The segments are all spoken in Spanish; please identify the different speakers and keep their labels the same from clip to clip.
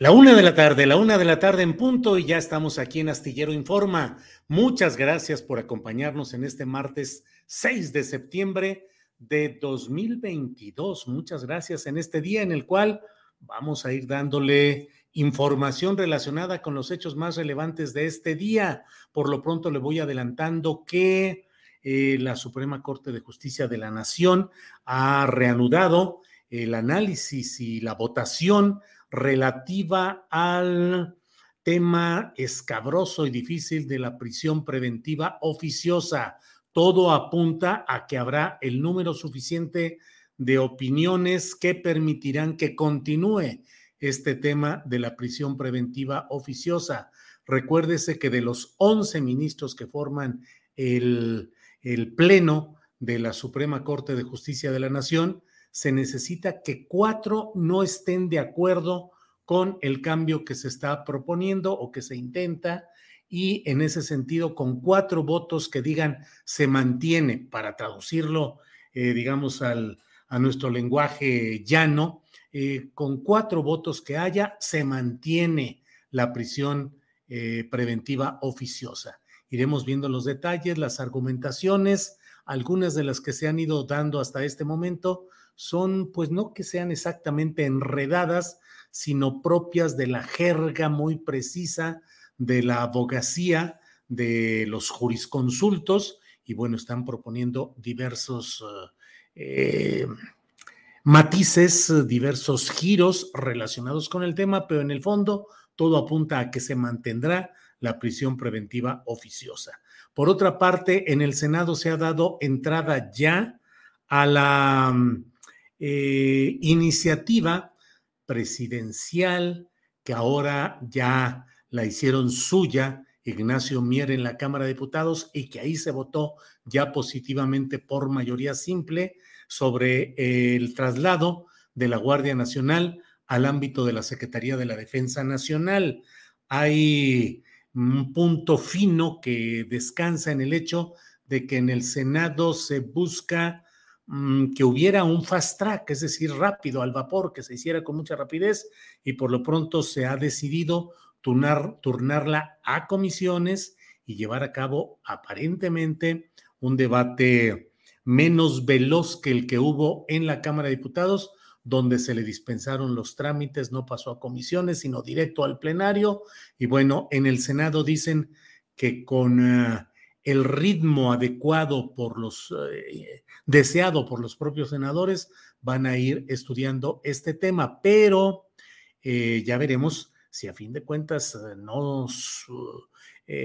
Speaker 1: La una de la tarde, la una de la tarde en punto y ya estamos aquí en Astillero Informa. Muchas gracias por acompañarnos en este martes 6 de septiembre de 2022. Muchas gracias en este día en el cual vamos a ir dándole información relacionada con los hechos más relevantes de este día. Por lo pronto le voy adelantando que eh, la Suprema Corte de Justicia de la Nación ha reanudado el análisis y la votación relativa al tema escabroso y difícil de la prisión preventiva oficiosa. Todo apunta a que habrá el número suficiente de opiniones que permitirán que continúe este tema de la prisión preventiva oficiosa. Recuérdese que de los 11 ministros que forman el, el Pleno de la Suprema Corte de Justicia de la Nación, se necesita que cuatro no estén de acuerdo con el cambio que se está proponiendo o que se intenta y en ese sentido con cuatro votos que digan se mantiene, para traducirlo, eh, digamos, al, a nuestro lenguaje llano, eh, con cuatro votos que haya, se mantiene la prisión eh, preventiva oficiosa. Iremos viendo los detalles, las argumentaciones, algunas de las que se han ido dando hasta este momento son, pues no que sean exactamente enredadas, sino propias de la jerga muy precisa de la abogacía, de los jurisconsultos, y bueno, están proponiendo diversos eh, matices, diversos giros relacionados con el tema, pero en el fondo todo apunta a que se mantendrá la prisión preventiva oficiosa. Por otra parte, en el Senado se ha dado entrada ya a la eh, iniciativa presidencial que ahora ya la hicieron suya Ignacio Mier en la Cámara de Diputados y que ahí se votó ya positivamente por mayoría simple sobre el traslado de la Guardia Nacional al ámbito de la Secretaría de la Defensa Nacional. Hay un punto fino que descansa en el hecho de que en el Senado se busca Mm, que hubiera un fast track, es decir, rápido, al vapor, que se hiciera con mucha rapidez y por lo pronto se ha decidido turnar, turnarla a comisiones y llevar a cabo aparentemente un debate menos veloz que el que hubo en la Cámara de Diputados, donde se le dispensaron los trámites, no pasó a comisiones, sino directo al plenario. Y bueno, en el Senado dicen que con... Eh, el ritmo adecuado por los, eh, deseado por los propios senadores, van a ir estudiando este tema, pero eh, ya veremos si a fin de cuentas eh, no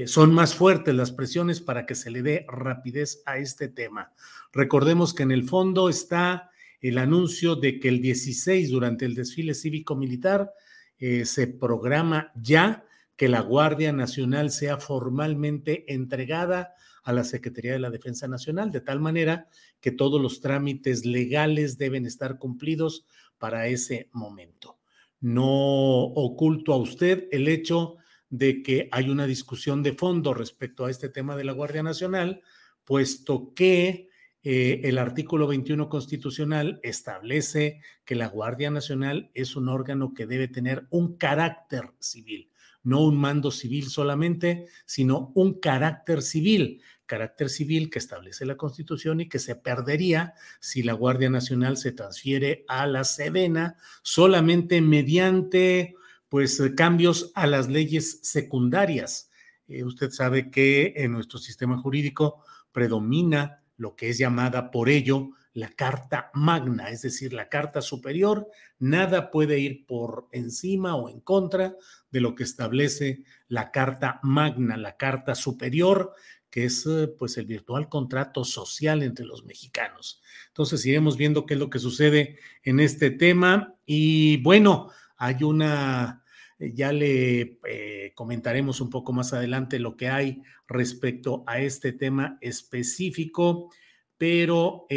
Speaker 1: son más fuertes las presiones para que se le dé rapidez a este tema. Recordemos que en el fondo está el anuncio de que el 16, durante el desfile cívico-militar, se programa ya que la Guardia Nacional sea formalmente entregada a la Secretaría de la Defensa Nacional, de tal manera que todos los trámites legales deben estar cumplidos para ese momento. No oculto a usted el hecho de que hay una discusión de fondo respecto a este tema de la Guardia Nacional, puesto que eh, el artículo 21 constitucional establece que la Guardia Nacional es un órgano que debe tener un carácter civil, no un mando civil solamente, sino un carácter civil, carácter civil que establece la Constitución y que se perdería si la Guardia Nacional se transfiere a la Sedena solamente mediante pues cambios a las leyes secundarias. Eh, usted sabe que en nuestro sistema jurídico predomina lo que es llamada por ello la Carta Magna, es decir, la Carta Superior. Nada puede ir por encima o en contra de lo que establece la Carta Magna, la Carta Superior, que es eh, pues el virtual contrato social entre los mexicanos. Entonces iremos viendo qué es lo que sucede en este tema y bueno, hay una, eh, ya le eh, comentaremos un poco más adelante lo que hay respecto a este tema específico, pero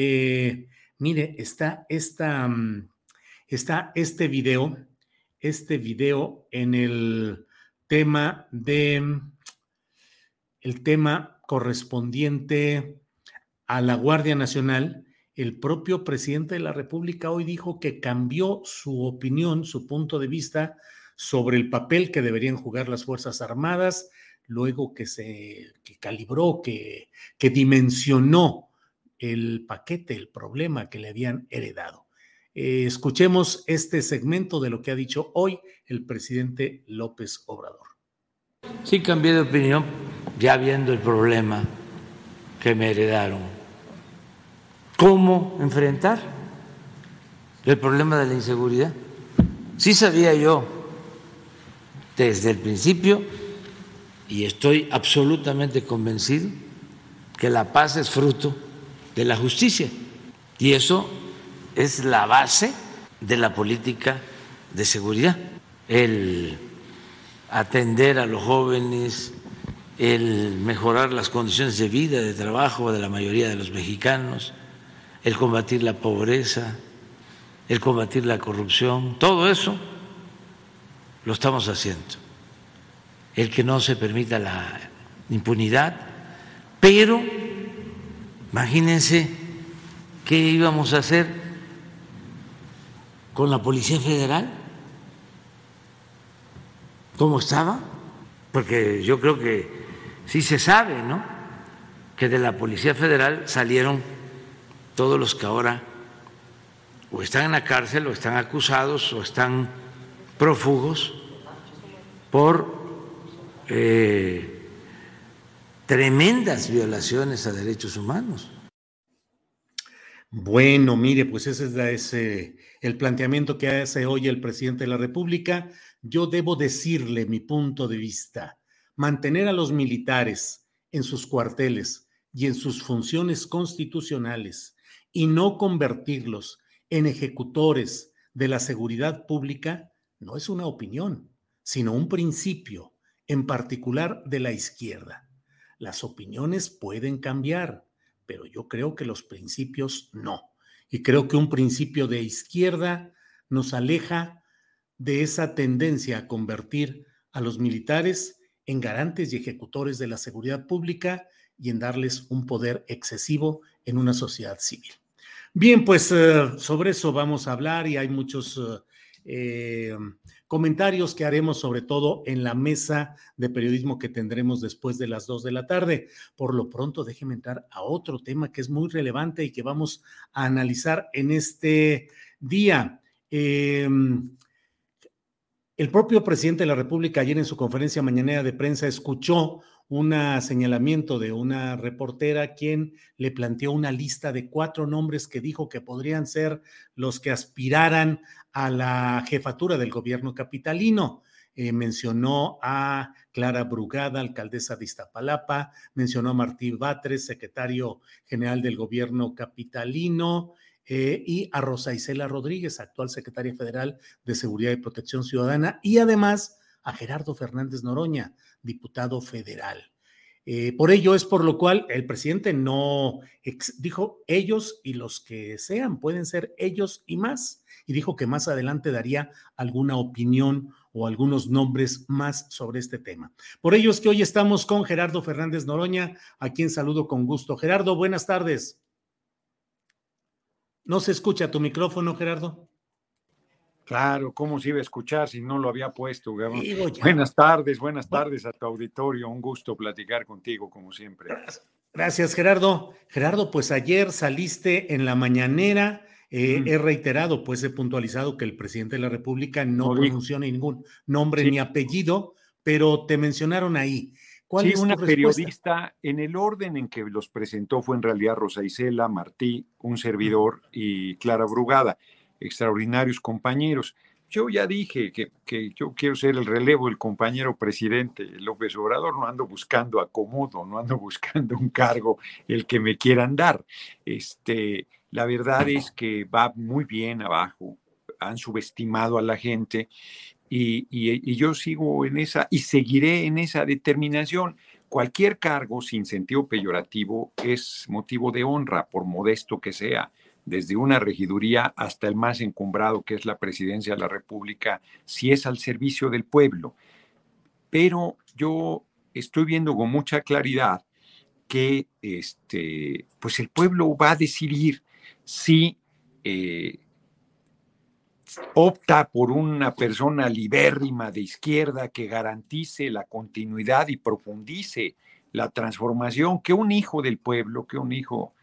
Speaker 1: mire, está, esta, mm, está este video, este video en el tema de, el tema correspondiente a la Guardia Nacional, el propio presidente de la República hoy dijo que cambió su opinión, su punto de vista sobre el papel que deberían jugar las Fuerzas Armadas, luego que se calibró, que, que dimensionó el paquete, el problema que le habían heredado. Eh, escuchemos este segmento de lo que ha dicho hoy el presidente López Obrador.
Speaker 2: Sí, cambié de opinión ya viendo el problema que me heredaron. ¿Cómo enfrentar el problema de la inseguridad? Sí sabía yo desde el principio y estoy absolutamente convencido que la paz es fruto de la justicia y eso es la base de la política de seguridad. El atender a los jóvenes, el mejorar las condiciones de vida, de trabajo de la mayoría de los mexicanos, el combatir la pobreza, el combatir la corrupción, todo eso lo estamos haciendo. El que no se permita la impunidad, pero imagínense qué íbamos a hacer con la Policía Federal cómo estaba, porque yo creo que sí se sabe, ¿no? Que de la Policía Federal salieron todos los que ahora o están en la cárcel o están acusados o están prófugos por eh, tremendas violaciones a derechos humanos.
Speaker 1: Bueno, mire, pues ese es ese, el planteamiento que hace hoy el presidente de la República yo debo decirle mi punto de vista. Mantener a los militares en sus cuarteles y en sus funciones constitucionales y no convertirlos en ejecutores de la seguridad pública no es una opinión, sino un principio, en particular de la izquierda. Las opiniones pueden cambiar, pero yo creo que los principios no. Y creo que un principio de izquierda nos aleja de esa tendencia a convertir a los militares en garantes y ejecutores de la seguridad pública y en darles un poder excesivo en una sociedad civil. Bien, pues eh, sobre eso vamos a hablar y hay muchos eh, comentarios que haremos sobre todo en la mesa de periodismo que tendremos después de las dos de la tarde. Por lo pronto, déjeme entrar a otro tema que es muy relevante y que vamos a analizar en este día. Eh, el propio presidente de la República ayer en su conferencia mañanera de prensa escuchó un señalamiento de una reportera quien le planteó una lista de cuatro nombres que dijo que podrían ser los que aspiraran a la jefatura del gobierno capitalino. Eh, mencionó a Clara Brugada, alcaldesa de Iztapalapa, mencionó a Martín Batres, secretario general del gobierno capitalino, eh, y a Rosa Isela Rodríguez, actual secretaria federal de Seguridad y Protección Ciudadana, y además a Gerardo Fernández Noroña, diputado federal. Eh, por ello es por lo cual el presidente no dijo ellos y los que sean, pueden ser ellos y más, y dijo que más adelante daría alguna opinión o algunos nombres más sobre este tema. Por ello es que hoy estamos con Gerardo Fernández Noroña, a quien saludo con gusto. Gerardo, buenas tardes. ¿No se escucha tu micrófono, Gerardo?
Speaker 3: Claro, ¿cómo se iba a escuchar si no lo había puesto? buenas tardes, buenas tardes a tu auditorio. Un gusto platicar contigo, como siempre.
Speaker 1: Gracias, Gerardo. Gerardo, pues ayer saliste en la mañanera. Eh, he reiterado, pues he puntualizado que el presidente de la República no, pronunció ningún nombre ni apellido, pero te mencionaron ahí.
Speaker 3: ¿Cuál sí, una periodista, en el orden en que los presentó fue en realidad Rosa Isela, Martí, un servidor y Clara Brugada extraordinarios compañeros. Yo ya dije que, que, yo quiero ser el relevo del compañero presidente López Obrador, no ando buscando acomodo, no ando buscando un cargo el que me quieran dar. Este, la verdad es que va muy bien abajo, han subestimado a la gente y, y, y yo sigo en esa y seguiré en esa determinación. Cualquier cargo sin sentido peyorativo es motivo de honra, por modesto que sea desde una regiduría hasta el más encumbrado, que es la presidencia de la República, si es al servicio del pueblo. Pero yo estoy viendo con mucha claridad que este, pues el pueblo va a decidir si eh, opta por una persona libérrima de izquierda que garantice la continuidad y profundice la transformación que un hijo del pueblo, que un hijo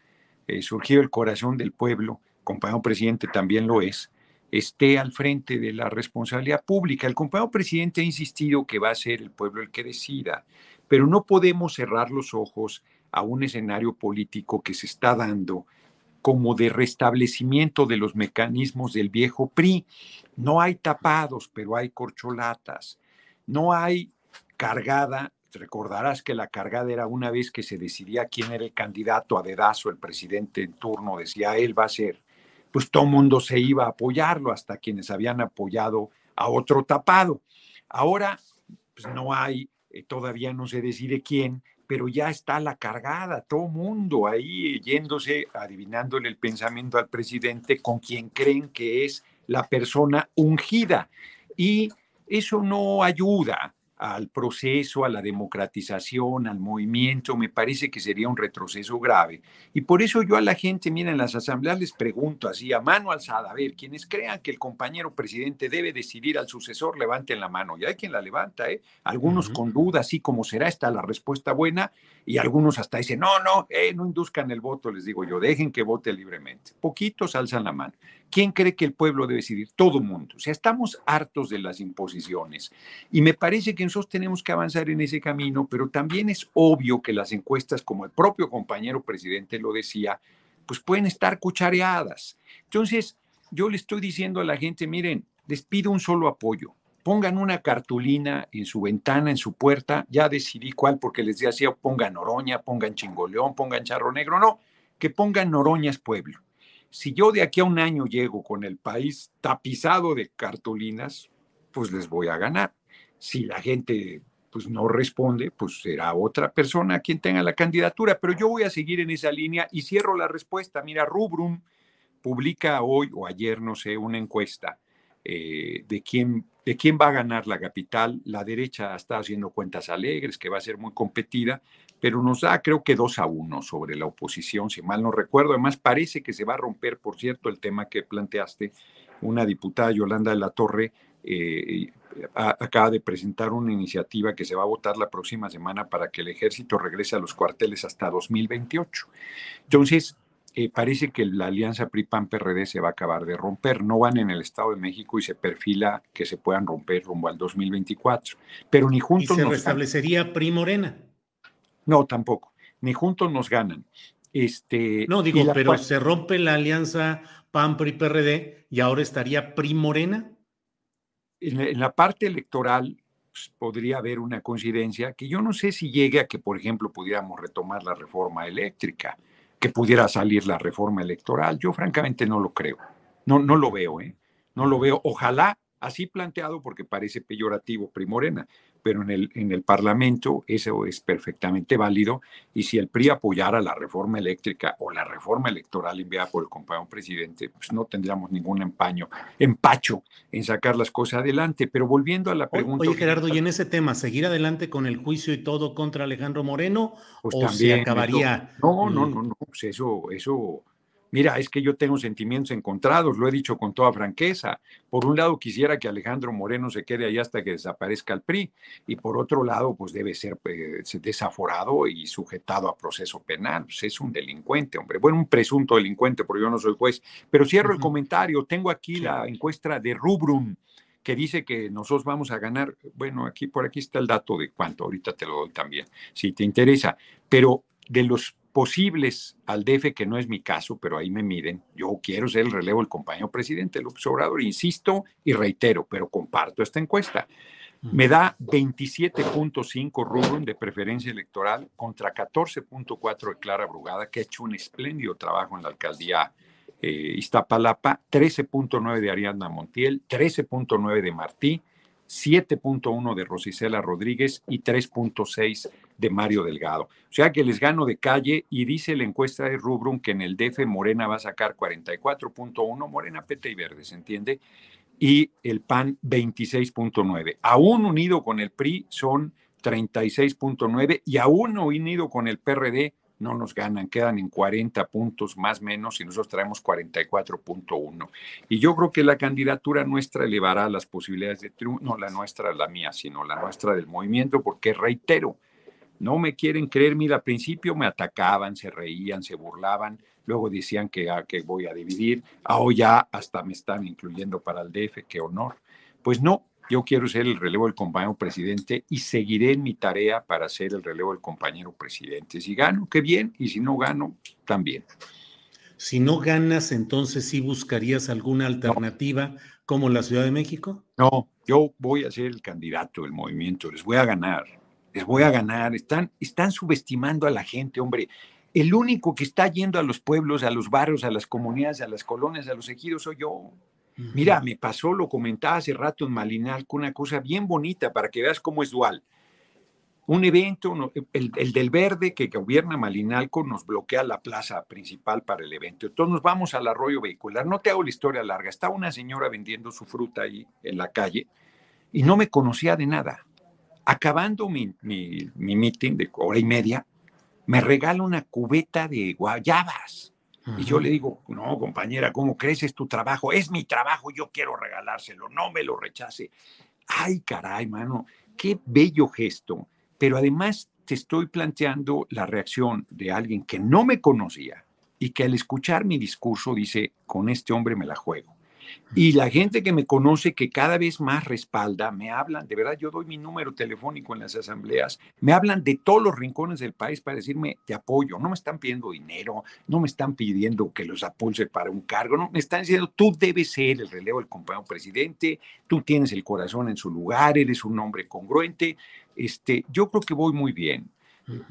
Speaker 3: eh, surgió el corazón del pueblo, compañero presidente también lo es, esté al frente de la responsabilidad pública. El compañero presidente ha insistido que va a ser el pueblo el que decida, pero no podemos cerrar los ojos a un escenario político que se está dando como de restablecimiento de los mecanismos del viejo PRI. No hay tapados, pero hay corcholatas. No hay cargada Recordarás que la cargada era una vez que se decidía quién era el candidato a dedazo, el presidente en turno decía él va a ser, pues todo mundo se iba a apoyarlo, hasta quienes habían apoyado a otro tapado. Ahora, pues no hay, eh, todavía no se decide quién, pero ya está la cargada, todo mundo ahí yéndose, adivinándole el pensamiento al presidente con quien creen que es la persona ungida. Y eso no ayuda al proceso, a la democratización, al movimiento, me parece que sería un retroceso grave. Y por eso yo a la gente, miren, en las asambleas les pregunto así, a mano alzada, a ver, quienes crean que el compañero presidente debe decidir al sucesor, levanten la mano. Y hay quien la levanta, ¿eh? Algunos con duda, así como será esta la respuesta buena, y algunos hasta dicen, no, no, eh, no induzcan el voto, les digo yo, dejen que vote libremente. Poquitos alzan la mano. ¿Quién cree que el pueblo debe decidir? Todo mundo. O sea, estamos hartos de las imposiciones. Y me parece que nosotros tenemos que avanzar en ese camino, pero también es obvio que las encuestas, como el propio compañero presidente lo decía, pues pueden estar cuchareadas. Entonces, yo le estoy diciendo a la gente, miren, les pido un solo apoyo. Pongan una cartulina en su ventana, en su puerta. Ya decidí cuál, porque les decía, pongan Noroña, pongan Chingoleón, pongan Charro Negro. No, que pongan Noroñas Pueblo si yo de aquí a un año llego con el país tapizado de cartulinas, pues les voy a ganar. Si la gente pues no responde, pues será otra persona quien tenga la candidatura, pero yo voy a seguir en esa línea y cierro la respuesta. Mira, Rubrum publica hoy o ayer, no sé, una encuesta eh, de, quién, de quién va a ganar la capital. La derecha está haciendo cuentas alegres, que va a ser muy competida, pero nos da creo que dos a uno sobre la oposición, si mal no recuerdo. Además, parece que se va a romper, por cierto, el tema que planteaste. Una diputada, Yolanda de la Torre, eh, acaba de presentar una iniciativa que se va a votar la próxima semana para que el ejército regrese a los cuarteles hasta 2028. Entonces, eh, parece que la alianza PRI-PAN-PRD se va a acabar de romper. No van en el Estado de México y se perfila que se puedan romper rumbo al 2024. Pero ni juntos...
Speaker 1: ¿Y se restablecería PRI-Morena?
Speaker 3: No, tampoco. Ni juntos nos ganan. Este,
Speaker 1: no, digo, pero se rompe la alianza PAN, PRI, PRD y ahora estaría PRI Morena.
Speaker 3: En, la parte electoral pues, podría haber una coincidencia que yo no sé si llegue a que, por ejemplo, pudiéramos retomar la reforma eléctrica, que pudiera salir la reforma electoral. Yo francamente no lo creo. No, no lo veo, ¿eh? No lo veo. Ojalá así planteado porque parece peyorativo Primorena, pero en el, en el Parlamento eso es perfectamente válido y si el PRI apoyara la reforma eléctrica o la reforma electoral enviada por el compañero presidente, pues no tendríamos ningún empaño, empacho en sacar las cosas adelante. Pero volviendo a la pregunta...
Speaker 1: Oye Gerardo, y en ese tema, ¿seguir adelante con el juicio y todo contra Alejandro Moreno pues o se acabaría?
Speaker 3: No, no, no, no, pues eso, eso Mira, es que yo tengo sentimientos encontrados, lo he dicho con toda franqueza. Por un lado, quisiera que Alejandro Moreno se quede ahí hasta que desaparezca el PRI, y por otro lado, pues debe ser pues, desaforado y sujetado a proceso penal. Pues es un delincuente, hombre. Bueno, un presunto delincuente, porque yo no soy juez. Pero cierro el comentario. Tengo aquí la encuesta de Rubrum que dice que nosotros vamos a ganar, bueno, aquí por aquí está el dato de cuánto, ahorita te lo doy también, si te interesa, pero de los posibles al DF, que no es mi caso, pero ahí me miden. Yo quiero ser el relevo del compañero presidente López Obrador, insisto y reitero, pero comparto esta encuesta. Me da 27.5 Rubrum de preferencia electoral contra 14.4 de Clara Brugada, que ha hecho un espléndido trabajo en la alcaldía eh, Iztapalapa, 13.9 de Ariadna Montiel, 13.9 de Martí, 7.1 de Rosicela Rodríguez y 3.6 de Mario Delgado. O sea que les gano de calle y dice la encuesta de Rubrum que en el DF Morena va a sacar 44.1, Morena, Pete y Verde, ¿se entiende? Y el PAN 26.9. Aún unido con el PRI son 36.9 y aún unido con el PRD no nos ganan, quedan en 40 puntos más menos y nosotros traemos 44.1. Y yo creo que la candidatura nuestra elevará las posibilidades de triunfo, no la nuestra, la mía, sino la nuestra del movimiento, porque reitero, no me quieren creer, mira, al principio me atacaban, se reían, se burlaban, luego decían que, ah, que voy a dividir, ahora ya hasta me están incluyendo para el DF, qué honor. Pues no, yo quiero ser el relevo del compañero presidente y seguiré en mi tarea para ser el relevo del compañero presidente. Si gano, qué bien, y si no gano, también.
Speaker 1: Si no ganas, entonces sí buscarías alguna alternativa como la Ciudad de México?
Speaker 3: No, yo voy a ser el candidato del movimiento, les voy a ganar, les voy a ganar. Están, están subestimando a la gente, hombre. El único que está yendo a los pueblos, a los barrios, a las comunidades, a las colonias, a los ejidos soy yo. Mira, me pasó, lo comentaba hace rato en Malinalco, una cosa bien bonita para que veas cómo es dual. Un evento, el, del verde que gobierna Malinalco nos bloquea la plaza principal para el evento. Entonces nos vamos al arroyo vehicular. No te hago la historia larga. Estaba una señora vendiendo su fruta ahí en la calle y no me conocía de nada. Acabando mi, mi, mi meeting de hora y media, me regala una cubeta de guayabas. Y yo le digo, no, compañera, ¿cómo crees? Es tu trabajo, es mi trabajo, yo quiero regalárselo, no me lo rechace. Ay, caray, mano, qué bello gesto. Pero además te estoy planteando la reacción de alguien que no me conocía y que al escuchar mi discurso dice, con este hombre me la juego. Y la gente que me conoce, que cada vez más respalda, me hablan, de verdad, yo doy mi número telefónico en las asambleas, me hablan de todos los rincones del país para decirme, te apoyo, no me están pidiendo dinero, no me están pidiendo que los apulse para un cargo, no, me están diciendo, tú debes ser el relevo del compañero presidente, tú tienes el corazón en su lugar, eres un hombre congruente, este, yo creo que voy muy bien.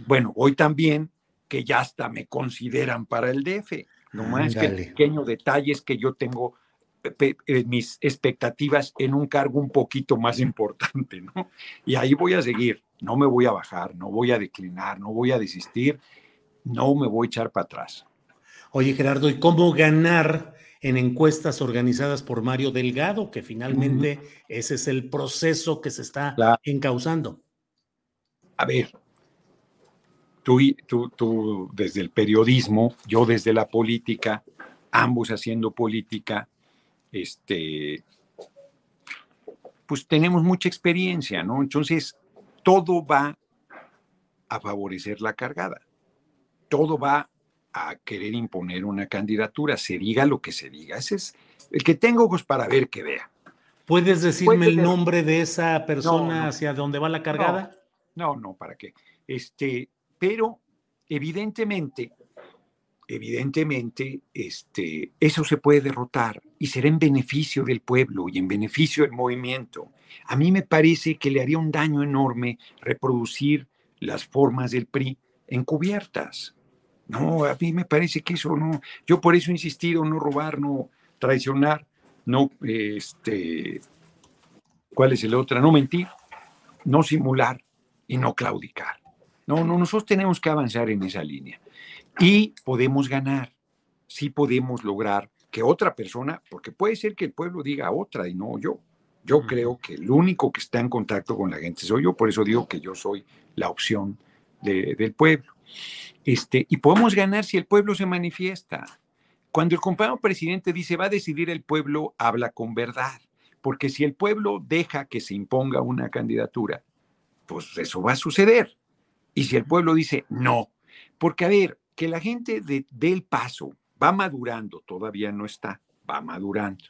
Speaker 3: Bueno, voy también que ya hasta me consideran para el DF. No más que el pequeño detalle es que yo tengo mis expectativas en un cargo un poquito más importante, ¿no? Y ahí voy a seguir, no me voy a bajar, no voy a declinar, no voy a desistir, no me voy a echar para atrás.
Speaker 1: Oye, Gerardo, ¿y cómo ganar en encuestas organizadas por Mario Delgado, que finalmente ese es el proceso que se está encauzando?
Speaker 3: A ver, tú, tú, tú desde el periodismo, yo desde la política, ambos haciendo política, este, pues tenemos mucha experiencia, ¿no? Entonces, todo va a favorecer la cargada, todo va a querer imponer una candidatura, se diga lo que se diga. Ese es el que tengo ojos para ver que vea.
Speaker 1: ¿Puedes decirme el nombre de esa persona hacia dónde va la cargada?
Speaker 3: No, no, ¿para qué? Este, pero evidentemente evidentemente este, eso se puede derrotar y será en beneficio del pueblo y en beneficio del movimiento. A mí me parece que le haría un daño enorme reproducir las formas del PRI encubiertas. No, a mí me parece que eso no. Yo por eso he insistido no robar, no traicionar, no este, ¿Cuál es el otro? No mentir, no simular y no claudicar. No, no, nosotros tenemos que avanzar en esa línea. Y podemos ganar, sí podemos lograr que otra persona, porque puede ser que el pueblo diga otra y no yo. Yo creo que el único que está en contacto con la gente soy yo, por eso digo que yo soy la opción del pueblo. Este, y podemos ganar si el pueblo se manifiesta. Cuando el compañero presidente dice va a decidir el pueblo, habla con verdad, porque si el pueblo deja que se imponga una candidatura, pues eso va a suceder. Y si el pueblo dice no, porque a ver, que la gente dé el paso, va madurando, todavía no está, va madurando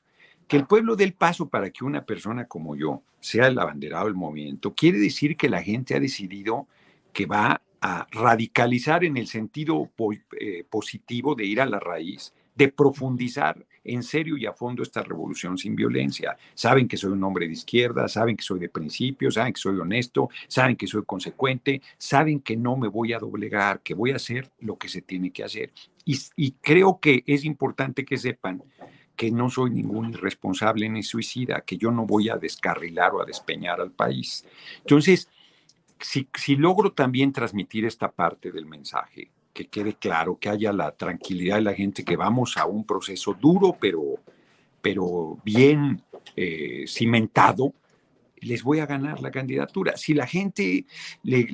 Speaker 3: que el pueblo dé el paso para que una persona como yo sea el abanderado del movimiento, quiere decir que la gente ha decidido que va a radicalizar en el sentido eh, positivo de ir a la raíz, de profundizar en serio y a fondo esta revolución sin violencia. Saben que soy un hombre de izquierda, saben que soy de principios, saben que soy honesto, saben que soy consecuente, saben que no me voy a doblegar, que voy a hacer lo que se tiene que hacer. y creo que es importante que sepan que no soy ningún irresponsable ni suicida, que yo no voy a descarrilar o a despeñar al país. Entonces, si, si logro también transmitir esta parte del mensaje, que quede claro, que haya la tranquilidad de la gente, que vamos a un proceso duro, pero, pero bien eh, cimentado, les voy a ganar la candidatura. Si la gente le,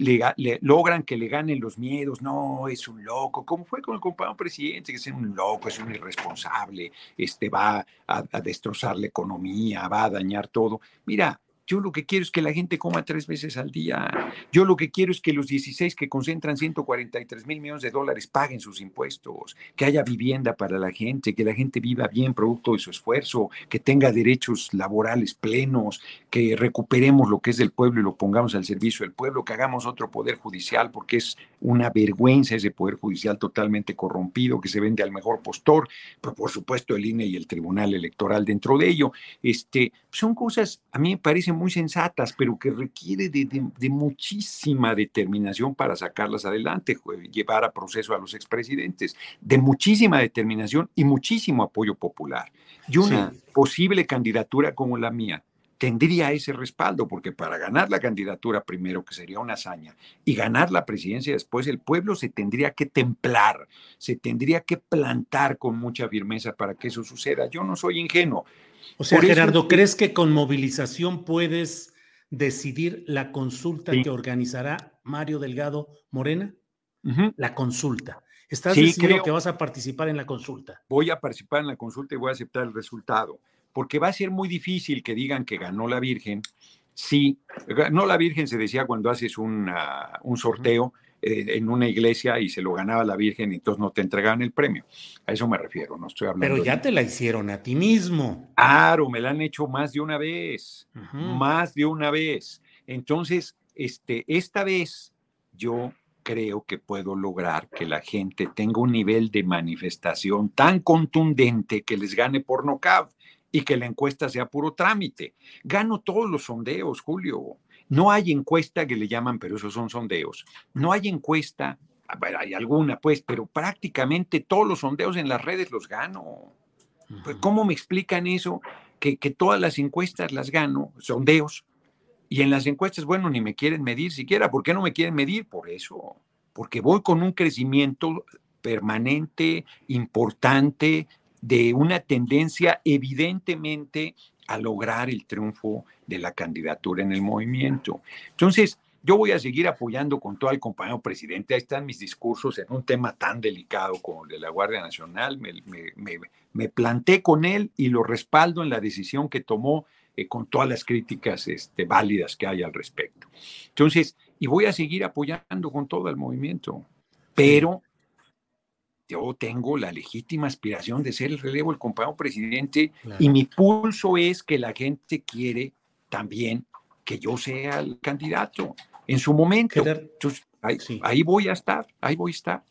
Speaker 3: logran que le ganen los miedos, no, es un loco, como fue con el compañero presidente, que es un loco, es un irresponsable, este, va a, a destrozar la economía, va a dañar todo. Mira, yo lo que quiero es que la gente coma tres veces al día. Yo lo que quiero es que los 16 que concentran 143 mil millones de dólares paguen sus impuestos, que haya vivienda para la gente, que la gente viva bien producto de su esfuerzo, que tenga derechos laborales plenos, que recuperemos lo que es del pueblo y lo pongamos al servicio del pueblo, que hagamos otro poder judicial, porque es una vergüenza ese poder judicial totalmente corrompido que se vende al mejor postor, pero por supuesto el INE y el Tribunal Electoral dentro de ello. Este, son cosas, a mí me parecen muy sensatas, pero que requiere de, muchísima determinación para sacarlas adelante, llevar a proceso a los expresidentes, de muchísima determinación y muchísimo apoyo popular. Y una posible candidatura como la mía tendría ese respaldo, porque para ganar la candidatura primero, que sería una hazaña, y ganar la presidencia después, el pueblo se tendría que templar, se tendría que plantar con mucha firmeza para que eso suceda. Yo no soy ingenuo.
Speaker 1: O sea, Gerardo, ¿crees que con movilización puedes decidir la consulta que organizará Mario Delgado Morena? La consulta. ¿Estás sí, que vas a participar en la consulta?
Speaker 3: Voy a participar en la consulta y voy a aceptar el resultado, porque va a ser muy difícil que digan que ganó la Virgen. Sí, ganó la Virgen se decía cuando haces un sorteo. Eh, en una iglesia y se lo ganaba la Virgen y entonces no te entregaban el premio. A eso me refiero, no estoy hablando.
Speaker 1: Pero ya te la hicieron a ti mismo.
Speaker 3: Claro, me la han hecho más de una vez, más de una vez. Entonces, este, esta vez yo creo que puedo lograr que la gente tenga un nivel de manifestación tan contundente que les gane por nocaut y que la encuesta sea puro trámite. Gano todos los sondeos, Julio. No hay encuesta que le llaman, pero esos son sondeos. No hay encuesta, bueno, hay alguna pues, pero prácticamente todos los sondeos en las redes los gano. Pues, ¿Cómo me explican eso? Que, que todas las encuestas las gano, sondeos, y en las encuestas, bueno, ni me quieren medir siquiera. ¿Por qué no me quieren medir? Por eso, porque voy con un crecimiento permanente, importante, de una tendencia evidentemente a lograr el triunfo de la candidatura en el movimiento. Entonces, yo voy a seguir apoyando con todo el compañero presidente. Ahí están mis discursos en un tema tan delicado como el de la Guardia Nacional. Me, planté con él y lo respaldo en la decisión que tomó eh, con todas las críticas este, válidas que hay al respecto. Entonces, y voy a seguir apoyando con todo el movimiento, pero yo tengo la legítima aspiración de ser el relevo del compañero presidente y mi pulso es que la gente quiere también que yo sea el candidato en su momento. ahí, voy a estar, ahí voy a estar.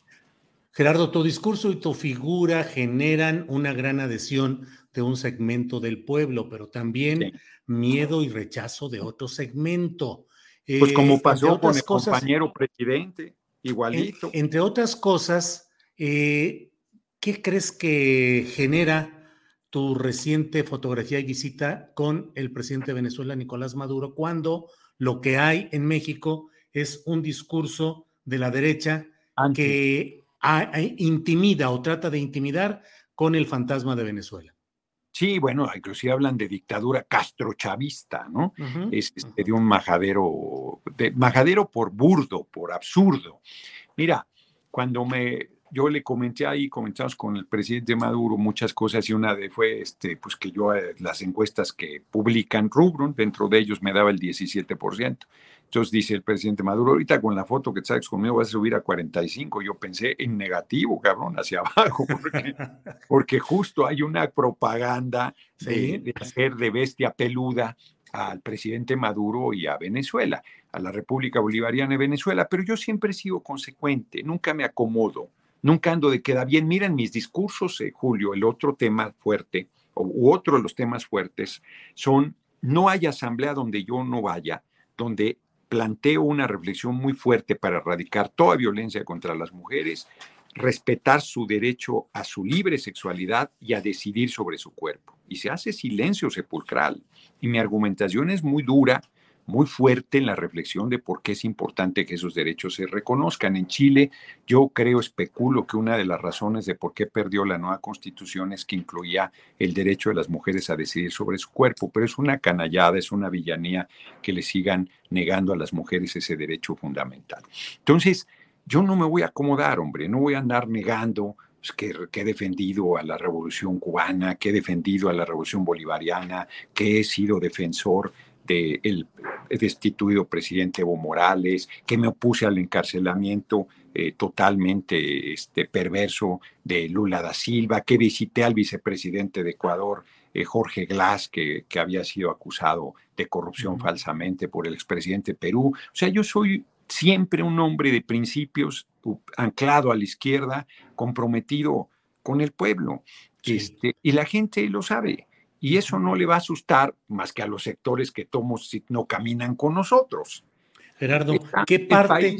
Speaker 1: Gerardo, tu discurso y tu figura generan una gran adhesión de un segmento del pueblo, pero también miedo y rechazo de otro segmento.
Speaker 3: Pues como eh, pasó con el compañero presidente, igualito.
Speaker 1: entre otras cosas, eh, ¿Qué crees que genera tu reciente fotografía y visita con el presidente de Venezuela, Nicolás Maduro, cuando lo que hay en México es un discurso de la derecha que intimida o trata de intimidar con el fantasma de Venezuela.
Speaker 3: Sí, bueno, inclusive hablan de dictadura castrochavista, ¿no? Es este, de un majadero, de, majadero por burdo, por absurdo. Mira, cuando me, yo le comenté ahí, comentamos con el presidente Maduro muchas cosas y una de fue este, pues que yo eh, las encuestas que publican Rubron, dentro de ellos me daba el 17%. Entonces dice el presidente Maduro, ahorita con la foto que traes conmigo vas a subir a 45. Yo pensé en negativo, cabrón, hacia abajo, porque, justo hay una propaganda de, hacer de bestia peluda al presidente Maduro y a Venezuela, a la República Bolivariana de Venezuela, pero yo siempre he sido consecuente, nunca me acomodo, nunca ando de queda bien. Miren mis discursos, eh, Julio, el otro tema fuerte, u otro de los temas fuertes, son no hay asamblea donde yo no vaya, donde planteo una reflexión muy fuerte para erradicar toda violencia contra las mujeres, respetar su derecho a su libre sexualidad y a decidir sobre su cuerpo. Y se hace silencio sepulcral. Y mi argumentación es muy dura, muy fuerte en la reflexión de por qué es importante que esos derechos se reconozcan. En Chile, yo creo, especulo que una de las razones de por qué perdió la nueva constitución es que incluía el derecho de las mujeres a decidir sobre su cuerpo, pero es una canallada, es una villanía que le sigan negando a las mujeres ese derecho fundamental. Entonces, yo no me voy a acomodar, hombre, no voy a andar negando pues, que, que, he defendido a la revolución cubana, que he defendido a la revolución bolivariana, que he sido defensor del destituido presidente Evo Morales, que me opuse al encarcelamiento eh, totalmente este, perverso de Lula da Silva, que visité al vicepresidente de Ecuador, eh, Jorge Glass, que, que, había sido acusado de corrupción falsamente por el expresidente Perú. O sea, yo soy siempre un hombre de principios, anclado a la izquierda, comprometido con el pueblo. Este, y la gente lo sabe. Y eso no le va a asustar más que a los sectores que tomos si no caminan con nosotros.
Speaker 1: Gerardo, ¿qué parte?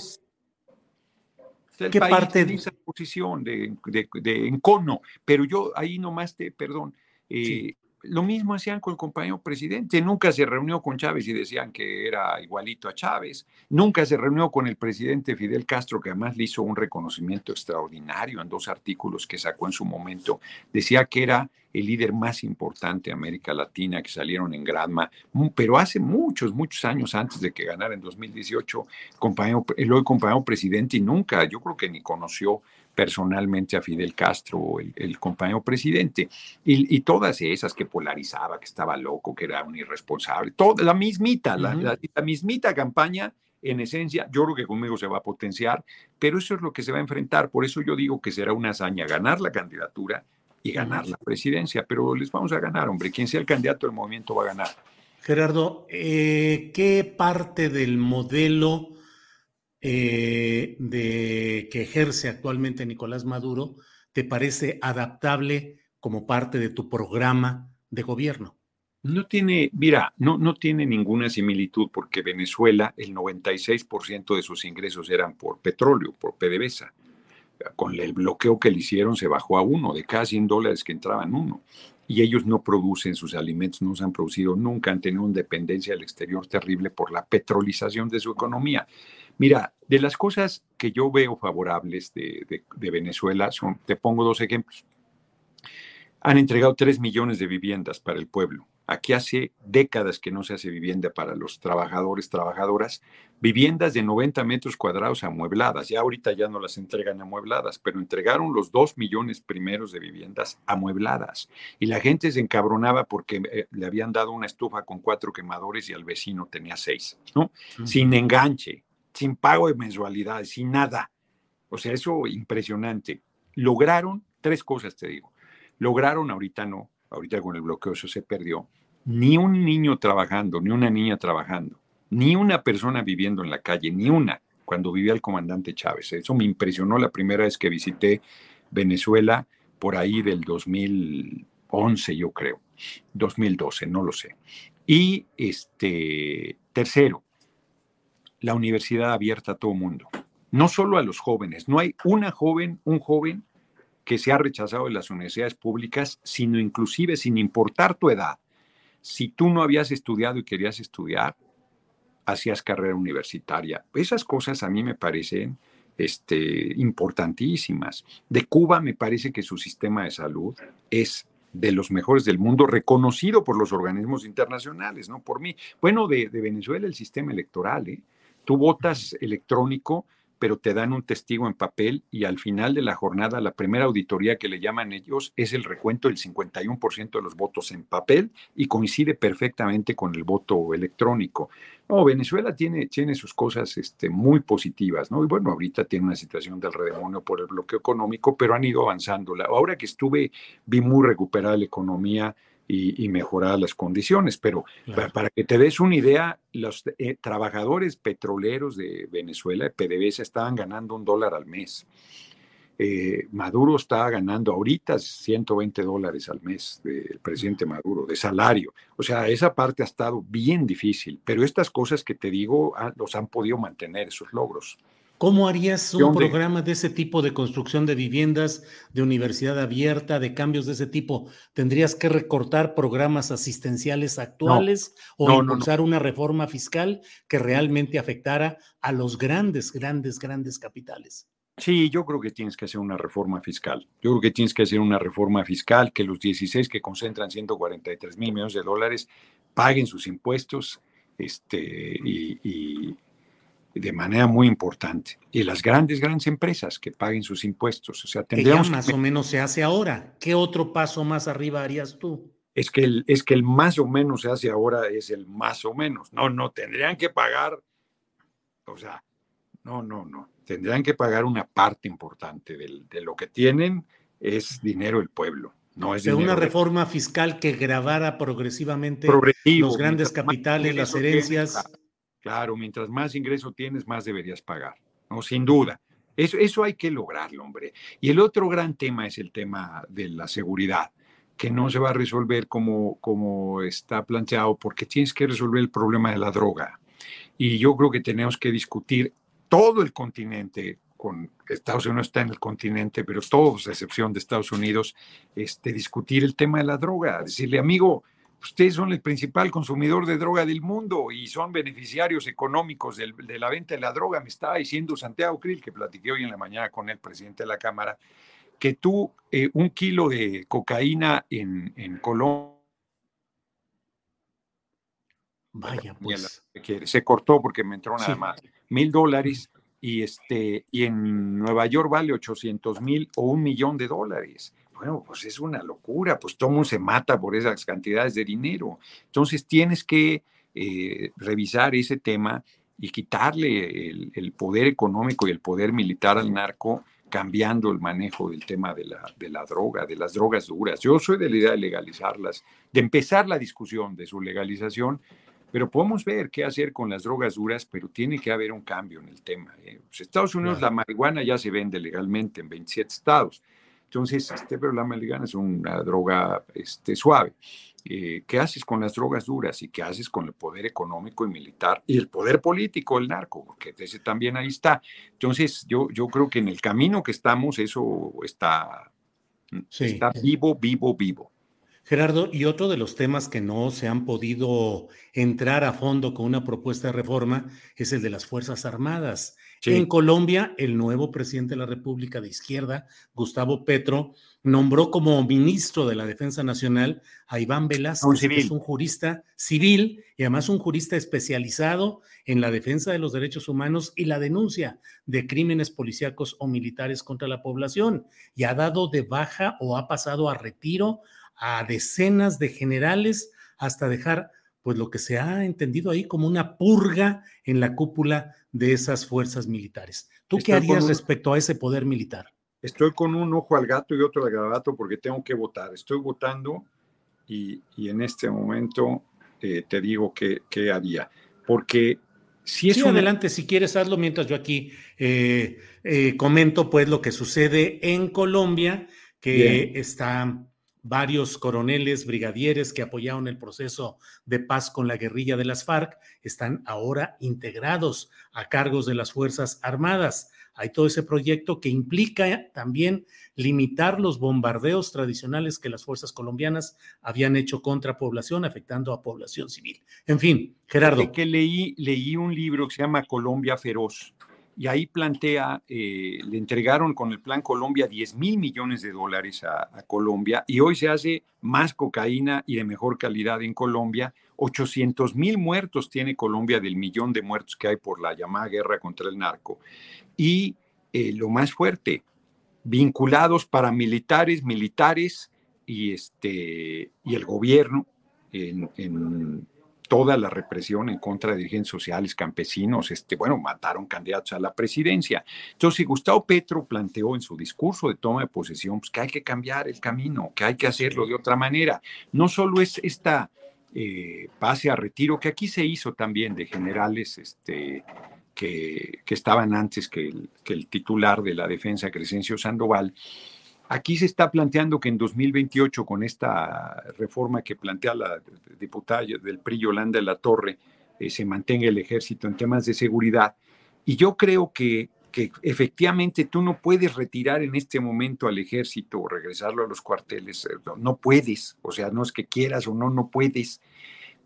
Speaker 3: ¿Qué parte de esa posición de, de, encono? Pero yo ahí nomás te, perdón, eh, lo mismo hacían con el compañero presidente. Nunca se reunió con Chávez y decían que era igualito a Chávez. Nunca se reunió con el presidente Fidel Castro, que además le hizo un reconocimiento extraordinario en dos artículos que sacó en su momento. Decía que era el líder más importante de América Latina, que salieron en Granma, pero hace muchos, muchos años antes de que ganara en 2018 compañero, el hoy compañero presidente y nunca, yo creo que ni conoció personalmente a Fidel Castro, el, compañero presidente, y, todas esas que polarizaba, que estaba loco, que era un irresponsable, toda la mismita, la, mismita campaña en esencia, yo creo que conmigo se va a potenciar, pero eso es lo que se va a enfrentar. Por eso yo digo que será una hazaña ganar la candidatura y ganar la presidencia, pero les vamos a ganar, hombre. Quien sea el candidato del movimiento va a ganar.
Speaker 1: Gerardo, eh, ¿qué parte del modelo eh, de, que ejerce actualmente Nicolás Maduro te parece adaptable como parte de tu programa de gobierno?
Speaker 3: No tiene, mira, no, no tiene ninguna similitud porque Venezuela, el 96% de sus ingresos eran por petróleo, por PDVSA. Con el bloqueo que le hicieron se bajó a uno, de cada 100 dólares que entraban uno. Y ellos no producen sus alimentos, no se han producido nunca, han tenido una dependencia del exterior terrible por la petrolización de su economía. Mira, de las cosas que yo veo favorables de, Venezuela, son, te pongo dos ejemplos. Han entregado tres millones de viviendas para el pueblo. Aquí hace décadas que no se hace vivienda para los trabajadores, trabajadoras. Viviendas de 90 metros cuadrados amuebladas. Ya ahorita ya no las entregan amuebladas, pero entregaron los dos millones primeros de viviendas amuebladas. Y la gente se encabronaba porque eh, le habían dado una estufa con cuatro quemadores y al vecino tenía seis, ¿no? Sin enganche, sin pago de mensualidades, sin nada. O sea, eso impresionante. Lograron tres cosas, te digo. Lograron, ahorita no, ahorita con el bloqueo eso se perdió, ni un niño trabajando, ni una niña trabajando, ni una persona viviendo en la calle, ni una, cuando vivía el comandante Chávez. Eso me impresionó la primera vez que visité Venezuela, por ahí del 2011, yo creo, 2012, no lo sé. Y este, tercero, la universidad abierta a todo mundo, no solo a los jóvenes. No hay una joven, un joven que se ha rechazado de las universidades públicas, sino inclusive sin importar tu edad. Si tú no habías estudiado y querías estudiar, hacías carrera universitaria. Esas cosas a mí me parecen este, importantísimas. De Cuba me parece que su sistema de salud es de los mejores del mundo, reconocido por los organismos internacionales, no por mí. Bueno, de, Venezuela el sistema electoral, ¿eh? Tú votas electrónico pero te dan un testigo en papel y al final de la jornada, la primera auditoría que le llaman ellos es el recuento del 51% de los votos en papel y coincide perfectamente con el voto electrónico. No, Venezuela tiene, tiene sus cosas este, muy positivas, ¿no? Y bueno, ahorita tiene una situación del redemonio por el bloqueo económico, pero han ido avanzando. Ahora que estuve, vi muy recuperada la economía, y, mejorar las condiciones. Pero para, que te des una idea, los eh, trabajadores petroleros de Venezuela, PDVSA, estaban ganando un dólar al mes. Eh, Maduro está ganando ahorita 120 dólares al mes, del presidente Maduro, de salario. O sea, esa parte ha estado bien difícil, pero estas cosas que te digo ah, los han podido mantener, esos logros.
Speaker 1: ¿Cómo harías un programa de ese tipo de construcción de viviendas, de universidad abierta, de cambios de ese tipo? ¿Tendrías que recortar programas asistenciales actuales o impulsar una reforma fiscal que realmente afectara a los grandes, grandes, grandes capitales?
Speaker 3: Sí, yo creo que tienes que hacer una reforma fiscal. Yo creo que tienes que hacer una reforma fiscal que los 16 que concentran 143 mil millones de dólares paguen sus impuestos este, y de manera muy importante. Y las grandes, grandes empresas que paguen sus impuestos. O sea, tendríamos
Speaker 1: que más o menos se hace ahora. ¿Qué otro paso más arriba harías tú?
Speaker 3: Es que, el, es que el más o menos se hace ahora es el más o menos. No, no, tendrían que pagar, o sea, no, no, no. Tendrían que pagar una parte importante de lo que tienen es dinero del pueblo. No es
Speaker 1: de una reforma fiscal que grabara progresivamente los grandes capitales, las herencias.
Speaker 3: Claro, mientras más ingreso tienes, más deberías pagar, ¿no? Sin duda. Eso, eso hay que lograrlo, hombre. Y el otro gran tema es el tema de la seguridad, que no se va a resolver como, como está planteado, porque tienes que resolver el problema de la droga. Y yo creo que tenemos que discutir todo el continente, con Estados Unidos está en el continente, pero todos, a excepción de Estados Unidos, este, discutir el tema de la droga. Decirle, amigo, ustedes son el principal consumidor de droga del mundo y son beneficiarios económicos de la venta de la droga. Me estaba diciendo Santiago Krill, que platiqué hoy en la mañana con el presidente de la Cámara, que tú eh, un kilo de cocaína en, en Colombia...
Speaker 1: Vaya, pues.
Speaker 3: Se cortó porque me entró nada más. Mil dólares y, este, y en Nueva York vale 800 mil o un millón de dólares bueno, pues es una locura, pues todo mundo se mata por esas cantidades de dinero. Entonces tienes que eh, revisar ese tema y quitarle el, poder económico y el poder militar al narco, cambiando el manejo del tema de la, de la droga, de las drogas duras. Yo soy de la idea de legalizarlas, de empezar la discusión de su legalización, pero podemos ver qué hacer con las drogas duras, pero tiene que haber un cambio en el tema. En ¿eh? pues, Estados Unidos la marihuana ya se vende legalmente en 27 estados. Entonces, este, pero la maligana es una droga este, suave. Eh, ¿Qué haces con las drogas duras y qué haces con el poder económico y militar y el poder político del narco? Porque ese también ahí está. Entonces, yo, yo creo que en el camino que estamos, eso está, está vivo, vivo, vivo.
Speaker 1: Gerardo, y otro de los temas que no se han podido entrar a fondo con una propuesta de reforma es el de las Fuerzas Armadas. En Colombia, el nuevo presidente de la República de Izquierda, Gustavo Petro, nombró como ministro de la Defensa Nacional a Iván Velázquez, que es un jurista civil y además un jurista especializado en la defensa de los derechos humanos y la denuncia de crímenes policíacos o militares contra la población. Y ha dado de baja o ha pasado a retiro a decenas de generales hasta dejar pues lo que se ha entendido ahí como una purga en la cúpula de esas fuerzas militares. ¿Tú qué harías respecto a ese poder militar?
Speaker 3: Estoy con un ojo al gato y otro al gato porque tengo que votar. Estoy votando y, en este momento eh, te digo qué, haría. Porque si es
Speaker 1: sí, adelante, si quieres hazlo mientras yo aquí eh, eh, comento pues lo que sucede en Colombia, que está varios coroneles, brigadieres que apoyaron el proceso de paz con la guerrilla de las FARC están ahora integrados a cargos de las Fuerzas Armadas. Hay todo ese proyecto que implica también limitar los bombardeos tradicionales que las fuerzas colombianas habían hecho contra población, afectando a población civil. En fin, Gerardo.
Speaker 3: Que leí, leí un libro que se llama Colombia Feroz y ahí plantea, eh, le entregaron con el Plan Colombia 10 mil millones de dólares a, Colombia y hoy se hace más cocaína y de mejor calidad en Colombia. 800 mil muertos tiene Colombia del millón de muertos que hay por la llamada guerra contra el narco. Y eh, lo más fuerte, vinculados paramilitares, militares y, este, y el gobierno en, en toda la represión en contra de dirigentes sociales, campesinos, este, bueno, mataron candidatos a la presidencia. Entonces, Gustavo Petro planteó en su discurso de toma de posesión pues, que hay que cambiar el camino, que hay que hacerlo de otra manera. No solo es esta eh, pase a retiro, que aquí se hizo también de generales este, que, que estaban antes que el, que el titular de la defensa, Crescencio Sandoval, Aquí se está planteando que en 2028, con esta reforma que plantea la diputada del PRI, Yolanda de la Torre, eh, se mantenga el ejército en temas de seguridad. Y yo creo que, que efectivamente tú no puedes retirar en este momento al ejército o regresarlo a los cuarteles. Eh, no puedes, o sea, no es que quieras o no, no puedes,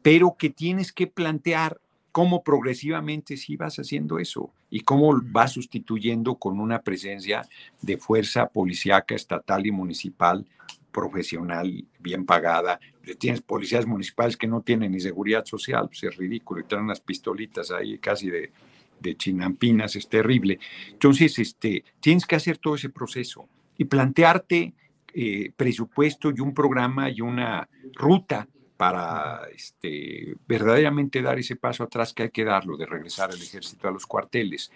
Speaker 3: pero que tienes que plantear cómo progresivamente sí vas haciendo eso y cómo vas sustituyendo con una presencia de fuerza policíaca estatal y municipal profesional, bien pagada. Tienes policías municipales que no tienen ni seguridad social, pues es ridículo, y traen unas pistolitas ahí casi de, de chinampinas, es terrible. Entonces, este, tienes que hacer todo ese proceso y plantearte eh, presupuesto y un programa y una ruta para este, verdaderamente dar ese paso atrás que hay que darlo, de regresar al ejército a los cuarteles.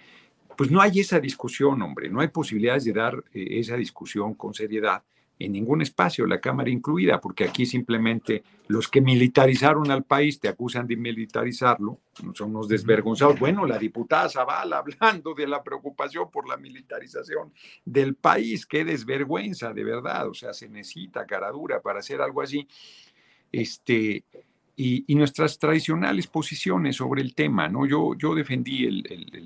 Speaker 3: Pues no hay esa discusión, hombre, no hay posibilidades de dar eh, esa discusión con seriedad en ningún espacio, la Cámara incluida, porque aquí simplemente los que militarizaron al país te acusan de militarizarlo, son unos desvergonzados. Bueno, la diputada Zavala hablando de la preocupación por la militarización del país, qué desvergüenza, de verdad, o sea, se necesita cara dura para hacer algo así este, y, nuestras tradicionales posiciones sobre el tema. ¿no? Yo, yo defendí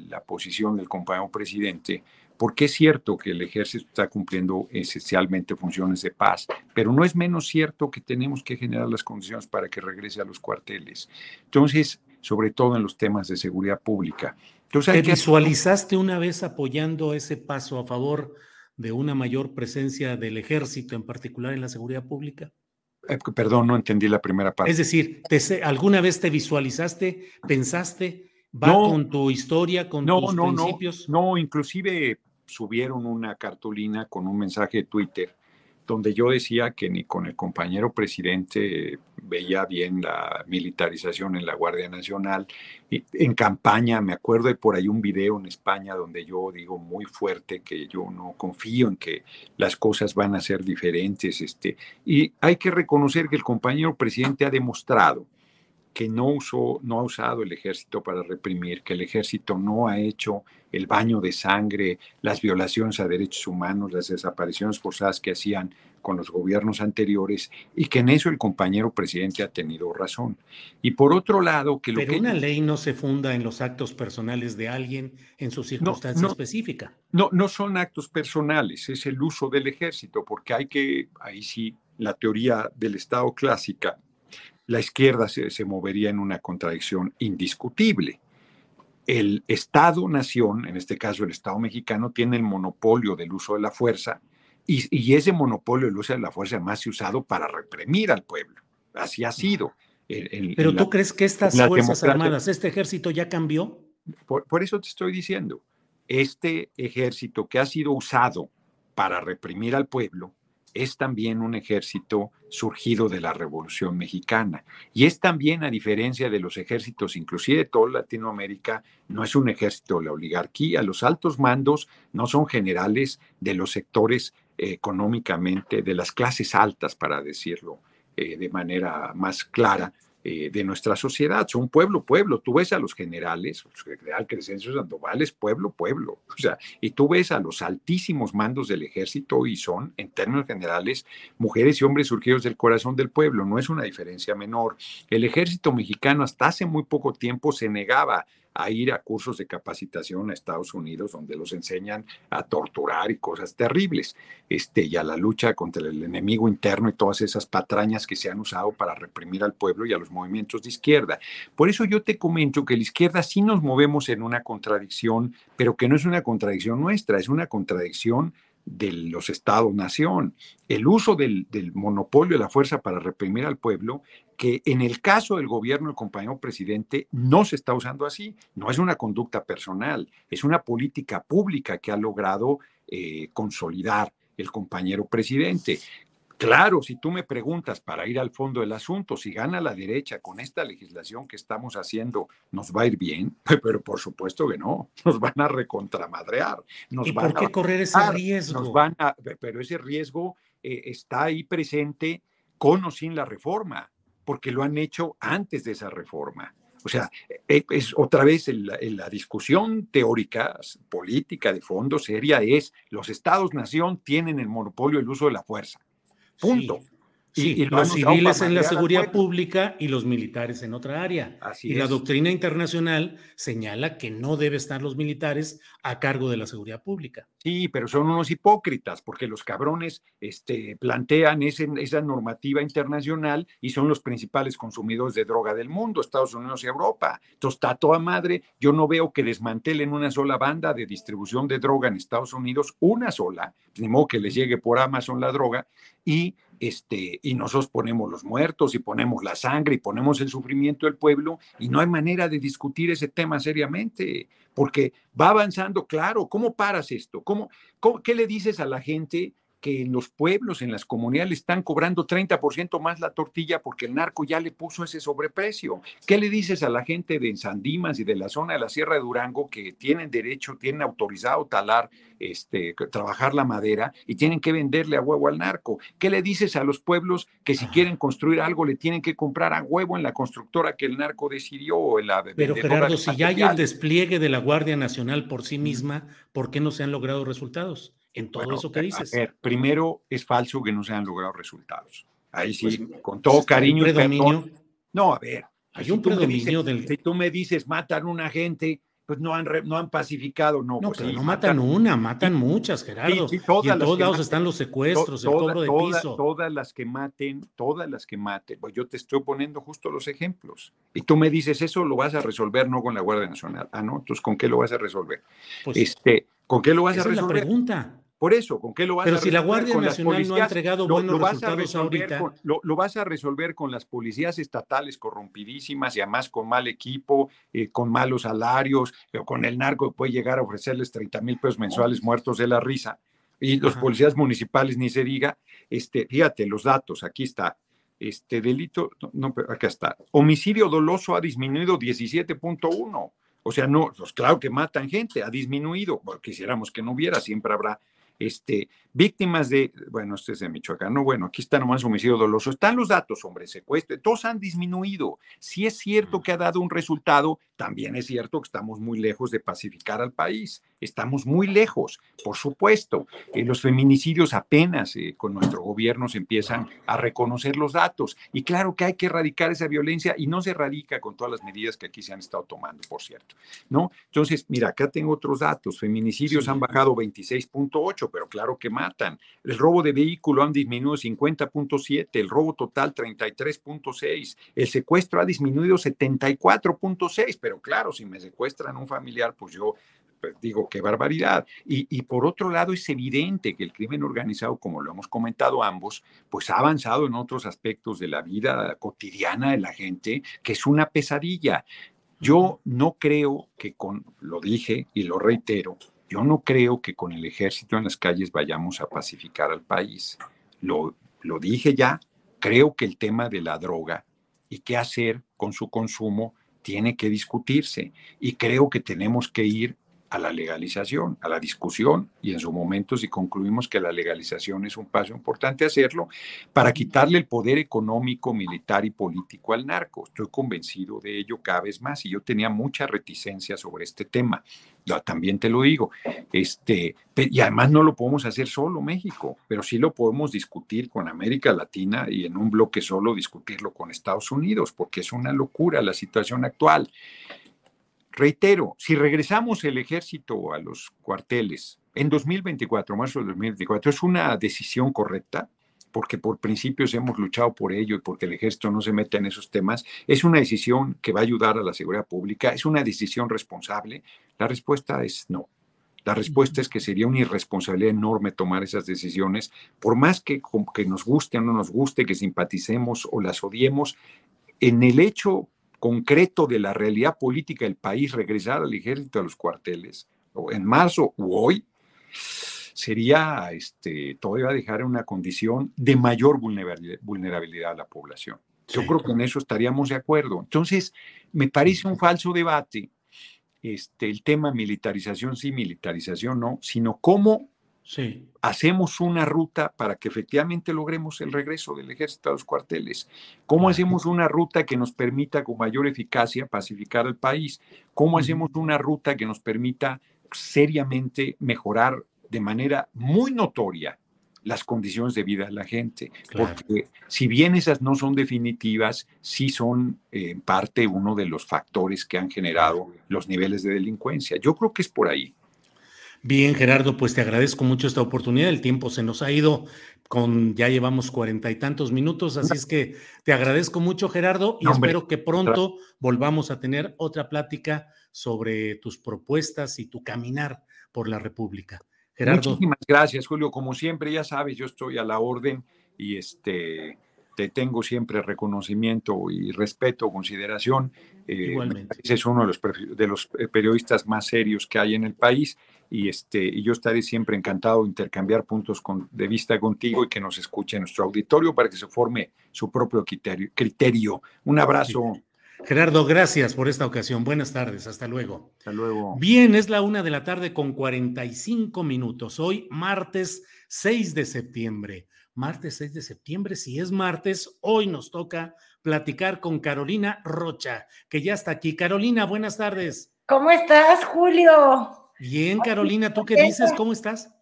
Speaker 3: la posición del compañero presidente porque es cierto que el ejército está cumpliendo esencialmente funciones de paz, pero no es menos cierto que tenemos que generar las condiciones para que regrese a los cuarteles. Entonces, sobre todo en los temas de seguridad pública. Entonces,
Speaker 1: ¿Te visualizaste una vez apoyando ese paso a favor de una mayor presencia del ejército, en particular en la seguridad pública?
Speaker 3: Eh, perdón, no entendí la primera parte.
Speaker 1: Es decir, ¿alguna vez te visualizaste, pensaste, va con tu historia, con tus principios?
Speaker 3: No, no, inclusive subieron una cartulina con un mensaje de Twitter donde yo decía que ni con el compañero presidente veía bien la militarización en la Guardia Nacional. En campaña, me acuerdo de por ahí un video en España donde yo digo muy fuerte que yo no confío en que las cosas van a ser diferentes. Este, y hay que reconocer que el compañero presidente ha demostrado que no, usó, no ha usado el ejército para reprimir, que el ejército no ha hecho el baño de sangre, las violaciones a derechos humanos, las desapariciones forzadas que hacían con los gobiernos anteriores y que en eso el compañero presidente ha tenido razón. Y por otro lado, que
Speaker 1: lo
Speaker 3: Pero
Speaker 1: una ley no se funda en los actos personales de alguien en su circunstancia específica.
Speaker 3: No, no son actos personales, es el uso del ejército, porque hay que, ahí sí, la teoría del Estado clásica la izquierda se, movería en una contradicción indiscutible. El Estado-nación, en este caso el Estado mexicano, tiene el monopolio del uso de la fuerza y, ese monopolio del uso de la fuerza más se ha usado para reprimir al pueblo. Así ha sido.
Speaker 1: Pero tú crees que estas Fuerzas Armadas, este ejército ya cambió?
Speaker 3: por eso te estoy diciendo, este ejército que ha sido usado para reprimir al pueblo, es también un ejército surgido de la Revolución Mexicana. Y es también, a diferencia de los ejércitos, inclusive de toda Latinoamérica, no es un ejército de la oligarquía. Los altos mandos no son generales de los sectores económicamente, de las clases altas, para decirlo eh, de manera más clara, eh, de nuestra sociedad. Son pueblo, pueblo. Tú ves a los generales, el general Crescencio Sandoval es pueblo, pueblo. O sea, y tú ves a los altísimos mandos del ejército y son, en términos generales, mujeres y hombres surgidos del corazón del pueblo. No es una diferencia menor. El ejército mexicano hasta hace muy poco tiempo se negaba a ir a cursos de capacitación a Estados Unidos donde los enseñan a torturar y cosas terribles, este, y a la lucha contra el enemigo interno y todas esas patrañas que se han usado para reprimir al pueblo y a los movimientos de izquierda. Por eso yo te comento que la izquierda sí nos movemos en una contradicción, pero que no es una contradicción nuestra, es una contradicción de los estados-nación, el uso del, monopolio de la fuerza para reprimir al pueblo, que en el caso del gobierno del compañero presidente no se está usando así, no es una conducta personal, es una política pública que ha logrado eh, consolidar el compañero presidente. Claro, si tú me preguntas para ir al fondo del asunto, si gana la derecha con esta legislación que estamos haciendo, ¿nos va a ir bien? Pero por supuesto que no, nos van a recontramadrear. Nos
Speaker 1: ¿Y por qué correr ese riesgo?
Speaker 3: Nos van a, pero ese riesgo eh, está ahí presente con o sin la reforma, porque lo han hecho antes de esa reforma. O sea, e, es otra vez en la, discusión teórica, política, de fondo, seria, es los estados-nación tienen el monopolio del uso de la fuerza. Punto.
Speaker 1: Sí, los civiles en la seguridad pública y los militares en otra área. y la doctrina internacional señala que no debe estar los militares a cargo de la seguridad pública.
Speaker 3: Sí, pero son unos hipócritas porque los cabrones este, plantean esa normativa internacional y son los principales consumidores de droga del mundo, Estados Unidos y Europa. Entonces está toda madre. Yo no veo que desmantelen una sola banda de distribución de droga en Estados Unidos, una sola, ni modo que les llegue por Amazon la droga y este, y nosotros ponemos los muertos y ponemos la sangre y ponemos el sufrimiento del pueblo y no hay manera de discutir ese tema seriamente, porque va avanzando, claro, ¿cómo paras esto? ¿Cómo, qué le dices a la gente que en los pueblos, en las comunidades, están cobrando 30% más la tortilla porque el narco ya le puso ese sobreprecio. ¿Qué le dices a la gente de Sandimas y de la zona de la Sierra de Durango que tienen derecho, tienen autorizado talar, este, trabajar la madera y tienen que venderle a huevo al narco? ¿Qué le dices a los pueblos que si quieren construir algo le tienen que comprar a huevo en la constructora que el narco decidió? En la
Speaker 1: Pero Gerardo, si ya hay el despliegue de la Guardia Nacional por sí misma, ¿por qué no se han logrado resultados? En todo eso que dices.
Speaker 3: primero, es falso que no se han logrado resultados. Ahí sí, pues, con todo cariño y perdón. No, a ver.
Speaker 1: Hay un predominio del.
Speaker 3: Si tú me dices matan a una gente, pues no han, no han pacificado, no.
Speaker 1: No,
Speaker 3: pues
Speaker 1: pero no matan, una, matan muchas, Gerardo. y en todos lados están los secuestros, el cobro de piso.
Speaker 3: Todas las que maten, todas las que maten. Pues yo te estoy poniendo justo los ejemplos. Y tú me dices, eso lo vas a resolver no con la Guardia Nacional. Ah, no, entonces, ¿con qué lo vas a resolver? Pues, este, ¿Con qué lo vas a resolver?
Speaker 1: Es la pregunta.
Speaker 3: Por eso, ¿con qué lo vas
Speaker 1: a
Speaker 3: resolver?
Speaker 1: Pero si la Guardia Nacional no ha entregado buenos resultados ahorita.
Speaker 3: lo, vas a resolver con las policías estatales corrompidísimas y además con mal equipo, eh, con malos salarios, con el narco que puede llegar a ofrecerles 30 mil pesos mensuales muertos de la risa. Y los policías municipales, ni se diga, este, fíjate, los datos, aquí está. Este delito, no, acá está. Homicidio doloso ha disminuido 17.1. O sea, no, pues claro que matan gente, ha disminuido. quisiéramos que no hubiera, siempre habrá este, víctimas de, bueno, este es de Michoacán, no, bueno, aquí está nomás homicidio doloso, están los datos, hombre, secuestro, todos han disminuido. Si es cierto que ha dado un resultado, también es cierto que estamos muy lejos de pacificar al país, estamos muy lejos, por supuesto. Eh, los feminicidios apenas eh, con nuestro gobierno se empiezan a reconocer los datos, y claro que hay que erradicar esa violencia y no se erradica con todas las medidas que aquí se han estado tomando, por cierto, ¿no? Entonces, mira, acá tengo otros datos, feminicidios han bajado 26.8, pero claro que matan. El robo de vehículo han disminuido 50.7, el robo total 33.6, el secuestro ha disminuido 74.6, pero claro, si me secuestran un familiar, pues yo pues, digo, qué barbaridad. Y, y, por otro lado, es evidente que el crimen organizado, como lo hemos comentado ambos, pues ha avanzado en otros aspectos de la vida cotidiana de la gente, que es una pesadilla. Yo no creo que con, lo dije y lo reitero, yo no creo que con el ejército en las calles vayamos a pacificar al país. Lo, lo dije ya, creo que el tema de la droga y qué hacer con su consumo tiene que discutirse y creo que tenemos que ir a la legalización, a la discusión y en su momento si concluimos que la legalización es un paso importante hacerlo para quitarle el poder económico, militar y político al narco. Estoy convencido de ello cada vez más y yo tenía mucha reticencia sobre este tema. Yo también te lo digo. Este, y además no lo podemos hacer solo México, pero sí lo podemos discutir con América Latina y en un bloque solo discutirlo con Estados Unidos, porque es una locura la situación actual. Reitero, si regresamos el ejército a los cuarteles en 2024, marzo de 2024, es una decisión correcta, porque por principios hemos luchado por ello y porque el ejército no se mete en esos temas. Es una decisión que va a ayudar a la seguridad pública, es una decisión responsable. La respuesta es no. La respuesta es que sería una irresponsabilidad enorme tomar esas decisiones, por más que, que nos guste o no nos guste, que simpaticemos o las odiemos, en el hecho concreto de la realidad política del país, regresar al ejército a los cuarteles, o en marzo u hoy, sería este, todavía dejar una condición de mayor vulnerabilidad a la población. Yo creo que en eso estaríamos de acuerdo. Entonces, me parece un falso debate este, el tema militarización sí, militarización no, sino cómo Sí. Hacemos una ruta para que efectivamente logremos el regreso del ejército a los cuarteles. ¿Cómo hacemos una ruta que nos permita con mayor eficacia pacificar el país? ¿Cómo hacemos una ruta que nos permita seriamente mejorar de manera muy notoria las condiciones de vida de la gente? Porque si bien esas no son definitivas, sí son eh, en parte uno de los factores que han generado los niveles de delincuencia. Yo creo que es por ahí.
Speaker 1: Bien, Gerardo, pues te agradezco mucho esta oportunidad. El tiempo se nos ha ido con, ya llevamos cuarenta y tantos minutos, así es que te agradezco mucho, Gerardo, y espero que pronto volvamos a tener otra plática sobre tus propuestas y tu caminar por la República.
Speaker 3: Gerardo. Muchísimas gracias, Julio. Como siempre, ya sabes, yo estoy a la orden y este te tengo siempre reconocimiento y respeto, consideración. Eh, Igualmente. es uno de los, de los eh, periodistas más serios que hay en el país y, este, y yo estaré siempre encantado de intercambiar puntos de vista contigo y que nos escuche nuestro auditorio para que se forme su propio criterio. criterio. Un abrazo.
Speaker 1: Gerardo, gracias por esta ocasión. Buenas tardes, hasta luego.
Speaker 3: Hasta luego.
Speaker 1: Bien, es la una de la tarde con 45 minutos. Hoy, martes 6 de septiembre martes 6 de septiembre. Si es martes, hoy nos toca platicar con Carolina Rocha, que ya está aquí. Carolina, buenas tardes.
Speaker 4: ¿Cómo estás, Julio?
Speaker 1: Bien, Carolina, ¿tú qué dices? ¿Cómo estás?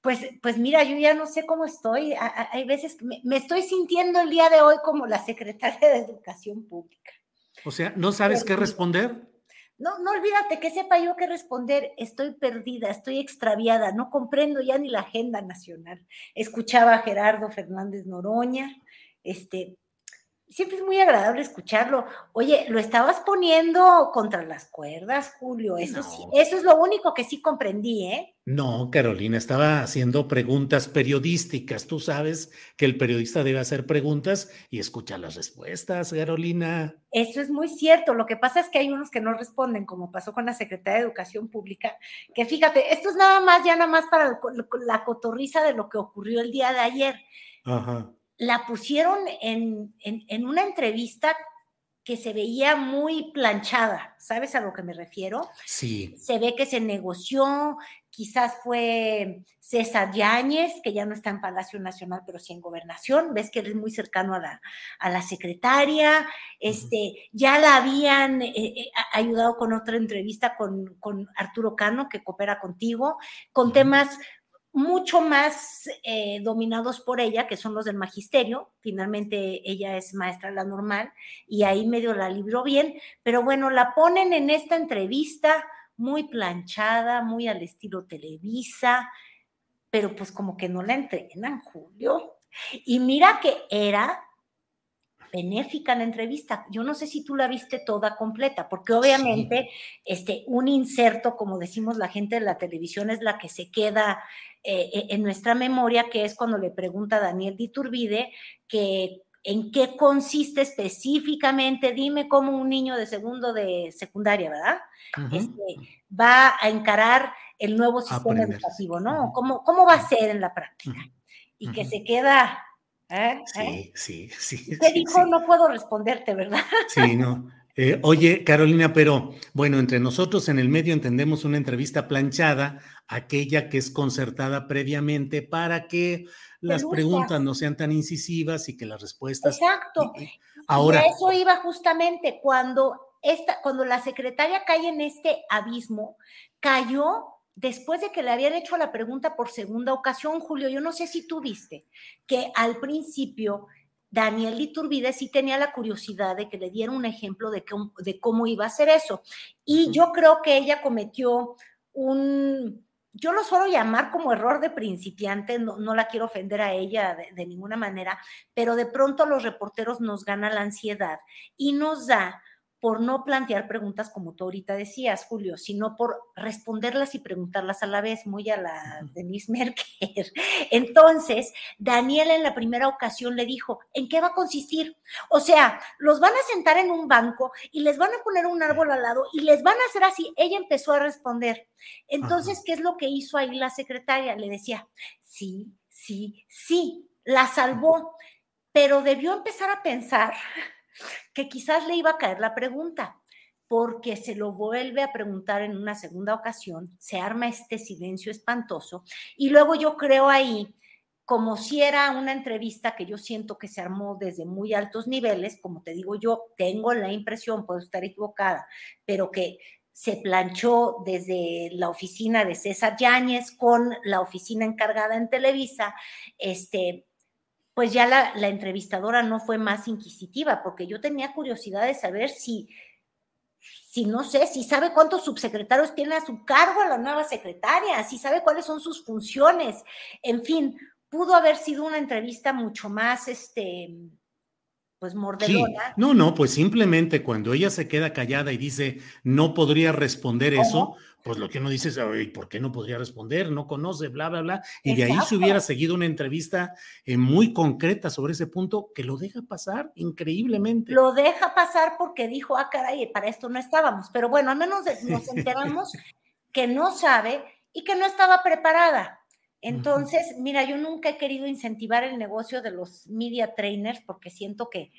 Speaker 4: Pues, pues mira, yo ya no sé cómo estoy. Hay veces que me, estoy sintiendo el día de hoy como la secretaria de Educación Pública.
Speaker 1: O sea, ¿no sabes qué responder?
Speaker 4: No, no olvídate que sepa yo qué responder. Estoy perdida, estoy extraviada, no comprendo ya ni la agenda nacional. Escuchaba a Gerardo Fernández Noroña, este, siempre es muy agradable escucharlo. Oye, lo estabas poniendo contra las cuerdas, Julio. Eso, sí, eso es lo único que sí comprendí, ¿eh?
Speaker 1: No, Carolina, estaba haciendo preguntas periodísticas. Tú sabes que el periodista debe hacer preguntas y escuchar las respuestas, Carolina.
Speaker 4: Eso es muy cierto. Lo que pasa es que hay unos que no responden, como pasó con la Secretaría de Educación Pública, que fíjate, esto es nada más, ya nada más para la cotorriza de lo que ocurrió el día de ayer. Ajá la pusieron en, una entrevista que se veía muy planchada, ¿sabes a lo que me refiero?
Speaker 1: Sí.
Speaker 4: Se ve que se negoció, quizás fue César Yáñez, que ya no está en Palacio Nacional, pero sí en Gobernación, ves que él es muy cercano a la, a la secretaria, este, ya la habían eh, eh, ayudado con otra entrevista con, Arturo Cano, que coopera contigo, con temas mucho más eh, dominados por ella, que son los del magisterio. Finalmente ella es maestra la normal y ahí medio la libró bien, pero bueno, la ponen en esta entrevista muy planchada, muy al estilo Televisa, pero pues como que no la entrenan, Julio. Y mira que era benéfica la entrevista. Yo no sé si tú la viste toda completa, porque obviamente este, un inserto, como decimos la gente de la televisión, es la que se queda eh, eh, en nuestra memoria, que es cuando le pregunta a Daniel Diturbide que en qué consiste específicamente, dime cómo un niño de segundo de secundaria, ¿verdad? Este, va a encarar el nuevo sistema educativo, ¿no? ¿Cómo, ¿Cómo va a ser en la práctica? Y que se queda
Speaker 1: ¿Eh? Sí, sí, sí.
Speaker 4: Te dijo, no puedo responderte, ¿verdad?
Speaker 1: Sí, no. Eh, oye, Carolina, pero bueno, entre nosotros en el medio entendemos una entrevista planchada, aquella que es concertada previamente para que las preguntas no sean tan incisivas y que las respuestas.
Speaker 4: Exacto. Ahora. eso iba justamente cuando esta, cuando la secretaria cae en este abismo, cayó después de que le habían hecho la pregunta por segunda ocasión, Julio. Yo no sé si tú viste que al principio Daniel Iturbide sí tenía la curiosidad de que le diera un ejemplo de, de cómo iba a hacer eso. Y yo creo que ella cometió un, yo lo suelo llamar como error de principiante, no, la quiero ofender a ella de, de, ninguna manera, pero de pronto los reporteros nos gana la ansiedad y nos da por no plantear preguntas como tú ahorita decías, Julio, sino por responderlas y preguntarlas a la vez, muy a la Denise Merker. Entonces, Daniel en la primera ocasión le dijo, ¿en qué va a consistir? O sea, los van a sentar en un banco y les van a poner un árbol al lado y les van a hacer así. Ella empezó a responder. Entonces, ¿qué es lo que hizo ahí la secretaria? Le decía, sí, sí, sí, la salvó, pero debió empezar a pensar que quizás le iba a caer la pregunta, porque se lo vuelve a preguntar en una segunda ocasión, se arma este silencio espantoso y luego yo creo ahí como si era una entrevista que yo siento que se armó desde muy altos niveles, como te digo yo, tengo la impresión, puedo estar equivocada, pero que se planchó desde la oficina de César Yáñez con la oficina encargada en Televisa, este, pues ya la, entrevistadora no fue más inquisitiva, porque yo tenía curiosidad de saber si, si no sé, si sabe cuántos subsecretarios tiene a su cargo la nueva secretaria, si sabe cuáles son sus funciones, en fin, pudo haber sido una entrevista mucho más, este, pues mordelona.
Speaker 1: No, no, pues simplemente cuando ella se queda callada y dice, no podría responder eso, pues lo que uno dice es, ¿por qué no podría responder? No conoce, bla, bla, bla. Y de ahí se hubiera seguido una entrevista eh, muy concreta sobre ese punto que lo deja pasar increíblemente.
Speaker 4: Lo deja pasar porque dijo, ah, caray, para esto no estábamos. Pero bueno, al menos nos enteramos que no sabe y que no estaba preparada. Entonces, mira, yo nunca he querido incentivar el negocio de los media trainers porque siento que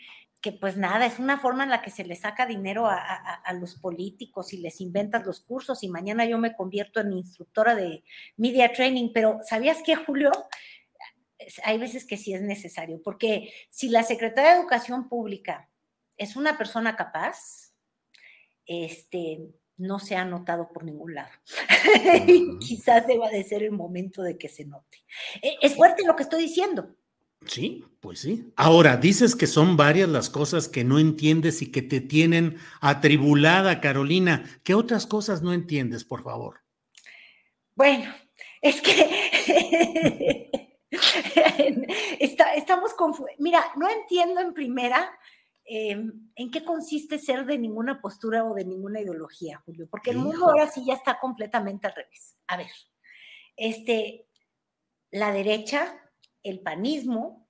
Speaker 4: que pues nada, es una forma en la que se le saca dinero a, los políticos y les inventas los cursos y mañana yo me convierto en instructora de media training, pero ¿sabías qué, Julio? Hay veces que sí es necesario, porque si la secretaria de Educación Pública es una persona capaz, este, no se ha notado por ningún lado. Quizás deba de ser el momento de que se note. E, es fuerte lo que estoy diciendo,
Speaker 1: Sí, pues sí. Ahora, dices que son varias las cosas que no entiendes y que te tienen atribulada, Carolina. ¿Qué otras cosas no entiendes, por favor?
Speaker 4: Bueno, es que estamos confundidos. Mira, no entiendo en primera em, en qué consiste ser de ninguna postura o de ninguna ideología, Julio, porque el mundo ahora sí ya está completamente al revés. A ver, este, la derecha el panismo,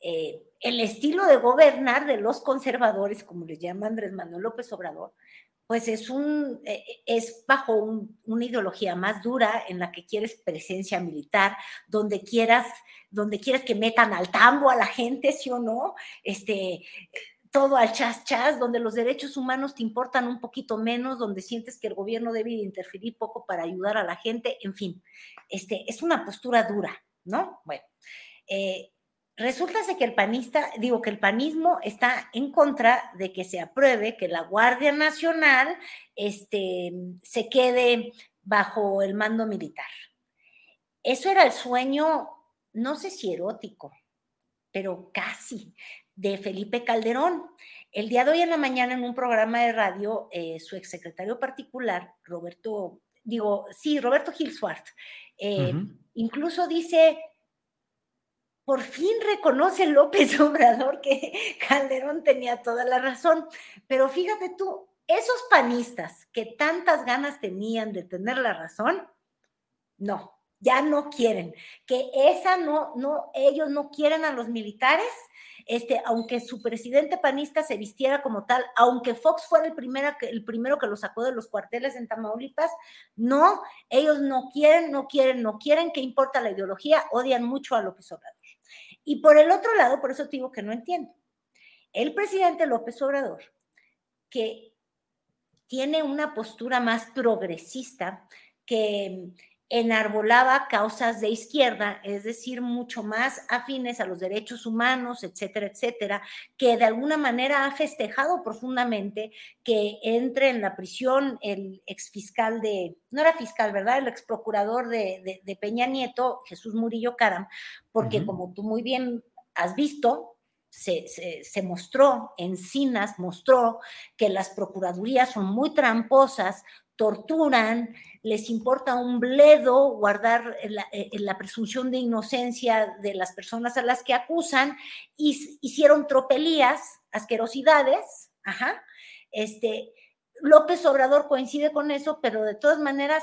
Speaker 4: eh, el estilo de gobernar de los conservadores, como les llama Andrés Manuel López Obrador, pues es, un, eh, es bajo una ideología más dura en la que quieres presencia militar, donde quieras, donde quieres que metan al tambo a la gente, sí o no, este, todo al chas chas, donde los derechos humanos te importan un poquito menos, donde sientes que el gobierno debe interferir poco para ayudar a la gente, en fin, este, es una postura dura, ¿no? Bueno, eh, resulta que el panista, digo que el panismo está en contra de que se apruebe que la Guardia Nacional este, se quede bajo el mando militar. Eso era el sueño, no sé si erótico, pero casi, de Felipe Calderón. El día de hoy en la mañana en un programa de radio, eh, su exsecretario particular, Roberto, digo, sí, Roberto Gil eh, incluso dice por fin reconoce López Obrador que Calderón tenía toda la razón. Pero fíjate tú, esos panistas que tantas ganas tenían de tener la razón, no, ya no quieren. Que esa no, no, ellos no quieren a los militares, este, aunque su presidente panista se vistiera como tal, aunque Fox fuera el, primero que, el primero que lo sacó de los cuarteles en Tamaulipas, no, ellos no quieren, no quieren, no quieren, ¿qué importa la ideología? Odian mucho a López Obrador. Y por el otro lado, por eso te digo que no entiendo. El presidente López Obrador que tiene una postura más progresista, que enarbolaba causas de izquierda, es decir, mucho más afines a los derechos humanos, etcétera, etcétera, que de alguna manera ha festejado profundamente que entre en la prisión el exfiscal de, no era fiscal, ¿verdad? El ex procurador de, Peña Nieto, Jesús Murillo Caram, porque como tú muy bien has visto, se, se, mostró, Encinas mostró que las procuradurías son muy tramposas, torturan, les importa un bledo guardar la, eh, la, presunción de inocencia de las personas a las que acusan, y hicieron tropelías, asquerosidades, ajá. Este, López Obrador coincide con eso, pero de todas maneras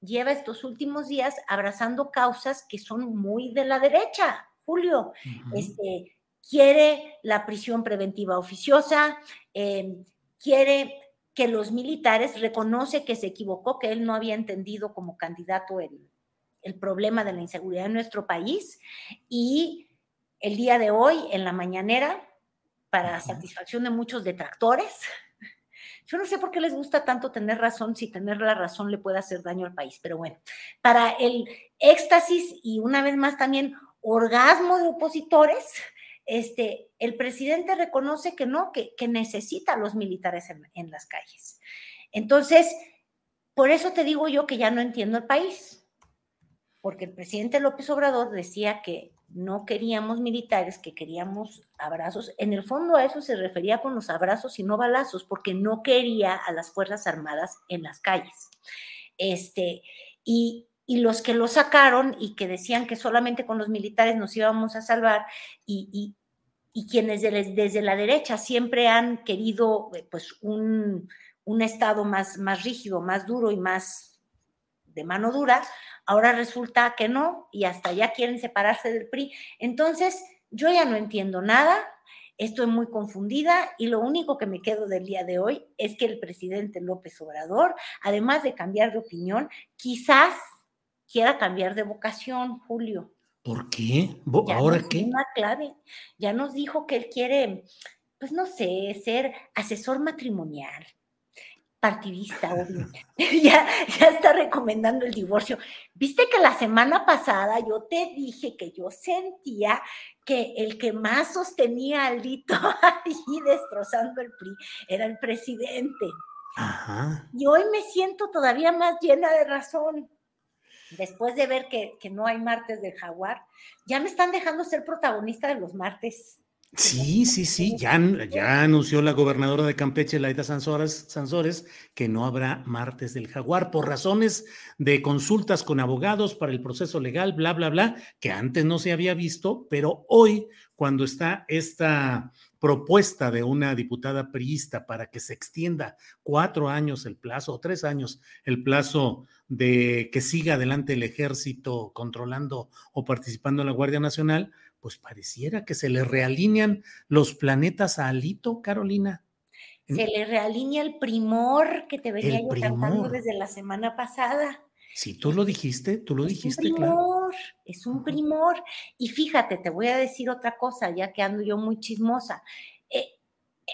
Speaker 4: lleva estos últimos días abrazando causas que son muy de la derecha, Julio. Este, quiere la prisión preventiva oficiosa, eh, quiere que los militares reconoce que se equivocó, que él no había entendido como candidato el, problema de la inseguridad en nuestro país. Y el día de hoy en la mañanera, para satisfacción de muchos detractores, yo no sé por qué les gusta tanto tener razón si tener la razón le puede hacer daño al país, pero bueno, para el éxtasis y una vez más también orgasmo de opositores, este, el presidente reconoce que no, que, necesita a los militares en, las calles. Entonces, por eso te digo yo que ya no entiendo el país, porque el presidente López Obrador decía que no queríamos militares, que queríamos abrazos. En el fondo a eso se refería con los abrazos y no balazos, porque no quería a las Fuerzas Armadas en las calles. Este, y, y los que lo sacaron y que decían que solamente con los militares nos íbamos a salvar y, y quienes desde la derecha siempre han querido eh, pues un, Estado más, más rígido, más duro y más de mano dura, ahora resulta que no y hasta ya quieren separarse del PRI. Entonces, yo ya no entiendo nada, estoy muy confundida y lo único que me quedo del día de hoy es que el presidente López Obrador, además de cambiar de opinión, quizás quiera cambiar de vocación, Julio.
Speaker 1: ¿Por qué? ¿Ahora qué?
Speaker 4: Una clave. Ya nos dijo que él quiere, pues no sé, ser asesor matrimonial, partidista, obvio. ya, ya está recomendando el divorcio. Viste que la semana pasada yo te dije que yo sentía que el que más sostenía al Lito ahí destrozando el PRI era el presidente. Ajá. Y hoy me siento todavía más llena de razón después de ver que, no hay martes del jaguar, ya me están dejando ser protagonista de los martes.
Speaker 1: Sí, sí, sí, ya, ya anunció la gobernadora de Campeche, Laida Sansores, Sansores, que no habrá martes del jaguar por razones de consultas con abogados para el proceso legal, bla, bla, bla, que antes no se había visto, pero hoy, cuando está esta propuesta de una diputada priista para que se extienda cuatro años el plazo, o tres años el plazo de que siga adelante el ejército controlando o participando en la Guardia Nacional, pues pareciera que se le realinean los planetas a Alito, Carolina.
Speaker 4: Se le realinea el primor que te venía yo cantando desde la semana pasada.
Speaker 1: Sí, tú lo dijiste, tú lo dijiste,
Speaker 4: un primor, Es un primor. Y fíjate, te voy a decir otra cosa, ya que ando yo muy chismosa. Eh,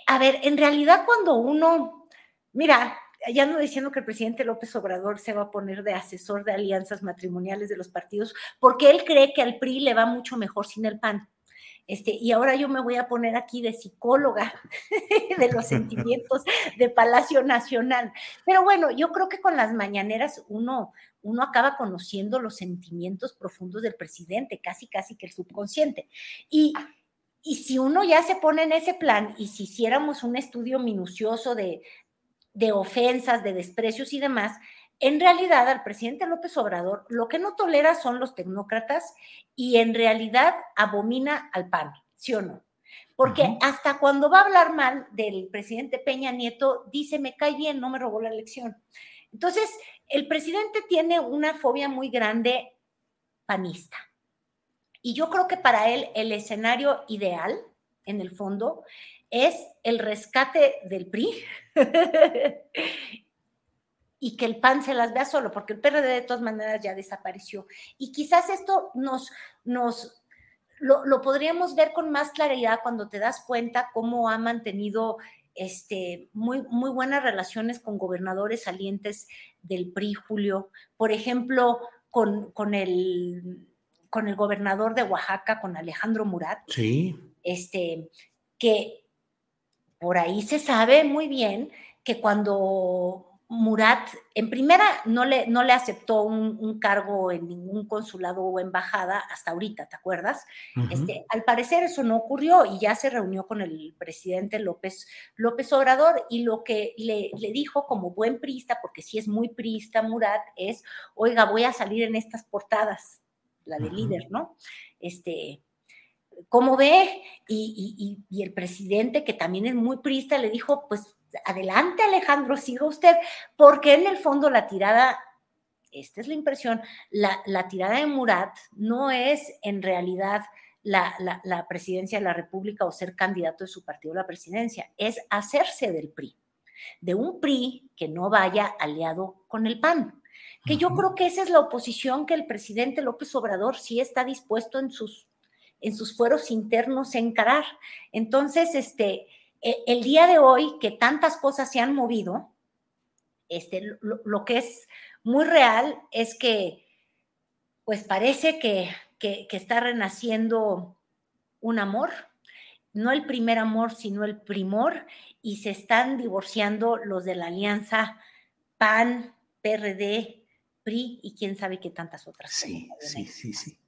Speaker 4: a ver, en realidad cuando uno, mira, ya no diciendo que el presidente López Obrador se va a poner de asesor de alianzas matrimoniales de los partidos, porque él cree que al PRI le va mucho mejor sin el PAN. Este, y ahora yo me voy a poner aquí de psicóloga de los sentimientos de Palacio Nacional. Pero bueno, yo creo que con las mañaneras uno, uno acaba conociendo los sentimientos profundos del presidente, casi, casi que el subconsciente. Y, y si uno ya se pone en ese plan y si hiciéramos un estudio minucioso de, de ofensas, de desprecios y demás, en realidad al presidente López Obrador lo que no tolera son los tecnócratas y en realidad abomina al PAN, ¿sí o no? Porque hasta cuando va a hablar mal del presidente Peña Nieto, dice, me cae bien, no me robó la elección. Entonces, el presidente tiene una fobia muy grande panista. Y yo creo que para él el escenario ideal, en el fondo, es el rescate del PRI y que el PAN se las vea solo, porque el PRD de todas maneras ya desapareció. Y quizás esto nos, nos lo, podríamos ver con más claridad cuando te das cuenta cómo ha mantenido este, muy, muy buenas relaciones con gobernadores salientes del PRI, Julio. Por ejemplo, con, con, el, con el gobernador de Oaxaca, con Alejandro Murat.
Speaker 1: Sí.
Speaker 4: Este, que por ahí se sabe muy bien que cuando Murat, en primera, no le, no le aceptó un, cargo en ningún consulado o embajada hasta ahorita, ¿te acuerdas? este, al parecer eso no ocurrió y ya se reunió con el presidente López, López Obrador y lo que le, le dijo como buen priista, porque sí es muy priista Murat, es, oiga, voy a salir en estas portadas, la de líder, ¿no? Este, ¿cómo ve? Y, y, y, el presidente, que también es muy priista, le dijo, pues adelante Alejandro, siga usted, porque en el fondo la tirada, esta es la impresión, la, tirada de Murat no es en realidad la, la, presidencia de la República o ser candidato de su partido a la presidencia, es hacerse del PRI, de un PRI que no vaya aliado con el PAN. Que yo creo que esa es la oposición que el presidente López Obrador sí está dispuesto en sus, en sus fueros internos a encarar. Entonces, este, el día de hoy, que tantas cosas se han movido, este, lo, que es muy real es que, pues parece que, que, está renaciendo un amor, no el primer amor, sino el primor, y se están divorciando los de la alianza PAN, PRD, PRI y quién sabe qué tantas otras.
Speaker 1: Sí, sí, sí, sí.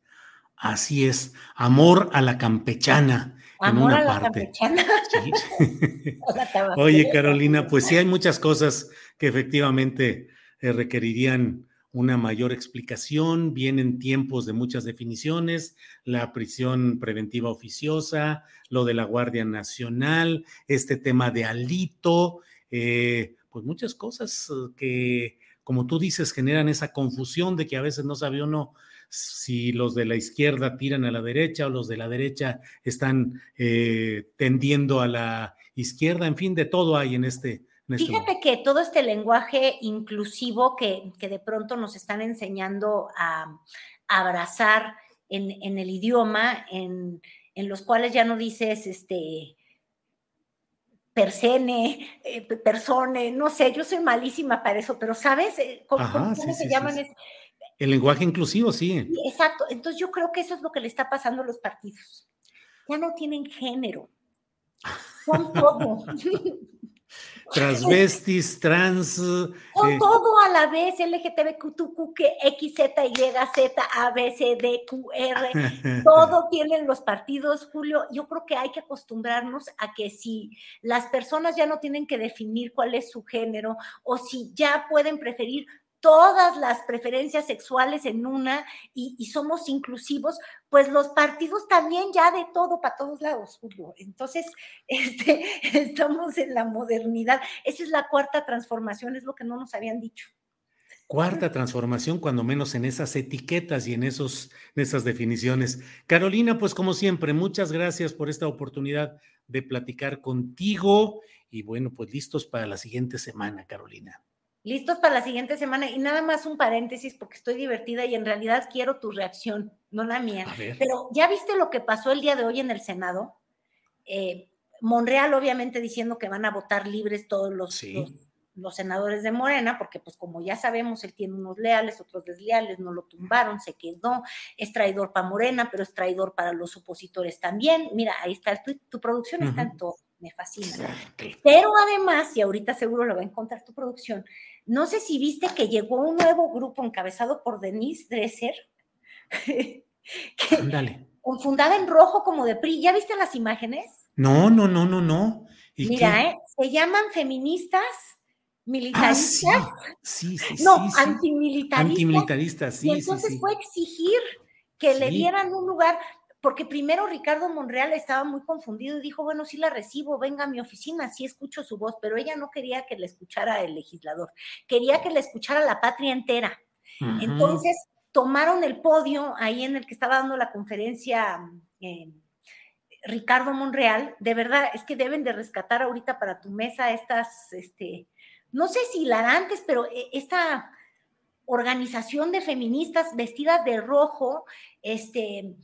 Speaker 1: Así es, amor a la campechana.
Speaker 4: Amor a la campechana.
Speaker 1: Oye, Carolina, pues sí hay muchas cosas que efectivamente eh, requerirían una mayor explicación. Vienen tiempos de muchas definiciones, la prisión preventiva oficiosa, lo de la Guardia Nacional, este tema de Alito, eh, pues muchas cosas eh, que, como tú dices, generan esa confusión de que a veces no sabe uno si los de la izquierda tiran a la derecha o los de la derecha están eh, tendiendo a la izquierda, en fin, de todo hay en este. este
Speaker 4: Fíjate que todo este lenguaje inclusivo que, de pronto nos están enseñando a, abrazar en, el idioma, en, los cuales ya no dices este persene, eh, persone, no sé, yo soy malísima para eso, pero ¿sabes? Eh, ¿Cómo, se llaman?
Speaker 1: El lenguaje inclusivo, sí.
Speaker 4: Exacto. Entonces yo creo que eso es lo que le está pasando a los partidos. Ya no tienen género. Son todo.
Speaker 1: Transvestis, trans.
Speaker 4: Son eh, todo a la vez, LGTBQ, X, Z, Y, Z, A, B, C, D, Q, R. todo tienen los partidos, Julio. Yo creo que hay que acostumbrarnos a que si las personas ya no tienen que definir cuál es su género o si ya pueden preferir todas las preferencias sexuales en una y, somos inclusivos, pues los partidos también ya de todo para todos lados. Entonces, este, estamos en la modernidad. Esa es la cuarta transformación, es lo que no nos habían dicho.
Speaker 1: Cuarta transformación, cuando menos en esas etiquetas y en, esos, en esas definiciones. Carolina, pues como siempre, muchas gracias por esta oportunidad de platicar contigo y bueno, pues listos para la siguiente semana, Carolina
Speaker 4: listos para la siguiente semana. Y nada más un paréntesis porque estoy divertida y en realidad quiero tu reacción, no la mía. Pero ya viste lo que pasó el día de hoy en el Senado. Eh, Monreal obviamente diciendo que van a votar libres todos los, los, senadores de Morena, porque pues como ya sabemos, él tiene unos leales, otros desleales, no lo tumbaron, se quedó, es traidor para Morena, pero es traidor para los opositores también. Mira, ahí está el tuit, tu producción está en todo me fascina. Pero además, y ahorita seguro lo va a encontrar tu producción, no sé si viste que llegó un nuevo grupo encabezado por Denise Dresser,
Speaker 1: Ándale.
Speaker 4: fundada en rojo como de PRI. ¿Ya viste las imágenes?
Speaker 1: No, no, no, no, no.
Speaker 4: Mira, ¿eh? se llaman feministas militaristas.
Speaker 1: Ah, sí. sí,
Speaker 4: no, antimilitaristas.
Speaker 1: Antimilitaristas, sí.
Speaker 4: Y entonces fue exigir que le dieran un lugar porque primero Ricardo Monreal estaba muy confundido y dijo, bueno, sí la recibo, venga a mi oficina, sí escucho su voz, pero ella no quería que le escuchara el legislador, quería que le escuchara la patria entera. Entonces tomaron el podio ahí en el que estaba dando la conferencia eh, Ricardo Monreal, de verdad, es que deben de rescatar ahorita para tu mesa estas, este, no sé si hilarantes, pero eh, esta organización de feministas vestidas de rojo, este,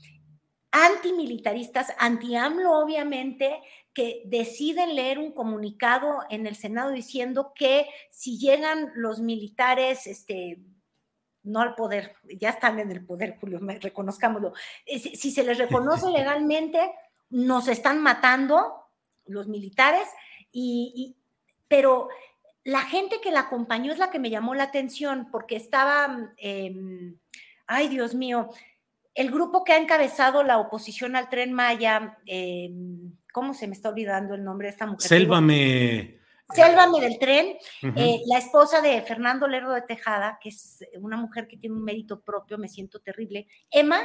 Speaker 4: antimilitaristas, anti-AMLO obviamente, que deciden leer un comunicado en el Senado diciendo que si llegan los militares, este, no al poder, ya están en el poder, Julio, reconozcámoslo, eh, si, se les reconoce legalmente, nos están matando los militares, y, pero la gente que la acompañó es la que me llamó la atención, porque estaba, em, ay Dios mío, el grupo que ha encabezado la oposición al tren Maya, em, ¿cómo se me está olvidando el nombre de esta mujer?
Speaker 1: Sélvame.
Speaker 4: Sélvame del tren, eh, la esposa de Fernando Lerdo de Tejada, que es una mujer que tiene un mérito propio, me siento terrible. Emma.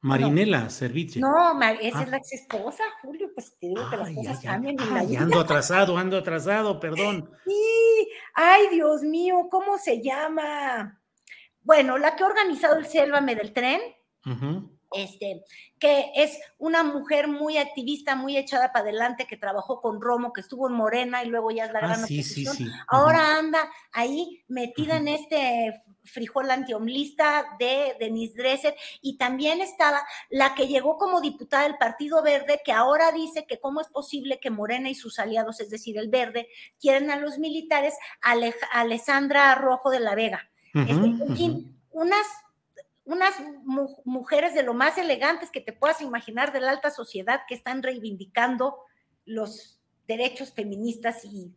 Speaker 1: Marinela Servicio.
Speaker 4: No, esa es ah. la ex esposa, Julio, pues te digo que las cosas cambian.
Speaker 1: ando atrasado, ando atrasado, perdón.
Speaker 4: Sí, ay, Dios mío, ¿cómo se llama? Bueno, la que ha organizado el Sélvame del tren, este, que es una mujer muy activista, muy echada para adelante, que trabajó con Romo, que estuvo en Morena y luego ya es la ah, gran oposición. Ahora anda ahí metida en este frijol antiomlista de Denise Dresser y también estaba la que llegó como diputada del Partido Verde, que ahora dice que cómo es posible que Morena y sus aliados, es decir, el Verde, quieren a los militares, Alessandra Rojo de la Vega. Unas unas mujeres de lo más elegantes que te puedas imaginar de la alta sociedad que están reivindicando los derechos feministas y,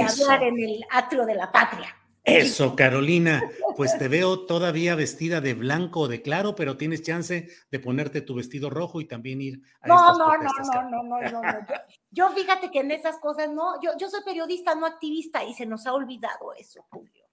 Speaker 4: hablar en el atrio de la patria.
Speaker 1: Eso, Carolina, pues te veo todavía vestida de blanco o de claro, pero tienes chance de ponerte tu vestido rojo y también ir a
Speaker 4: no, estas no, no, no, no, no, no, no, Yo, yo fíjate que en esas cosas no, yo, yo soy periodista, no activista y se nos ha olvidado eso, Julio.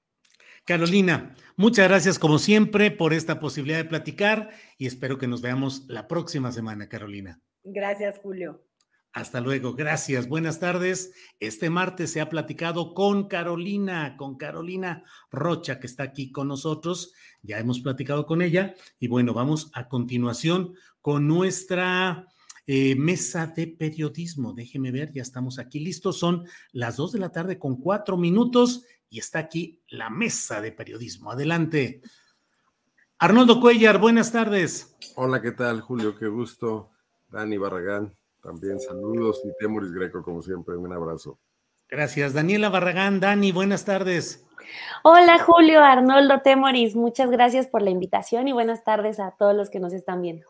Speaker 1: Carolina, muchas gracias como siempre por esta posibilidad de platicar y espero que nos veamos la próxima semana, Carolina.
Speaker 4: Gracias, Julio.
Speaker 1: Hasta luego, gracias. Buenas tardes. Este martes se ha platicado con Carolina, con Carolina Rocha, que está aquí con nosotros. Ya hemos platicado con ella. Y bueno, vamos a continuación con nuestra eh, mesa de periodismo. Déjeme ver, ya estamos aquí listos. Son las dos de la tarde con cuatro minutos y está aquí la mesa de periodismo. Adelante. Arnoldo Cuellar, buenas tardes.
Speaker 5: Hola, ¿qué tal, Julio? Qué gusto. Dani Barragán, también saludos. Y Temoris Greco, como siempre, un abrazo.
Speaker 1: Gracias. Daniela Barragán, Dani, buenas tardes.
Speaker 6: Hola, Julio, Arnoldo, Temoris, muchas gracias por la invitación y buenas tardes a todos los que nos están viendo.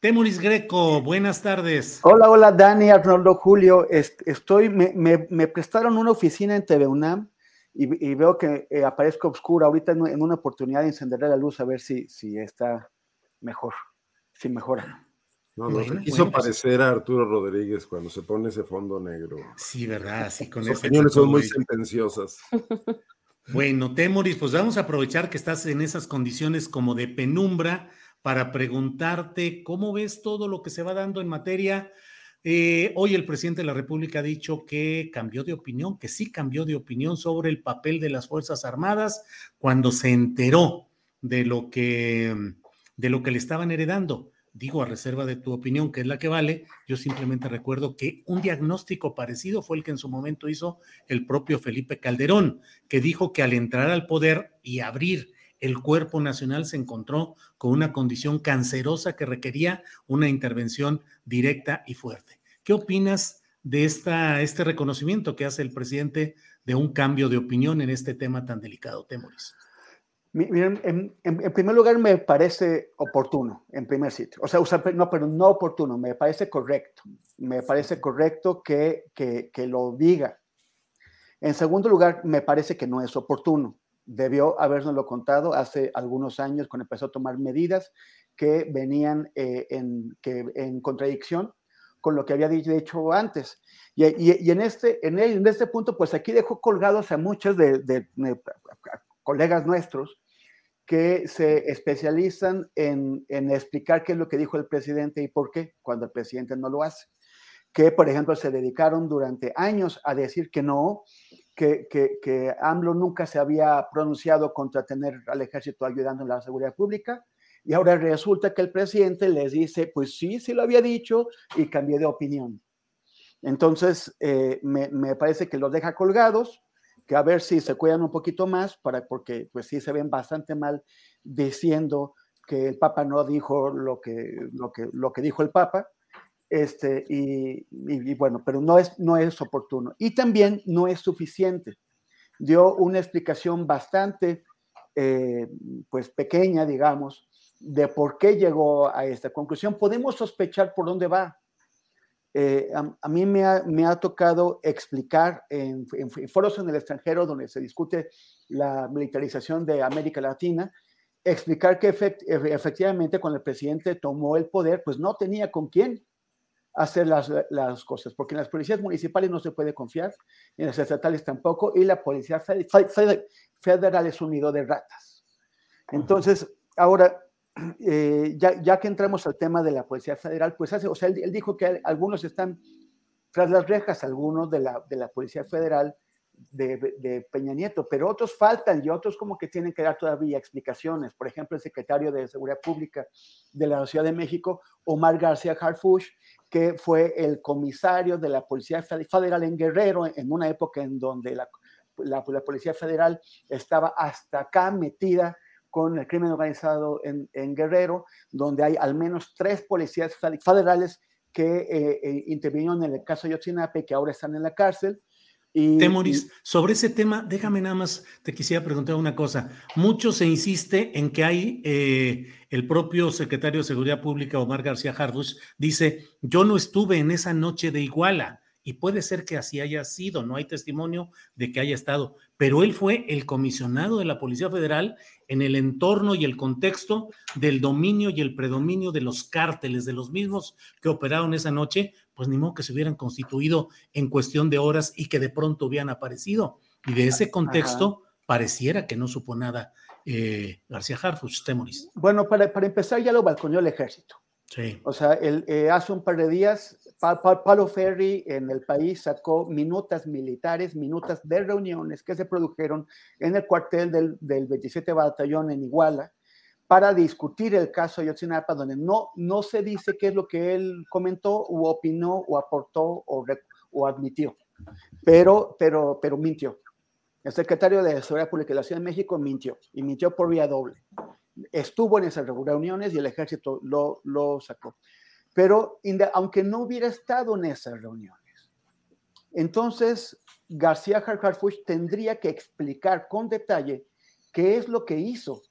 Speaker 1: Temoris Greco, buenas tardes.
Speaker 7: Hola, hola, Dani, Arnoldo, Julio. Estoy, me, me prestaron una oficina en TV Y, veo que eh, aparezco oscura ahorita en, una oportunidad de encenderle la luz a ver si, si está mejor, si mejora.
Speaker 5: No, no, se quiso parecer a Arturo Rodríguez cuando se pone ese fondo negro.
Speaker 1: Sí, ¿verdad? Sí, con
Speaker 5: Las opiniones son muy sentenciosas.
Speaker 1: Bueno, Temoris, pues vamos a aprovechar que estás en esas condiciones como de penumbra para preguntarte cómo ves todo lo que se va dando en materia eh, hoy el presidente de la República ha dicho que cambió de opinión, que sí cambió de opinión sobre el papel de las Fuerzas Armadas cuando se enteró de lo que, de lo que le estaban heredando. Digo, a reserva de tu opinión, que es la que vale, yo simplemente recuerdo que un diagnóstico parecido fue el que en su momento hizo el propio Felipe Calderón, que dijo que al entrar al poder y abrir el cuerpo nacional se encontró con una condición cancerosa que requería una intervención directa y fuerte. ¿Qué opinas de esta, este reconocimiento que hace el presidente de un cambio de opinión en este tema tan delicado, Temoris?
Speaker 7: Miren, en, primer lugar me parece oportuno, en primer sitio. O sea, no, pero no oportuno, me parece correcto. Me parece correcto que, que, que lo diga. En segundo lugar, me parece que no es oportuno debió habernoslo contado hace algunos años cuando empezó a tomar medidas que venían eh, en, que, en contradicción con lo que había dicho antes. Y, en, este, en, este punto, pues aquí dejó colgados a muchos de, colegas nuestros que se especializan en, explicar qué es lo que dijo el presidente y por qué, cuando el presidente no lo hace. Que, por ejemplo, se dedicaron durante años a decir que no, que, que, AMLO nunca se había pronunciado contra tener al ejército ayudando en la seguridad pública. Y ahora resulta que el presidente les dice, pues sí, sí lo había dicho y cambié de opinión. Entonces, eh, me, me, parece que los deja colgados, que a ver si se cuidan un poquito más, para, porque pues sí se ven bastante mal diciendo que el Papa no dijo lo que, lo que, lo que dijo el Papa, este, y, bueno, pero no es, no es oportuno. Y también no es suficiente. Dio una explicación bastante, eh, pues pequeña, digamos, de por qué llegó a esta conclusión. Podemos sospechar por dónde va. Eh, a, mí me ha, me ha, tocado explicar en, en, foros en el extranjero donde se discute la militarización de América Latina, explicar que efectivamente cuando el presidente tomó el poder, pues no tenía con quién hacer las, las, cosas, porque en las policías municipales no se puede confiar, en las estatales tampoco, y la policía federal es un nido de ratas. Entonces, ahora, eh, ya, que entramos al tema de la policía federal, pues hace, o sea, él, dijo que algunos están tras las rejas, algunos de la, de la policía federal de, Peña Nieto, pero otros faltan y otros como que tienen que dar todavía explicaciones. Por ejemplo, el secretario de Seguridad Pública de la Ciudad de México, Omar García Harfush, que fue el comisario de la Policía Federal en Guerrero en una época en donde la, la, Policía Federal estaba hasta acá metida con el crimen organizado en, en Guerrero, donde hay al menos tres policías federales que eh, eh, intervinieron en el caso de Yotzinapa y que ahora están en la cárcel.
Speaker 1: Temoris, sobre ese tema, déjame nada más, te quisiera preguntar una cosa. Mucho se insiste en que hay, eh, el propio secretario de Seguridad Pública, Omar García Jardus, dice, yo no estuve en esa noche de Iguala, y puede ser que así haya sido, no hay testimonio de que haya estado, pero él fue el comisionado de la Policía Federal en el entorno y el contexto del dominio y el predominio de los cárteles, de los mismos que operaron esa noche, pues ni modo que se hubieran constituido en cuestión de horas y que de pronto hubieran aparecido. Y de ese contexto pareciera que no supo nada eh, García Harfuch, Temoris.
Speaker 7: Bueno, para, para empezar ya lo balconeó el ejército.
Speaker 1: Sí.
Speaker 7: O sea, el, eh, hace un par de días, Palo Ferri en el país sacó minutas militares, minutas de reuniones que se produjeron en el cuartel del, del 27 Batallón en Iguala para discutir el caso de Yotzinapa, donde no, no se dice qué es lo que él comentó, o opinó, o aportó, o, o admitió, pero, pero, pero mintió. El secretario de Seguridad Pública de la Ciudad de México mintió, y mintió por vía doble estuvo en esas reuniones y el ejército lo, lo sacó. Pero aunque no hubiera estado en esas reuniones, entonces García Harfuch tendría que explicar con detalle qué es lo que hizo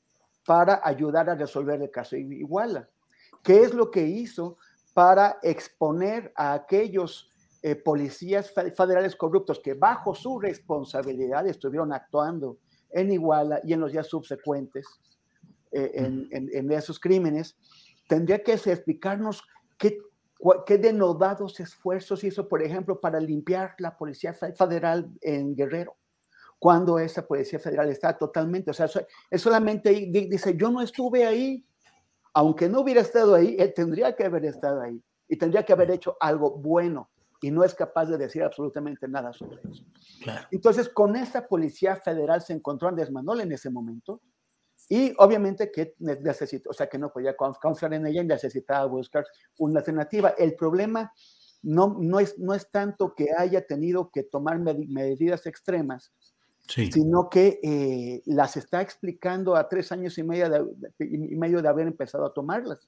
Speaker 7: para ayudar a resolver el caso Iguala, qué es lo que hizo para exponer a aquellos eh, policías federales corruptos que bajo su responsabilidad estuvieron actuando en Iguala y en los días subsecuentes eh, en, esos crímenes, tendría que explicarnos qué, qué denodados esfuerzos hizo, por ejemplo, para limpiar la Policía Federal en Guerrero, cuando esa Policía Federal está totalmente, o sea, es solamente, dice, yo no estuve ahí, aunque no hubiera estado ahí, él tendría que haber estado ahí y tendría que haber hecho algo bueno y no es capaz de decir absolutamente nada sobre eso. Entonces, con esa Policía Federal se encontró Andrés Manuel en ese momento, y obviamente que necesito, o sea, que no podía confiar en ella y necesitaba buscar una alternativa. El problema no, no, es, no es tanto que haya tenido que tomar medidas extremas, sino que eh, las está explicando a tres años y medio de, y medio de haber empezado a tomarlas.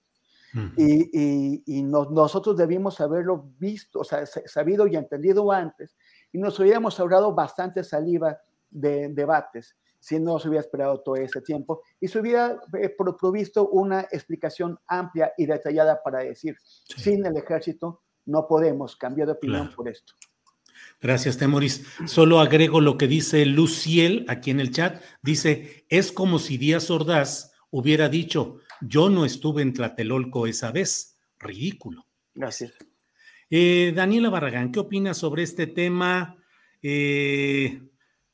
Speaker 7: Y, y, nosotros debimos haberlo visto, o sea, sabido y entendido antes, y nos hubiéramos ahorrado bastante saliva de debates si no se hubiera esperado todo ese tiempo y se hubiera eh, provisto una explicación amplia y detallada para decir, sin el ejército no podemos cambiar de opinión por esto.
Speaker 1: Gracias, Temoris. Solo agrego lo que dice Luciel aquí en el chat. Dice, es como si Díaz Ordaz hubiera dicho, yo no estuve en Tlatelolco esa vez. Ridículo.
Speaker 7: Gracias.
Speaker 1: Eh, Daniela Barragán, ¿qué opinas sobre este tema? Eh,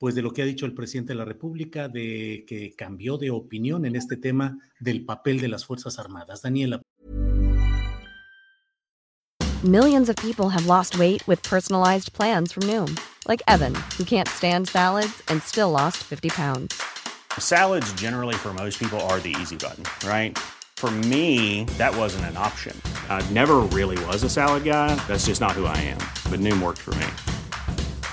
Speaker 1: pues de lo que ha dicho el presidente de la República, de que cambió de opinión en este tema del papel de las Fuerzas Armadas. Daniela.
Speaker 8: Millions of people have lost weight with personalized plans from Noom, like Evan, who can't stand salads and still lost 50 pounds.
Speaker 9: Salads generally for most people are the easy button, right? For me, that wasn't an option. I never really was a salad guy. That's just not who I am. But Noom worked for me.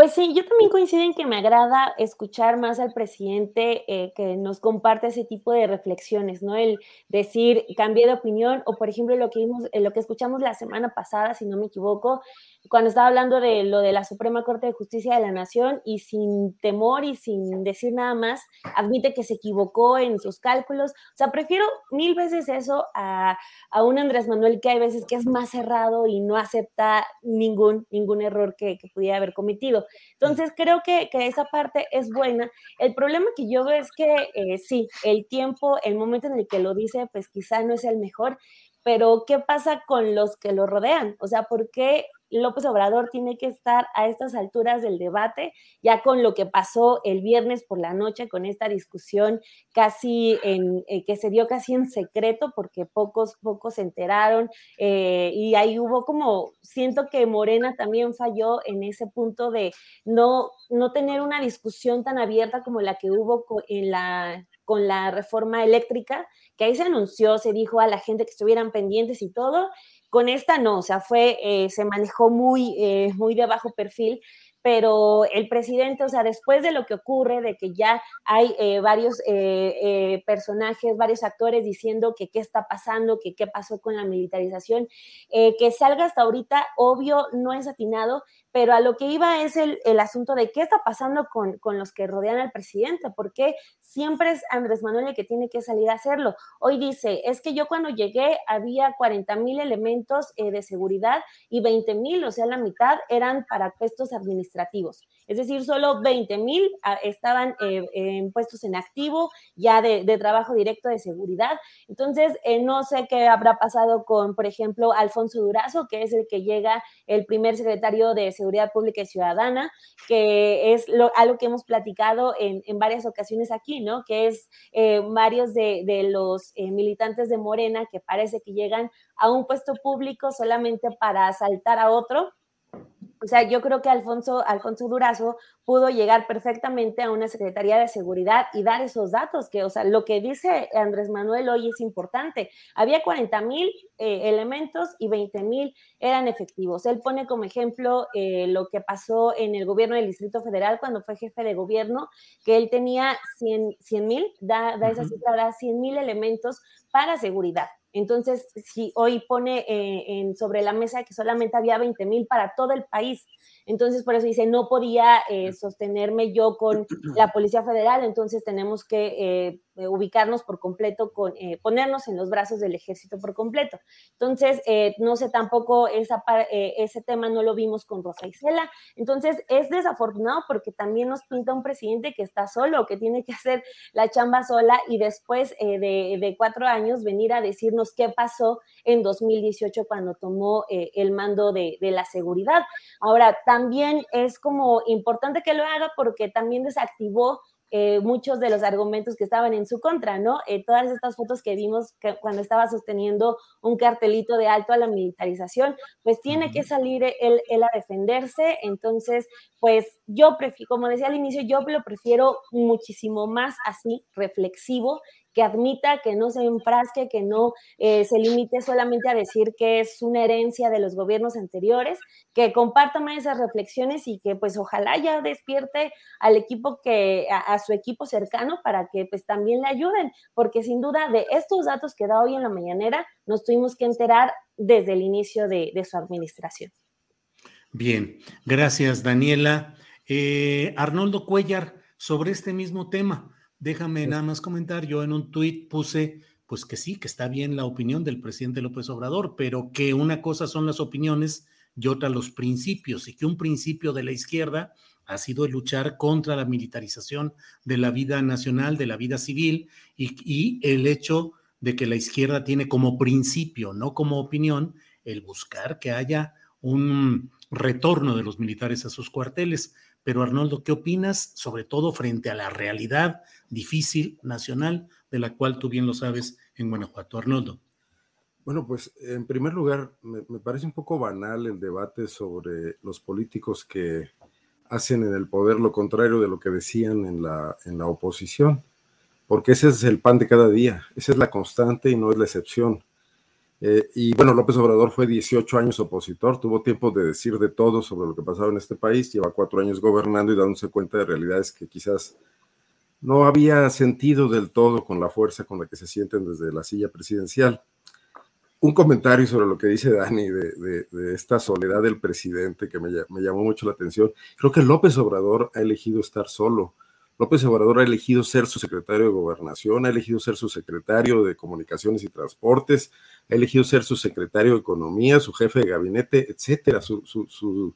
Speaker 6: Pues sí, yo también coincido en que me agrada escuchar más al presidente eh, que nos comparte ese tipo de reflexiones, ¿no? El decir, cambié de opinión, o por ejemplo, lo que, vimos, eh, lo que escuchamos la semana pasada, si no me equivoco, cuando estaba hablando de lo de la Suprema Corte de Justicia de la Nación y sin temor y sin decir nada más, admite que se equivocó en sus cálculos. O sea, prefiero mil veces eso a, a un Andrés Manuel que hay veces que es más cerrado y no acepta ningún, ningún error que, que pudiera haber cometido. Entonces, creo que, que, esa parte es buena. El problema que yo veo es que eh, sí, el tiempo, el momento en el que lo dice, pues quizá no es el mejor, pero ¿qué pasa con los que lo rodean? O sea, ¿por qué López Obrador tiene que estar a estas alturas del debate, ya con lo que pasó el viernes por la noche, con esta discusión casi en, eh, que se dio casi en secreto, porque pocos, pocos se enteraron, eh, y ahí hubo como, siento que Morena también falló en ese punto de no, no tener una discusión tan abierta como la que hubo la con la reforma eléctrica, que ahí se anunció, se dijo a la gente que estuvieran pendientes y todo, con esta no, o sea, fue, eh, se manejó muy, eh, muy de bajo perfil, pero el presidente, o sea, después de lo que ocurre, de que ya hay eh, varios personajes, varios actores diciendo que qué está pasando, que qué pasó con la militarización, que salga hasta ahorita, obvio, no es atinado, pero a lo que iba es el, el asunto de qué está pasando con, con, los que rodean al presidente, porque siempre es Andrés Manuel el que tiene que salir a hacerlo. Hoy dice, es que yo cuando llegué había 40 mil elementos eh, de seguridad y 20 mil, o sea, la mitad eran para puestos administrativos. Es decir, solo 20 mil ah, estaban eh, en puestos en activo, ya de, trabajo directo de seguridad. Entonces, eh, no sé qué habrá pasado con, por ejemplo, Alfonso Durazo, que es el que llega el primer secretario de Seguridad Pública y Ciudadana, que es lo, algo que hemos platicado en, varias ocasiones aquí, ¿no? Que es eh, varios de, los militantes de Morena que parece que llegan a un puesto público solamente para asaltar a otro o sea, yo creo que Alfonso, Alfonso Durazo pudo llegar perfectamente a una Secretaría de Seguridad y dar esos datos, que, o sea, lo que dice Andrés Manuel hoy es importante. Había 40 mil eh, elementos y 20 mil eran efectivos. Él pone como ejemplo eh, lo que pasó en el gobierno del Distrito Federal cuando fue jefe de gobierno, que él tenía 100 mil, da, da, esa cifra, da 100 mil elementos para seguridad. Entonces, si hoy pone eh, en, sobre la mesa que solamente había 20 mil para todo el país, entonces por eso dice, no podía eh, sostenerme yo con la Policía Federal, entonces tenemos que eh, eh, ubicarnos por completo, con, eh, ponernos en los brazos del ejército por completo. Entonces, eh, no sé tampoco esa, ese tema no lo vimos con Rosa Isela. Entonces, es desafortunado porque también nos pinta un presidente que está solo, que tiene que hacer la chamba sola y después de, de, cuatro años venir a decirnos qué pasó en 2018 cuando tomó el mando de, de la seguridad. Ahora, también es como importante que lo haga porque también desactivó eh, muchos de los argumentos que estaban en su contra, ¿no? Eh, todas estas fotos que vimos que cuando estaba sosteniendo un cartelito de alto a la militarización, pues tiene que salir él, él a defenderse. Entonces, pues yo prefiero, como decía al inicio, yo lo prefiero muchísimo más así, reflexivo, que admita, que no se enfrasque, que no eh, se limite solamente a decir que es una herencia de los gobiernos anteriores, que comparta más esas reflexiones y que pues ojalá ya despierte al equipo que, a, a, su equipo cercano para que pues también le ayuden, porque sin duda de estos datos que da hoy en la mañanera nos tuvimos que enterar desde el inicio de, de su administración.
Speaker 1: Bien, gracias Daniela. Eh, Arnoldo Cuellar, sobre este mismo tema, déjame nada más comentar, yo en un tuit puse, pues que sí, que está bien la opinión del presidente López Obrador, pero que una cosa son las opiniones y otra los principios, y que un principio de la izquierda ha sido luchar contra la militarización de la vida nacional, de la vida civil y, y el hecho de que la izquierda tiene como principio, no como opinión, el buscar que haya un retorno de los militares a sus cuarteles. Pero Arnoldo, ¿qué opinas, sobre todo frente a la realidad difícil nacional de la cual tú bien lo sabes en Guanajuato? Arnoldo.
Speaker 5: Bueno, pues en primer lugar, me, parece un poco banal el debate sobre los políticos que hacen en el poder lo contrario de lo que decían en la, en la oposición, porque ese es el pan de cada día, esa es la constante y no es la excepción. Eh, y bueno, López Obrador fue 18 años opositor, tuvo tiempo de decir de todo sobre lo que pasaba en este país, lleva cuatro años gobernando y dándose cuenta de realidades que quizás no había sentido del todo con la fuerza con la que se sienten desde la silla presidencial. Un comentario sobre lo que dice Dani de, esta soledad del presidente que me, me llamó mucho la atención. Creo que López Obrador ha elegido estar solo López Obrador ha elegido ser su secretario de gobernación, ha elegido ser su secretario de comunicaciones y transportes, ha elegido ser su secretario de economía, su jefe de gabinete, etcétera, su,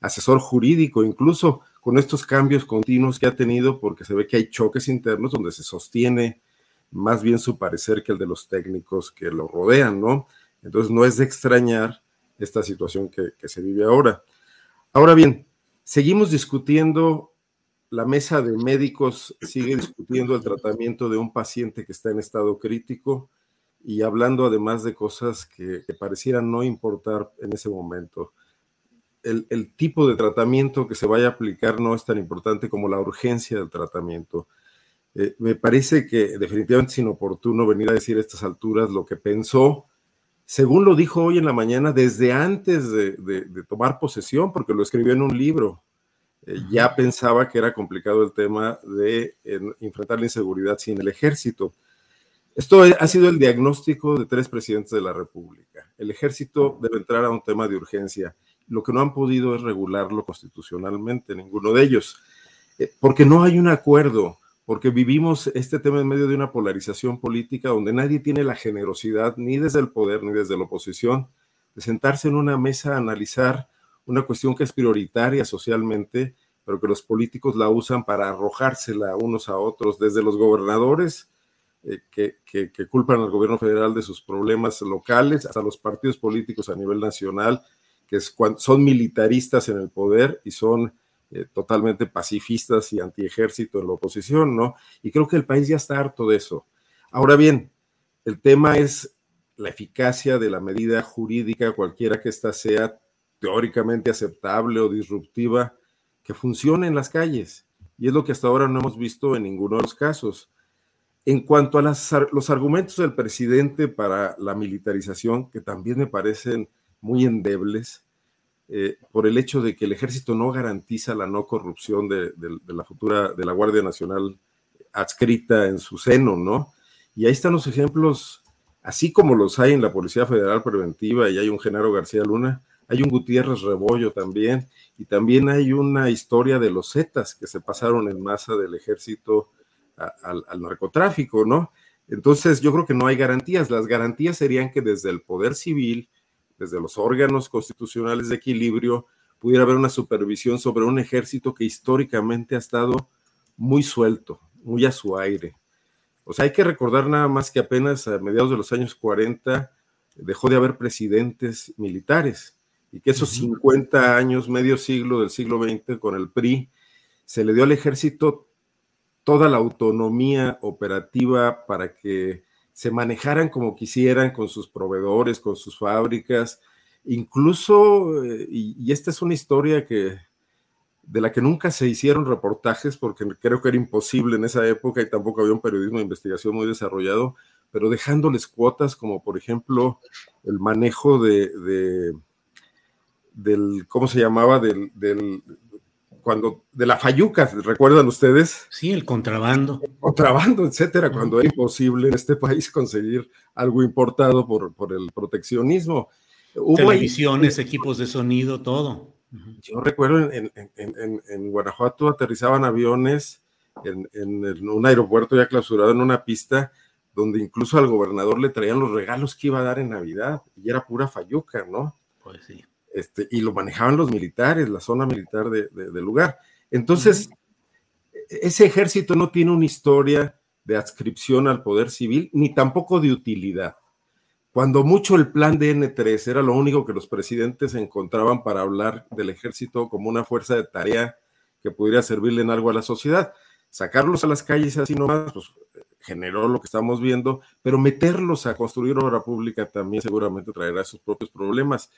Speaker 5: asesor jurídico, incluso con estos cambios continuos que ha tenido, porque se ve que hay choques internos donde se sostiene más bien su parecer que el de los técnicos que lo rodean, ¿no? Entonces no es de extrañar esta situación que, que se vive ahora. Ahora bien, seguimos discutiendo la mesa de médicos sigue discutiendo el tratamiento de un paciente que está en estado crítico y hablando además de cosas que, parecieran no importar en ese momento. El, tipo de tratamiento que se vaya a aplicar no es tan importante como la urgencia del tratamiento. Eh, me parece que definitivamente es inoportuno venir a decir a estas alturas lo que pensó, según lo dijo hoy en la mañana, desde antes de tomar posesión, porque lo escribió en un libro eh, ya pensaba que era complicado el tema de enfrentar la inseguridad sin el ejército. Esto ha sido el diagnóstico de tres presidentes de la República. El ejército debe entrar a un tema de urgencia. Lo que no han podido es regularlo constitucionalmente, ninguno de ellos, eh, porque no hay un acuerdo, porque vivimos este tema en medio de una polarización política donde nadie tiene la generosidad, ni desde el poder ni desde la oposición, de sentarse en una mesa a analizar una cuestión que es prioritaria socialmente, pero que los políticos la usan para arrojársela unos a otros, desde los gobernadores eh, que, que, culpan al gobierno federal de sus problemas locales, hasta los partidos políticos a nivel nacional, que son militaristas en el poder y son eh, totalmente pacifistas y antiejército en la oposición, ¿no? Y creo que el país ya está harto de eso. Ahora bien, el tema es la eficacia de la medida jurídica, cualquiera que ésta sea, teóricamente aceptable o disruptiva que funcione en las calles. Y es lo que hasta ahora no hemos visto en ninguno de los casos. En cuanto a los argumentos del presidente para la militarización, que también me parecen muy endebles, eh, por el hecho de que el ejército no garantiza la no corrupción de, de, la futura, de la Guardia Nacional adscrita en su seno, ¿no? Y ahí están los ejemplos, así como los hay en la Policía Federal Preventiva y hay un Genaro García Luna, hay un Gutiérrez Rebollo también, y también hay una historia de los Zetas que se pasaron en masa del ejército al, narcotráfico, ¿no? Entonces yo creo que no hay garantías. Las garantías serían que desde el poder civil, desde los órganos constitucionales de equilibrio, pudiera haber una supervisión sobre un ejército que históricamente ha estado muy suelto, muy a su aire. O sea, hay que recordar nada más que apenas a mediados de los años 40 dejó de haber presidentes militares y que esos 50 años, medio siglo del siglo XX con el PRI, se le dio al ejército toda la autonomía operativa para que se manejaran como quisieran con sus proveedores, con sus fábricas, incluso, eh, y, esta es una historia que de la que nunca se hicieron reportajes porque creo que era imposible en esa época y tampoco había un periodismo de investigación muy desarrollado, pero dejándoles cuotas como por ejemplo el manejo de del, ¿cómo se llamaba? Del, del, cuando, de la fayuca, ¿recuerdan ustedes?
Speaker 1: Sí, el contrabando.
Speaker 5: contrabando, etcétera, cuando era imposible en este país conseguir algo importado por, por el proteccionismo.
Speaker 1: Televisiones, equipos de sonido, todo.
Speaker 5: Yo recuerdo en, en, en, Guanajuato aterrizaban aviones en, un aeropuerto ya clausurado en una pista donde incluso al gobernador le traían los regalos que iba a dar en Navidad y era pura fayuca, ¿no?
Speaker 1: Pues sí.
Speaker 5: Este, y lo manejaban los militares, la zona militar del lugar. Entonces, ese ejército no tiene una historia de adscripción al poder civil, ni tampoco de utilidad. Cuando mucho el plan de N3 era lo único que los presidentes encontraban para hablar del ejército como una fuerza de tarea que pudiera servirle en algo a la sociedad. Sacarlos a las calles así nomás, pues generó lo que estamos viendo, pero meterlos a construir obra pública también seguramente traerá sus propios problemas.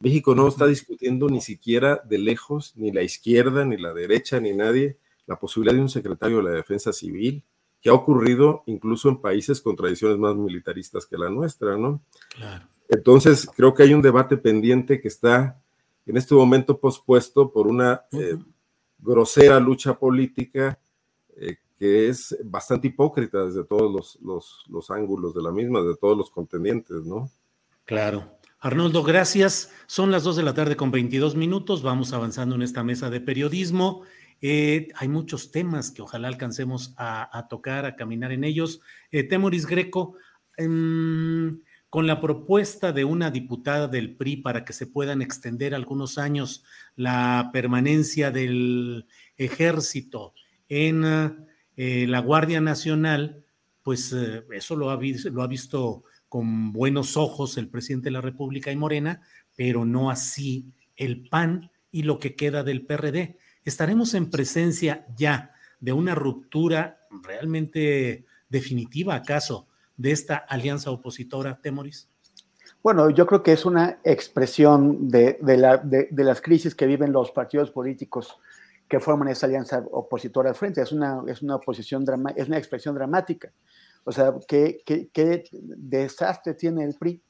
Speaker 5: México no está discutiendo ni siquiera de lejos, ni la izquierda, ni la derecha, ni nadie, la posibilidad de un secretario de la Defensa Civil, que ha ocurrido incluso en países con tradiciones más militaristas que la nuestra, ¿no? Claro. Entonces, creo que hay un debate pendiente que está en este momento pospuesto por una eh, grosera lucha política eh, que es bastante hipócrita desde todos los, los, los, ángulos de la misma, de todos los contendientes, ¿no?
Speaker 1: Claro. Arnoldo, gracias. Son las dos de la tarde con 22 minutos. Vamos avanzando en esta mesa de periodismo. Eh, hay muchos temas que ojalá alcancemos a, tocar, a caminar en ellos. Eh, Temoris Greco, em, con la propuesta de una diputada del PRI para que se puedan extender algunos años la permanencia del ejército en eh, la Guardia Nacional, pues eso lo ha, lo ha visto con buenos ojos el presidente de la República y Morena, pero no así el PAN y lo que queda del PRD. ¿Estaremos en presencia ya de una ruptura realmente definitiva, acaso, de esta alianza opositora, Temoris?
Speaker 7: Bueno, yo creo que es una expresión de, las crisis que viven los partidos políticos que forman esa alianza opositora al frente. Es una, es una, oposición es una expresión dramática. O sea, ¿qué, desastre tiene el PRI?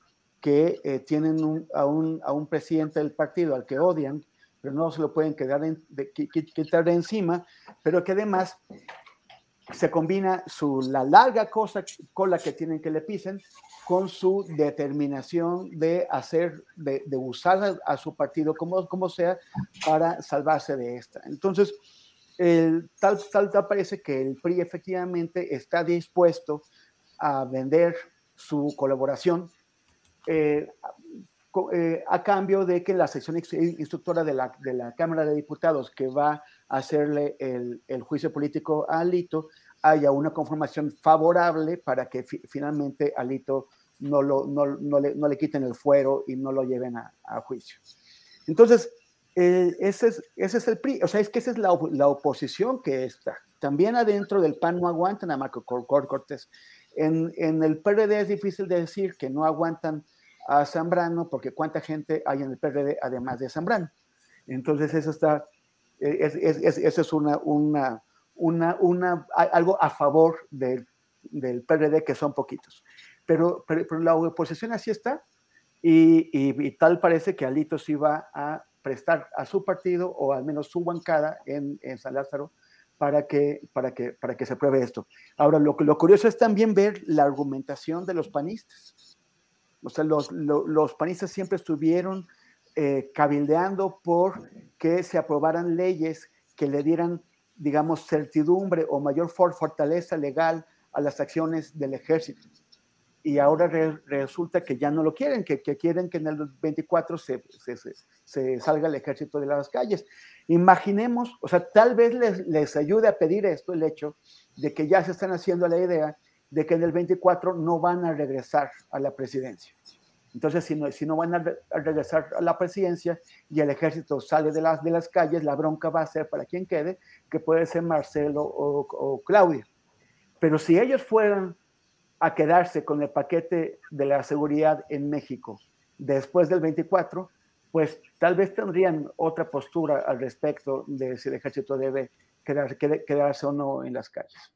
Speaker 7: Que eh, tienen a, un, a un presidente del partido al que odian, pero no se lo pueden quedar de, quitar de encima, pero que además se combina su, la larga cosa, cola que tienen que le pisen con su determinación de hacer, de, usar a, su partido como, como sea para salvarse de esta. Entonces, tal, tal, tal parece que el PRI efectivamente está dispuesto a vender su colaboración eh, eh, a cambio de que la sección instructora de la, de la, Cámara de Diputados que va a hacerle el, el juicio político a Alito haya una conformación favorable para que finalmente Alito no, lo, no, no, le, no, le, quiten el fuero y no lo lleven a, a juicio. Entonces, eh, ese, es, ese es el PRI, o sea, es que esa es la, la oposición que está. También adentro del PAN no aguantan a Marco Cortés. En, en el PRD es difícil de decir que no aguantan a Zambrano, porque cuánta gente hay en el PRD además de Zambrano. Entonces eso está, eh, es, es, eso es una, una, una, una, algo a favor del, del PRD que son poquitos. Pero, pero, la oposición así está y, y, tal parece que Alito sí va a prestar a su partido o al menos su bancada en, en San Lázaro para que, para, que, para que se apruebe esto. Ahora, lo, lo curioso es también ver la argumentación de los panistas o sea, los, los, panistas siempre estuvieron eh, cabildeando por que se aprobaran leyes que le dieran, digamos, certidumbre o mayor fortaleza legal a las acciones del ejército. Y ahora resulta que ya no lo quieren, que, que quieren que en el 24 se, se, se, salga el ejército de las calles. Imaginemos, o sea, tal vez les, les ayude a pedir esto el hecho de que ya se están haciendo la idea de que en el 24 no van a regresar a la presidencia. Entonces, si no, si no van a, regresar a la presidencia y el ejército sale de las, de las calles, la bronca va a ser para quien quede, que puede ser Marcelo o, o Claudia. Pero si ellos fueran a quedarse con el paquete de la seguridad en México después del 24, pues tal vez tendrían otra postura al respecto de si el ejército debe quedarse o no en las calles.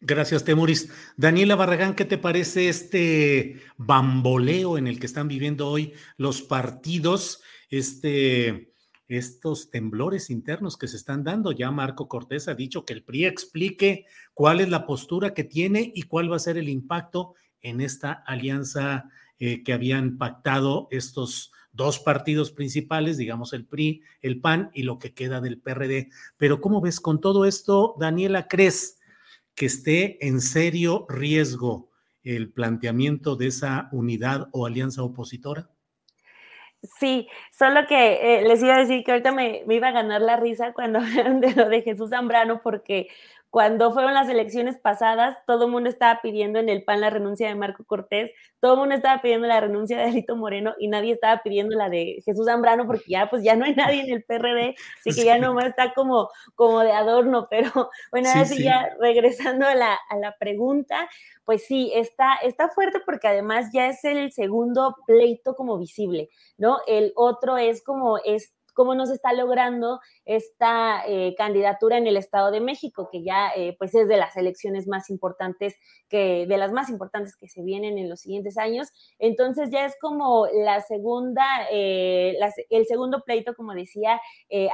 Speaker 1: Gracias, Temuris. Daniela Barragán, ¿qué te parece este bamboleo en el que están viviendo hoy los partidos? Este, estos temblores internos que se están dando. Ya Marco Cortés ha dicho que el PRI explique cuál es la postura que tiene y cuál va a ser el impacto en esta alianza eh, que habían pactado estos dos partidos principales, digamos el PRI, el PAN y lo que queda del PRD. Pero ¿cómo ves con todo esto, Daniela? ¿Crees que esté en serio riesgo el planteamiento de esa unidad o alianza opositora?
Speaker 6: Sí, solo que eh, les iba a decir que ahorita me, me, iba a ganar la risa cuando de lo de Jesús Zambrano, porque cuando fueron las elecciones pasadas, todo el mundo estaba pidiendo en el PAN la renuncia de Marco Cortés, todo el mundo estaba pidiendo la renuncia de Alito Moreno y nadie estaba pidiendo la de Jesús Zambrano porque ya pues ya no hay nadie en el PRD, así que ya nomás está como, como de adorno, pero bueno, ahora sí, ya regresando a la, a la pregunta, pues sí, está, está fuerte porque además ya es el segundo pleito como visible, ¿no? El otro es como es cómo no se está logrando esta eh, candidatura en el Estado de México, que ya eh, pues es de las elecciones más importantes, que, de las más importantes que se vienen en los siguientes años. Entonces ya es como la segunda, eh, el segundo pleito, como decía,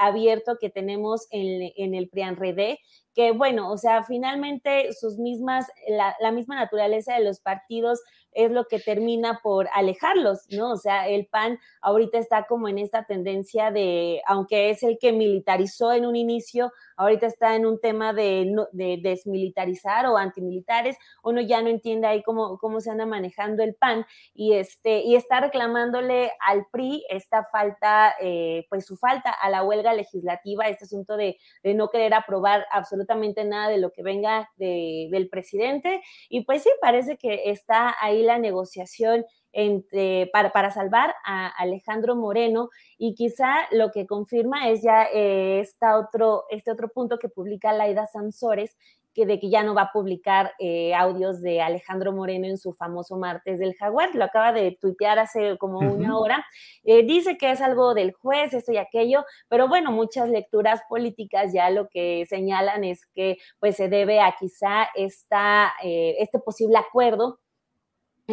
Speaker 6: abierto que tenemos en, en el PRIAN-RD que bueno, o sea, finalmente sus mismas, la, la, misma naturaleza de los partidos es lo que termina por alejarlos, ¿no? O sea, el PAN ahorita está como en esta tendencia de, aunque es el que militarizó en un inicio, ahorita está en un tema de, de desmilitarizar o antimilitares, uno ya no entiende ahí cómo, cómo se anda manejando el PAN y, este, y está reclamándole al PRI esta falta, eh, pues su falta a la huelga legislativa, este asunto de, no querer aprobar absolutamente nada de lo que venga de, del presidente y pues sí, parece que está ahí la negociación entre, para, para, salvar a Alejandro Moreno y quizá lo que confirma es ya eh, otro, este otro punto que publica Laida Sansores, que de que ya no va a publicar eh, audios de Alejandro Moreno en su famoso martes del jaguar, lo acaba de tuitear hace como una hora, eh, dice que es algo del juez, esto y aquello, pero bueno, muchas lecturas políticas ya lo que señalan es que pues se debe a quizá esta, este posible acuerdo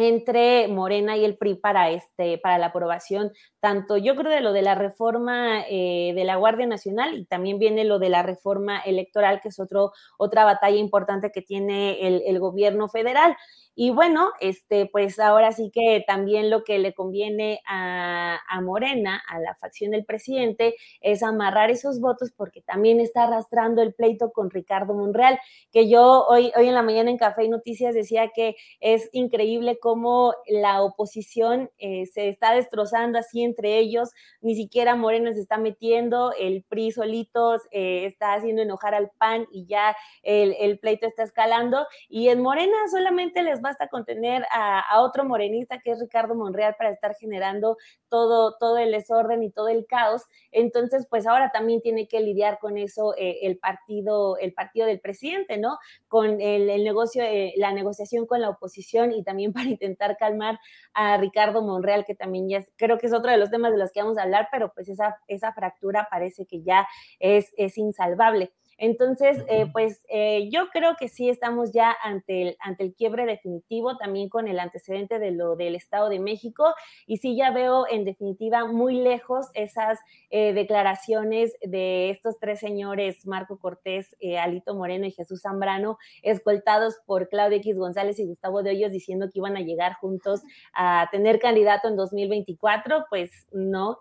Speaker 6: entre Morena y el PRI para, este, para la aprobación, tanto yo creo de lo de la reforma eh, de la Guardia Nacional y también viene lo de la reforma electoral, que es otro, otra batalla importante que tiene el, el gobierno federal. Y bueno, este, pues ahora sí que también lo que le conviene a, Morena, a la facción del presidente, es amarrar esos votos porque también está arrastrando el pleito con Ricardo Monreal, que yo hoy, hoy en la mañana en Café y Noticias decía que es increíble cómo la oposición eh, se está destrozando así entre ellos, ni siquiera Morena se está metiendo, el PRI solitos eh, está haciendo enojar al PAN y ya el, el pleito está escalando, y en Morena solamente les va basta con tener a, otro morenista que es Ricardo Monreal para estar generando todo, todo el desorden y todo el caos. Entonces, pues ahora también tiene que lidiar con eso eh, el partido, el partido del presidente, ¿no? Con el, negocio, eh, la negociación con la oposición y también para intentar calmar a Ricardo Monreal, que también ya creo que es otro de los temas de los que vamos a hablar, pero pues esa, esa fractura parece que ya es, es insalvable. Entonces, eh, pues eh, yo creo que sí estamos ya ante el, ante el quiebre definitivo, también con el antecedente de lo del Estado de México, y sí ya veo en definitiva muy lejos esas eh, declaraciones de estos tres señores, Marco Cortés, Alito Moreno y Jesús Zambrano, escoltados por Claudio X González y Gustavo de Hoyos diciendo que iban a llegar juntos a tener candidato en 2024, pues no,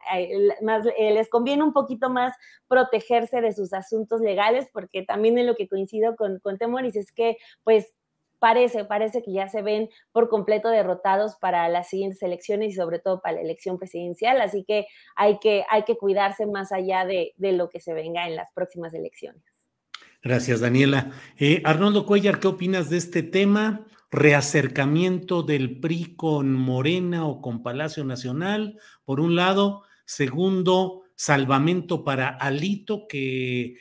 Speaker 6: más, les conviene un poquito más protegerse de sus asuntos legales porque también en lo que coincido con, con Temoris es que pues parece, parece que ya se ven por completo derrotados para las siguientes elecciones y sobre todo para la elección presidencial, así que hay que, hay que cuidarse más allá de, de lo que se venga en las próximas elecciones.
Speaker 1: Gracias, Daniela. Eh, Arnoldo Cuellar, ¿qué opinas de este tema? Reacercamiento del PRI con Morena o con Palacio Nacional, por un lado. Segundo, salvamento para Alito, que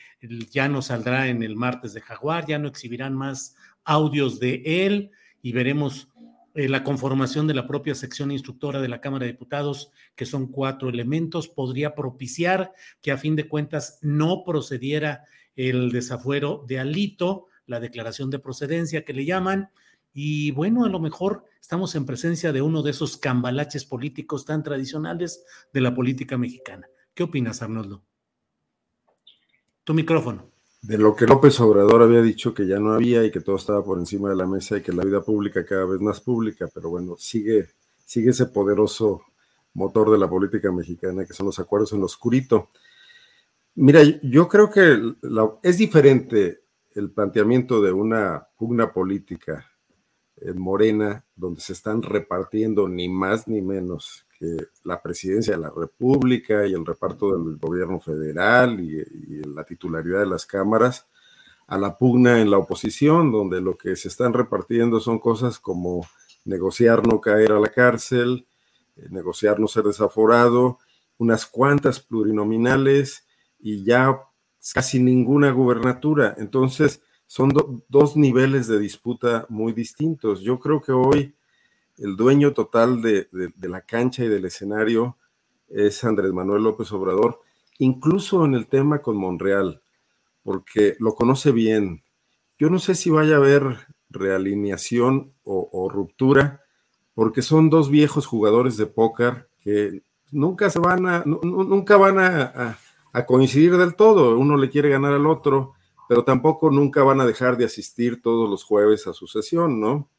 Speaker 1: ya no saldrá en el martes de Jaguar, ya no exhibirán más audios de él y veremos eh, la conformación de la propia sección instructora de la Cámara de Diputados, que son cuatro elementos, podría propiciar que a fin de cuentas no procediera el desafuero de Alito, la declaración de procedencia que le llaman, y bueno, a lo mejor estamos en presencia de uno de esos cambalaches políticos tan tradicionales de la política mexicana. ¿Qué opinas, Arnoldo? Tu micrófono.
Speaker 5: De lo que López Obrador había dicho que ya no había y que todo estaba por encima de la mesa y que la vida pública cada vez más pública, pero bueno, sigue, sigue ese poderoso motor de la política mexicana que son los acuerdos en lo oscurito. Mira, yo creo que es diferente el planteamiento de una pugna política en Morena, donde se están repartiendo ni más ni menos que la presidencia de la República y el reparto del gobierno federal y, y la titularidad de las cámaras, a la pugna en la oposición, donde lo que se están repartiendo son cosas como negociar no caer a la cárcel, eh, negociar no ser desaforado, unas cuantas plurinominales y ya casi ninguna gubernatura. Entonces, son dos niveles de disputa muy distintos. Yo creo que hoy el dueño total de, de, la cancha y del escenario es Andrés Manuel López Obrador, incluso en el tema con Monreal, porque lo conoce bien. Yo no sé si vaya a haber realineación o, ruptura, porque son dos viejos jugadores de póker que nunca se van a, nunca van a, coincidir del todo. Uno le quiere ganar al otro, pero tampoco nunca van a dejar de asistir todos los jueves a su sesión, ¿no?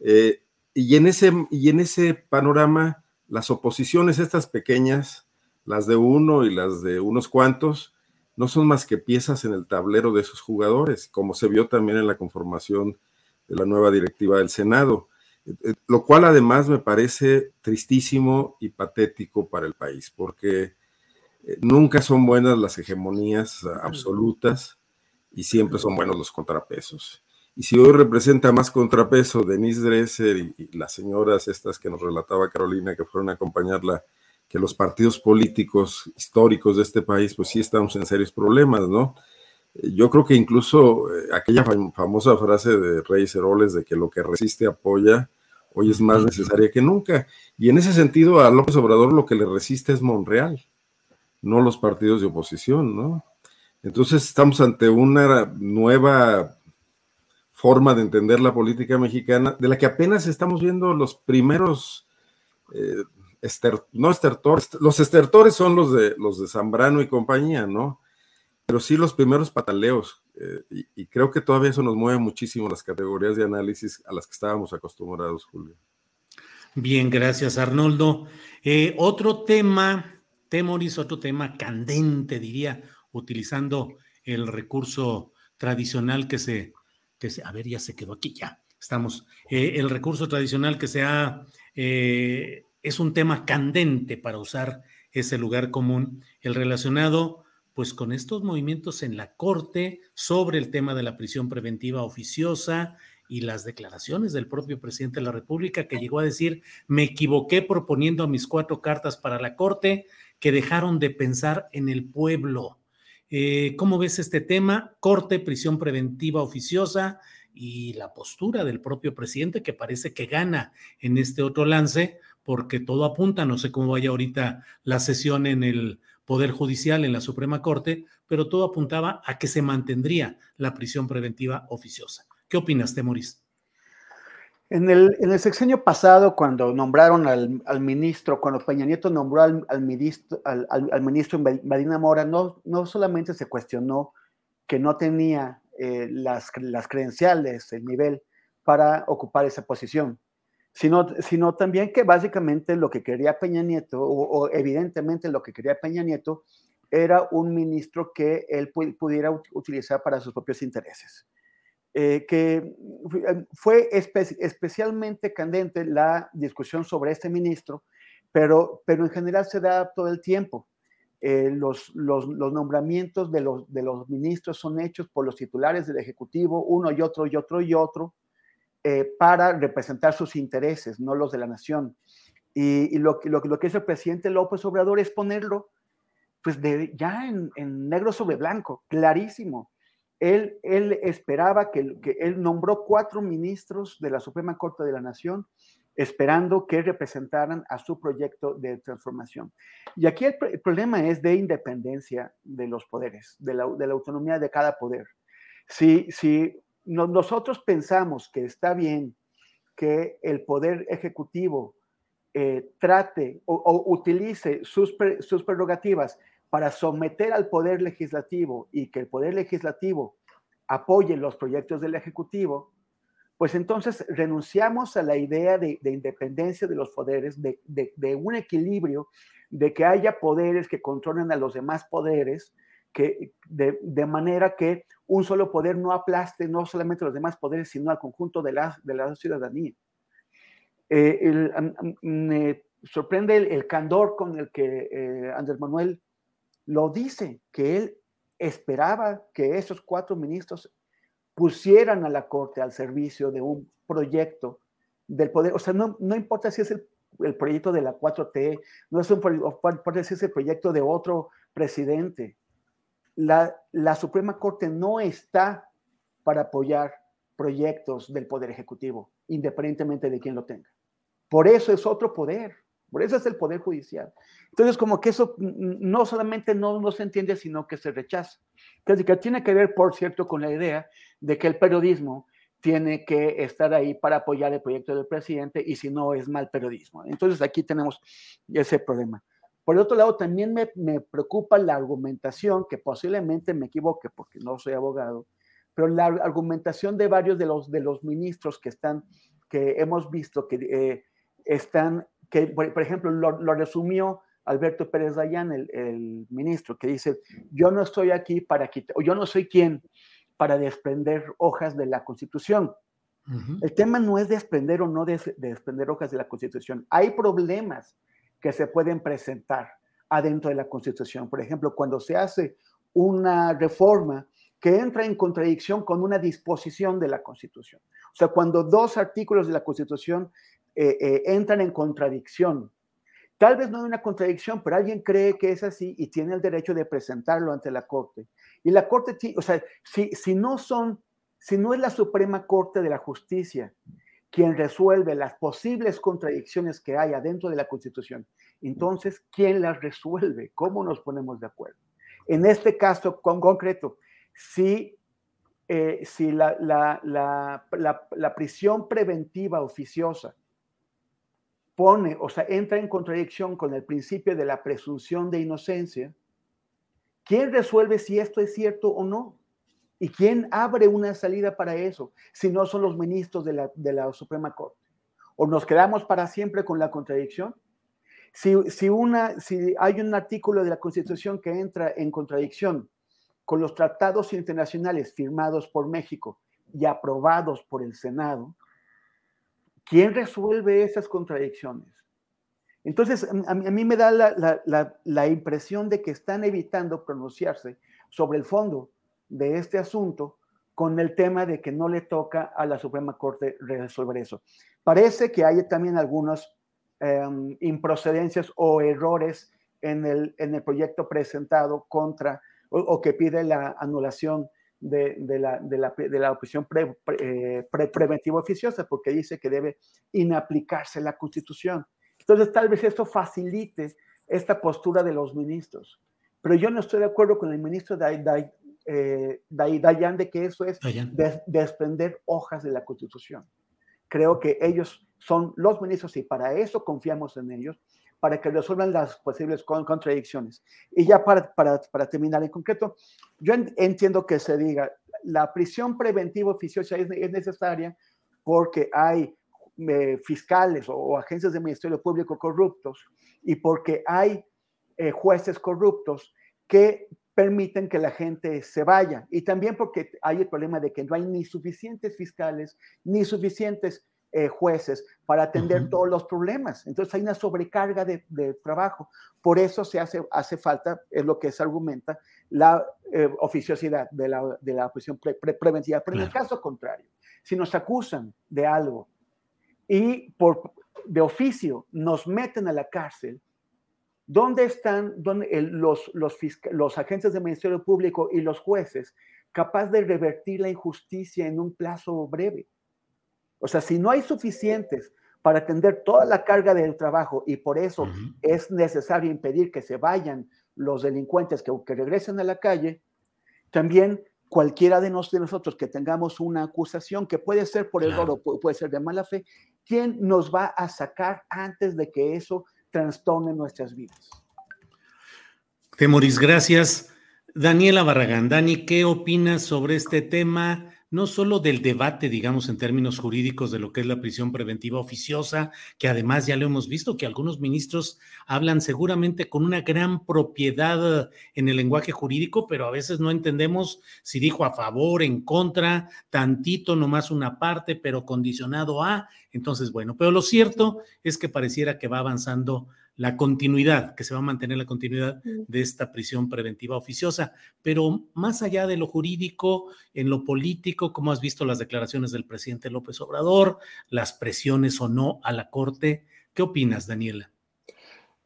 Speaker 5: Eh, y, en ese, y en ese panorama, las oposiciones, estas pequeñas, las de uno y las de unos cuantos, no son más que piezas en el tablero de esos jugadores, como se vio también en la conformación de la nueva directiva del Senado, eh, eh, lo cual además me parece tristísimo y patético para el país, porque eh, nunca son buenas las hegemonías absolutas y siempre son buenos los contrapesos. Y si hoy representa más contrapeso Denise Dresser y, las señoras estas que nos relataba Carolina que fueron a acompañarla, que los partidos políticos históricos de este país, pues sí estamos en serios problemas, ¿no? Yo creo que incluso eh, aquella famosa frase de Reyes Heroles de que lo que resiste apoya, hoy es más necesaria que nunca. Y en ese sentido, a López Obrador lo que le resiste es Monreal, no los partidos de oposición, ¿no? Entonces estamos ante una nueva forma de entender la política mexicana, de la que apenas estamos viendo los primeros, eh, no estertores, los estertores son los de, los de Zambrano y compañía, ¿no? pero sí los primeros pataleos. Eh, y, creo que todavía eso nos mueve muchísimo las categorías de análisis a las que estábamos acostumbrados, Julio.
Speaker 1: Bien, gracias, Arnoldo. Eh, otro tema, Temoris, otro tema candente, diría, utilizando el recurso tradicional que se, que a ver, ya se quedó aquí, ya estamos. Eh, el recurso tradicional que se ha, es un tema candente para usar ese lugar común, el relacionado pues con estos movimientos en la Corte sobre el tema de la prisión preventiva oficiosa y las declaraciones del propio presidente de la República que llegó a decir, me equivoqué proponiendo a mis cuatro cartas para la Corte que dejaron de pensar en el pueblo. Eh, ¿Cómo ves este tema? Corte, prisión preventiva oficiosa y la postura del propio presidente que parece que gana en este otro lance porque todo apunta, no sé cómo vaya ahorita la sesión en el Poder Judicial en la Suprema Corte, pero todo apuntaba a que se mantendría la prisión preventiva oficiosa. ¿Qué opinas, Temoris?
Speaker 7: En el, en el sexenio pasado, cuando nombraron al, ministro, cuando Peña Nieto nombró al, ministro, al, ministro Marina Mora, no, no solamente se cuestionó que no tenía eh, las, las credenciales, el nivel para ocupar esa posición, sino, también que básicamente lo que quería Peña Nieto, o, evidentemente lo que quería Peña Nieto, era un ministro que él pudiera utilizar para sus propios intereses. Eh, que eh, fue especialmente candente la discusión sobre este ministro, pero, pero en general se da todo el tiempo. Eh, los, los, nombramientos de los, de los ministros son hechos por los titulares del Ejecutivo, uno y otro y otro y otro, para representar sus intereses, no los de la nación. Y, lo, lo, lo, que hizo el presidente López Obrador es ponerlo pues de, ya en, negro sobre blanco, clarísimo. Él, esperaba que, él nombró cuatro ministros de la Suprema Corte de la Nación, esperando que representaran a su proyecto de transformación. Y aquí el, problema es de independencia de los poderes, de la, autonomía de cada poder. Si, nosotros pensamos que está bien que el poder ejecutivo eh, trate o, utilice sus prerrogativas para someter al poder legislativo y que el poder legislativo apoye los proyectos del ejecutivo, pues entonces renunciamos a la idea de, independencia de los poderes, de, de, un equilibrio, de que haya poderes que controlen a los demás poderes que, de, manera que un solo poder no aplaste no solamente los demás poderes, sino al conjunto de la, de la ciudadanía. Eh, me sorprende el, candor con el que eh, Andrés Manuel lo dice, que él esperaba que esos cuatro ministros pusieran a la Corte al servicio de un proyecto del poder. O sea, no, no importa si es el, el, proyecto de la 4T, no es un, importa si es el proyecto de otro presidente. La, la Suprema Corte no está para apoyar proyectos del Poder Ejecutivo, independientemente de quién lo tenga. Por eso es otro poder, por eso es el Poder Judicial. Entonces, como que eso no solamente no, no se entiende, sino que se rechaza. Entonces, que tiene que ver, por cierto, con la idea de que el periodismo tiene que estar ahí para apoyar el proyecto del presidente y si no es mal periodismo. Entonces, aquí tenemos ese problema. Por otro lado, también me, me preocupa la argumentación, que posiblemente me equivoque porque no soy abogado, pero la argumentación de varios de los, de los ministros que están, que hemos visto que eh, están, que por, ejemplo lo, lo, resumió Alberto Pérez Dayán, el, el, ministro, que dice, yo no estoy aquí para quitar, o yo no soy quien para desprender hojas de la Constitución. Uh -huh. El tema no es desprender o no des, desprender hojas de la Constitución. Hay problemas que se pueden presentar adentro de la Constitución. Por ejemplo, cuando se hace una reforma que entra en contradicción con una disposición de la Constitución. O sea, cuando dos artículos de la Constitución eh, eh, entran en contradicción. Tal vez no hay una contradicción, pero alguien cree que es así y tiene el derecho de presentarlo ante la Corte. Y la Corte, o sea, si, si no son, si no es la Suprema Corte de la Justicia quien resuelve las posibles contradicciones que hay adentro de la Constitución, entonces, ¿quién las resuelve? ¿Cómo nos ponemos de acuerdo? En este caso con concreto, si, eh, si la, la, la, la prisión preventiva oficiosa pone, o sea, entra en contradicción con el principio de la presunción de inocencia, ¿quién resuelve si esto es cierto o no? ¿Y quién abre una salida para eso si no son los ministros de la, Suprema Corte? ¿O nos quedamos para siempre con la contradicción? Si, si hay un artículo de la Constitución que entra en contradicción con los tratados internacionales firmados por México y aprobados por el Senado, ¿Quién resuelve esas contradicciones? Entonces, a, mí me da la, impresión de que están evitando pronunciarse sobre el fondo de este asunto con el tema de que no le toca a la Suprema Corte resolver eso. Parece que hay también algunas eh, improcedencias o errores en el, en el proyecto presentado contra o que pide la anulación de, de, la, de, la, de la opción pre, pre, pre, preventiva oficiosa, porque dice que debe inaplicarse la Constitución. Entonces, tal vez esto facilite esta postura de los ministros. Pero yo no estoy de acuerdo con el ministro Day, Day, eh, Day, Dayan de que eso es des, desprender hojas de la Constitución. Creo que ellos son los ministros y para eso confiamos en ellos para que resuelvan las posibles contradicciones. Y ya para, para, terminar en concreto, yo entiendo que se diga, la prisión preventiva oficiosa es, es necesaria porque hay eh, fiscales o, o, agencias del Ministerio Público corruptos y porque hay eh, jueces corruptos que permiten que la gente se vaya. Y también porque hay el problema de que no hay ni suficientes fiscales ni suficientes eh, jueces para atender uh -huh. todos los problemas. Entonces hay una sobrecarga de, de, trabajo. Por eso se hace, hace falta, es lo que se argumenta, la eh, oficiosidad de la, de la prisión pre, pre, preventiva. Pero claro. en el caso contrario, si nos acusan de algo y por, de oficio nos meten a la cárcel, ¿dónde están dónde, el, los, los, los agentes del Ministerio Público y los jueces capaces de revertir la injusticia en un plazo breve? O sea, si no hay suficientes para atender toda la carga del trabajo y por eso uh -huh. es necesario impedir que se vayan los delincuentes que, que regresen a la calle, también cualquiera de, nosotros que tengamos una acusación que puede ser por error claro. o puede ser de mala fe, ¿quién nos va a sacar antes de que eso trastorne nuestras vidas?
Speaker 1: Temoris, gracias. Daniela Barragán, Dani, ¿qué opinas sobre este tema? No solo del debate, digamos, en términos jurídicos de lo que es la prisión preventiva oficiosa, que además ya lo hemos visto, que algunos ministros hablan seguramente con una gran propiedad en el lenguaje jurídico, pero a veces no entendemos si dijo a favor, en contra, tantito, nomás una parte, pero condicionado a. Entonces, bueno, pero lo cierto es que pareciera que va avanzando la continuidad, que se va a mantener la continuidad de esta prisión preventiva oficiosa. Pero más allá de lo jurídico, en lo político, ¿cómo has visto las declaraciones del presidente López Obrador, las presiones o no a la Corte? ¿Qué opinas, Daniela?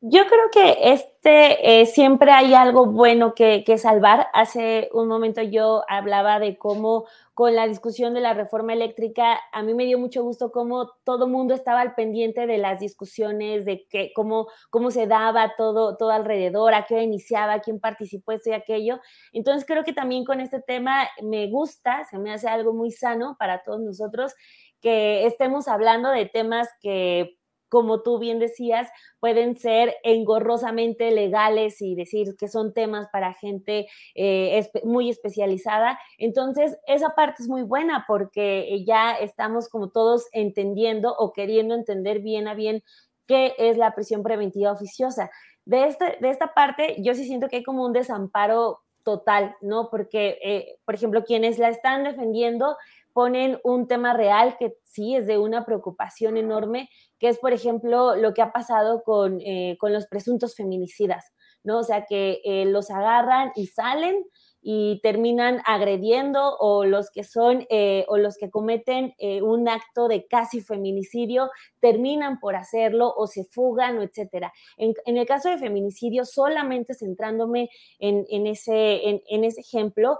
Speaker 6: Yo creo que este eh, siempre hay algo bueno que, salvar. Hace un momento yo hablaba de cómo con la discusión de la reforma eléctrica, a mí me dio mucho gusto cómo todo mundo estaba al pendiente de las discusiones, de que, cómo, cómo se daba todo, todo alrededor, a qué hora iniciaba, quién participó, esto y aquello. Entonces creo que también con este tema me gusta, se me hace algo muy sano para todos nosotros que estemos hablando de temas que como tú bien decías, pueden ser engorrosamente legales y decir que son temas para gente eh, muy especializada. Entonces, esa parte es muy buena porque ya estamos como todos entendiendo o queriendo entender bien a bien qué es la prisión preventiva oficiosa. De, este, de esta parte, yo sí siento que hay como un desamparo total, ¿no? Porque, eh, por ejemplo, quienes la están defendiendo ponen un tema real que sí es de una preocupación enorme, que es, por ejemplo, lo que ha pasado con, eh, los presuntos feminicidas, ¿no? O sea, que eh, los agarran y salen y terminan agrediendo o los que son eh, o los que cometen un acto de casi feminicidio terminan por hacerlo o se fugan o etcétera. En, el caso de feminicidio, solamente centrándome en, ese, en, ese ejemplo,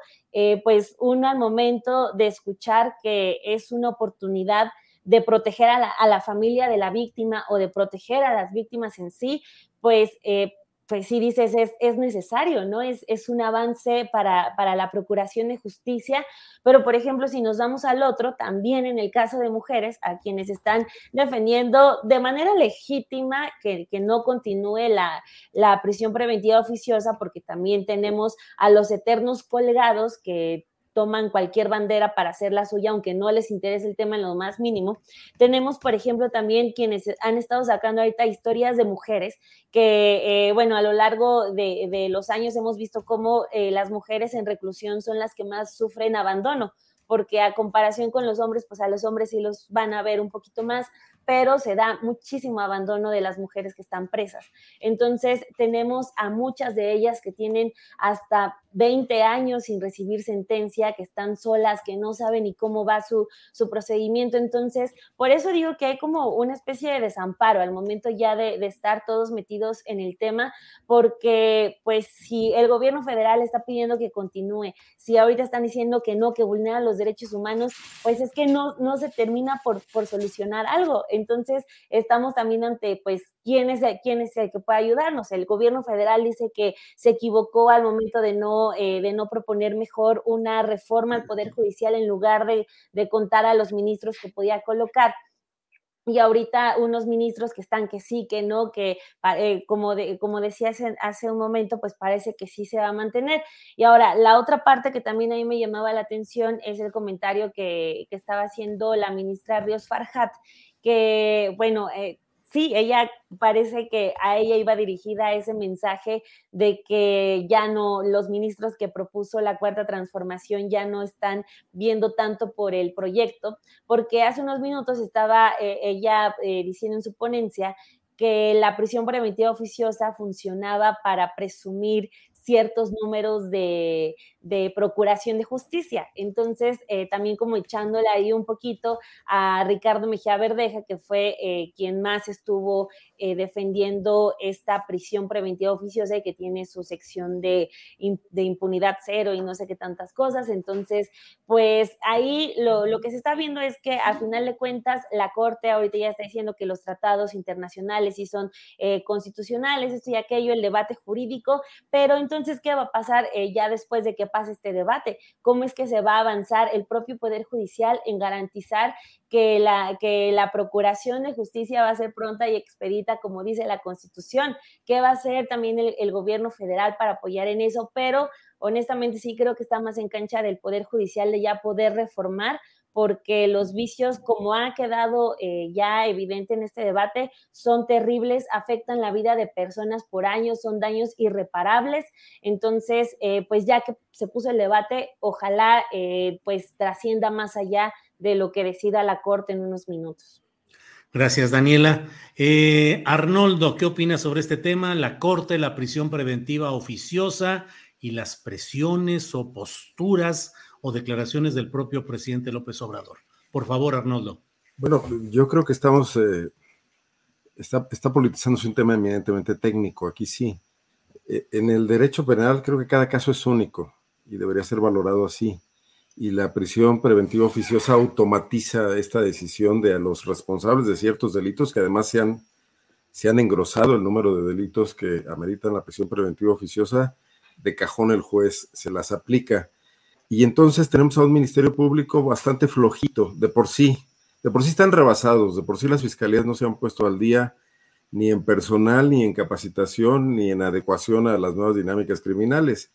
Speaker 6: pues uno al momento de escuchar que es una oportunidad de proteger a la, a la, familia de la víctima o de proteger a las víctimas en sí, pues, eh, pues sí dices, es, es necesario, ¿no? Es, es un avance para, para, la procuración de justicia, pero por ejemplo, si nos vamos al otro, también en el caso de mujeres, a quienes están defendiendo de manera legítima que, que no continúe la, la prisión preventiva oficiosa, porque también tenemos a los eternos colgados que toman cualquier bandera para hacer la suya, aunque no les interese el tema en lo más mínimo. Tenemos, por ejemplo, también quienes han estado sacando ahorita historias de mujeres que, eh, bueno, a lo largo de, los años hemos visto cómo eh, las mujeres en reclusión son las que más sufren abandono porque a comparación con los hombres, pues a los hombres sí los van a ver un poquito más, pero se da muchísimo abandono de las mujeres que están presas. Entonces, tenemos a muchas de ellas que tienen hasta 20 años sin recibir sentencia, que están solas, que no saben ni cómo va su, su procedimiento. Entonces, por eso digo que hay como una especie de desamparo al momento ya de, estar todos metidos en el tema, porque pues si el gobierno federal está pidiendo que continúe, si ahorita están diciendo que no, que vulnera los derechos humanos, pues es que no, no se termina por, por solucionar algo. Entonces, estamos también ante, pues, ¿quién es, quién es el que puede ayudarnos? El gobierno federal dice que se equivocó al momento de no, eh, de no proponer mejor una reforma al Poder Judicial en lugar de, de contar a los ministros que podía colocar y ahorita unos ministros que están que sí, que no, que eh, como, de, como decía hace, un momento, pues parece que sí se va a mantener. Y ahora, la otra parte que también a mí me llamaba la atención es el comentario que, que estaba haciendo la ministra Ríos Farhat, que, bueno, eh, sí, ella parece que a ella iba dirigida ese mensaje de que ya no, los ministros que propuso la cuarta transformación ya no están viendo tanto por el proyecto, porque hace unos minutos estaba eh, ella eh, diciendo en su ponencia que la prisión preventiva oficiosa funcionaba para presumir ciertos números de, procuración de justicia. Entonces, eh, también como echándole ahí un poquito a Ricardo Mejía Verdeja, que fue eh, quien más estuvo eh, defendiendo esta prisión preventiva oficiosa y que tiene su sección de, de, impunidad cero y no sé qué tantas cosas. Entonces, pues ahí lo, lo que se está viendo es que a final de cuentas la Corte ahorita ya está diciendo que los tratados internacionales sí son constitucionales, esto y aquello, el debate jurídico, pero entonces entonces, ¿qué va a pasar eh, ya después de que pase este debate? ¿Cómo es que se va a avanzar el propio Poder Judicial en garantizar que la, que la Procuración de Justicia va a ser pronta y expedita, como dice la Constitución? ¿Qué va a hacer también el, el gobierno federal para apoyar en eso? Pero honestamente sí creo que está más en cancha del Poder Judicial de ya poder reformar porque los vicios, como ha quedado eh, ya evidente en este debate, son terribles, afectan la vida de personas por años, son daños irreparables. Entonces, eh, pues ya que se puso el debate, ojalá eh, pues trascienda más allá de lo que decida la Corte en unos minutos.
Speaker 1: Gracias, Daniela. Arnoldo, ¿qué opinas sobre este tema? La Corte, la prisión preventiva oficiosa y las presiones o posturas o declaraciones del propio presidente López Obrador. Por favor, Arnoldo.
Speaker 5: Bueno, yo creo que estamos, eh, está, politizándose un tema eminentemente técnico, aquí sí. Eh, en el derecho penal creo que cada caso es único y debería ser valorado así. Y la prisión preventiva oficiosa automatiza esta decisión de a los responsables de ciertos delitos que además se han, se han engrosado el número de delitos que ameritan la prisión preventiva oficiosa, de cajón el juez se las aplica y entonces tenemos a un ministerio público bastante flojito, de por sí, de por sí están rebasados, de por sí las fiscalías no se han puesto al día ni en personal, ni en capacitación, ni en adecuación a las nuevas dinámicas criminales.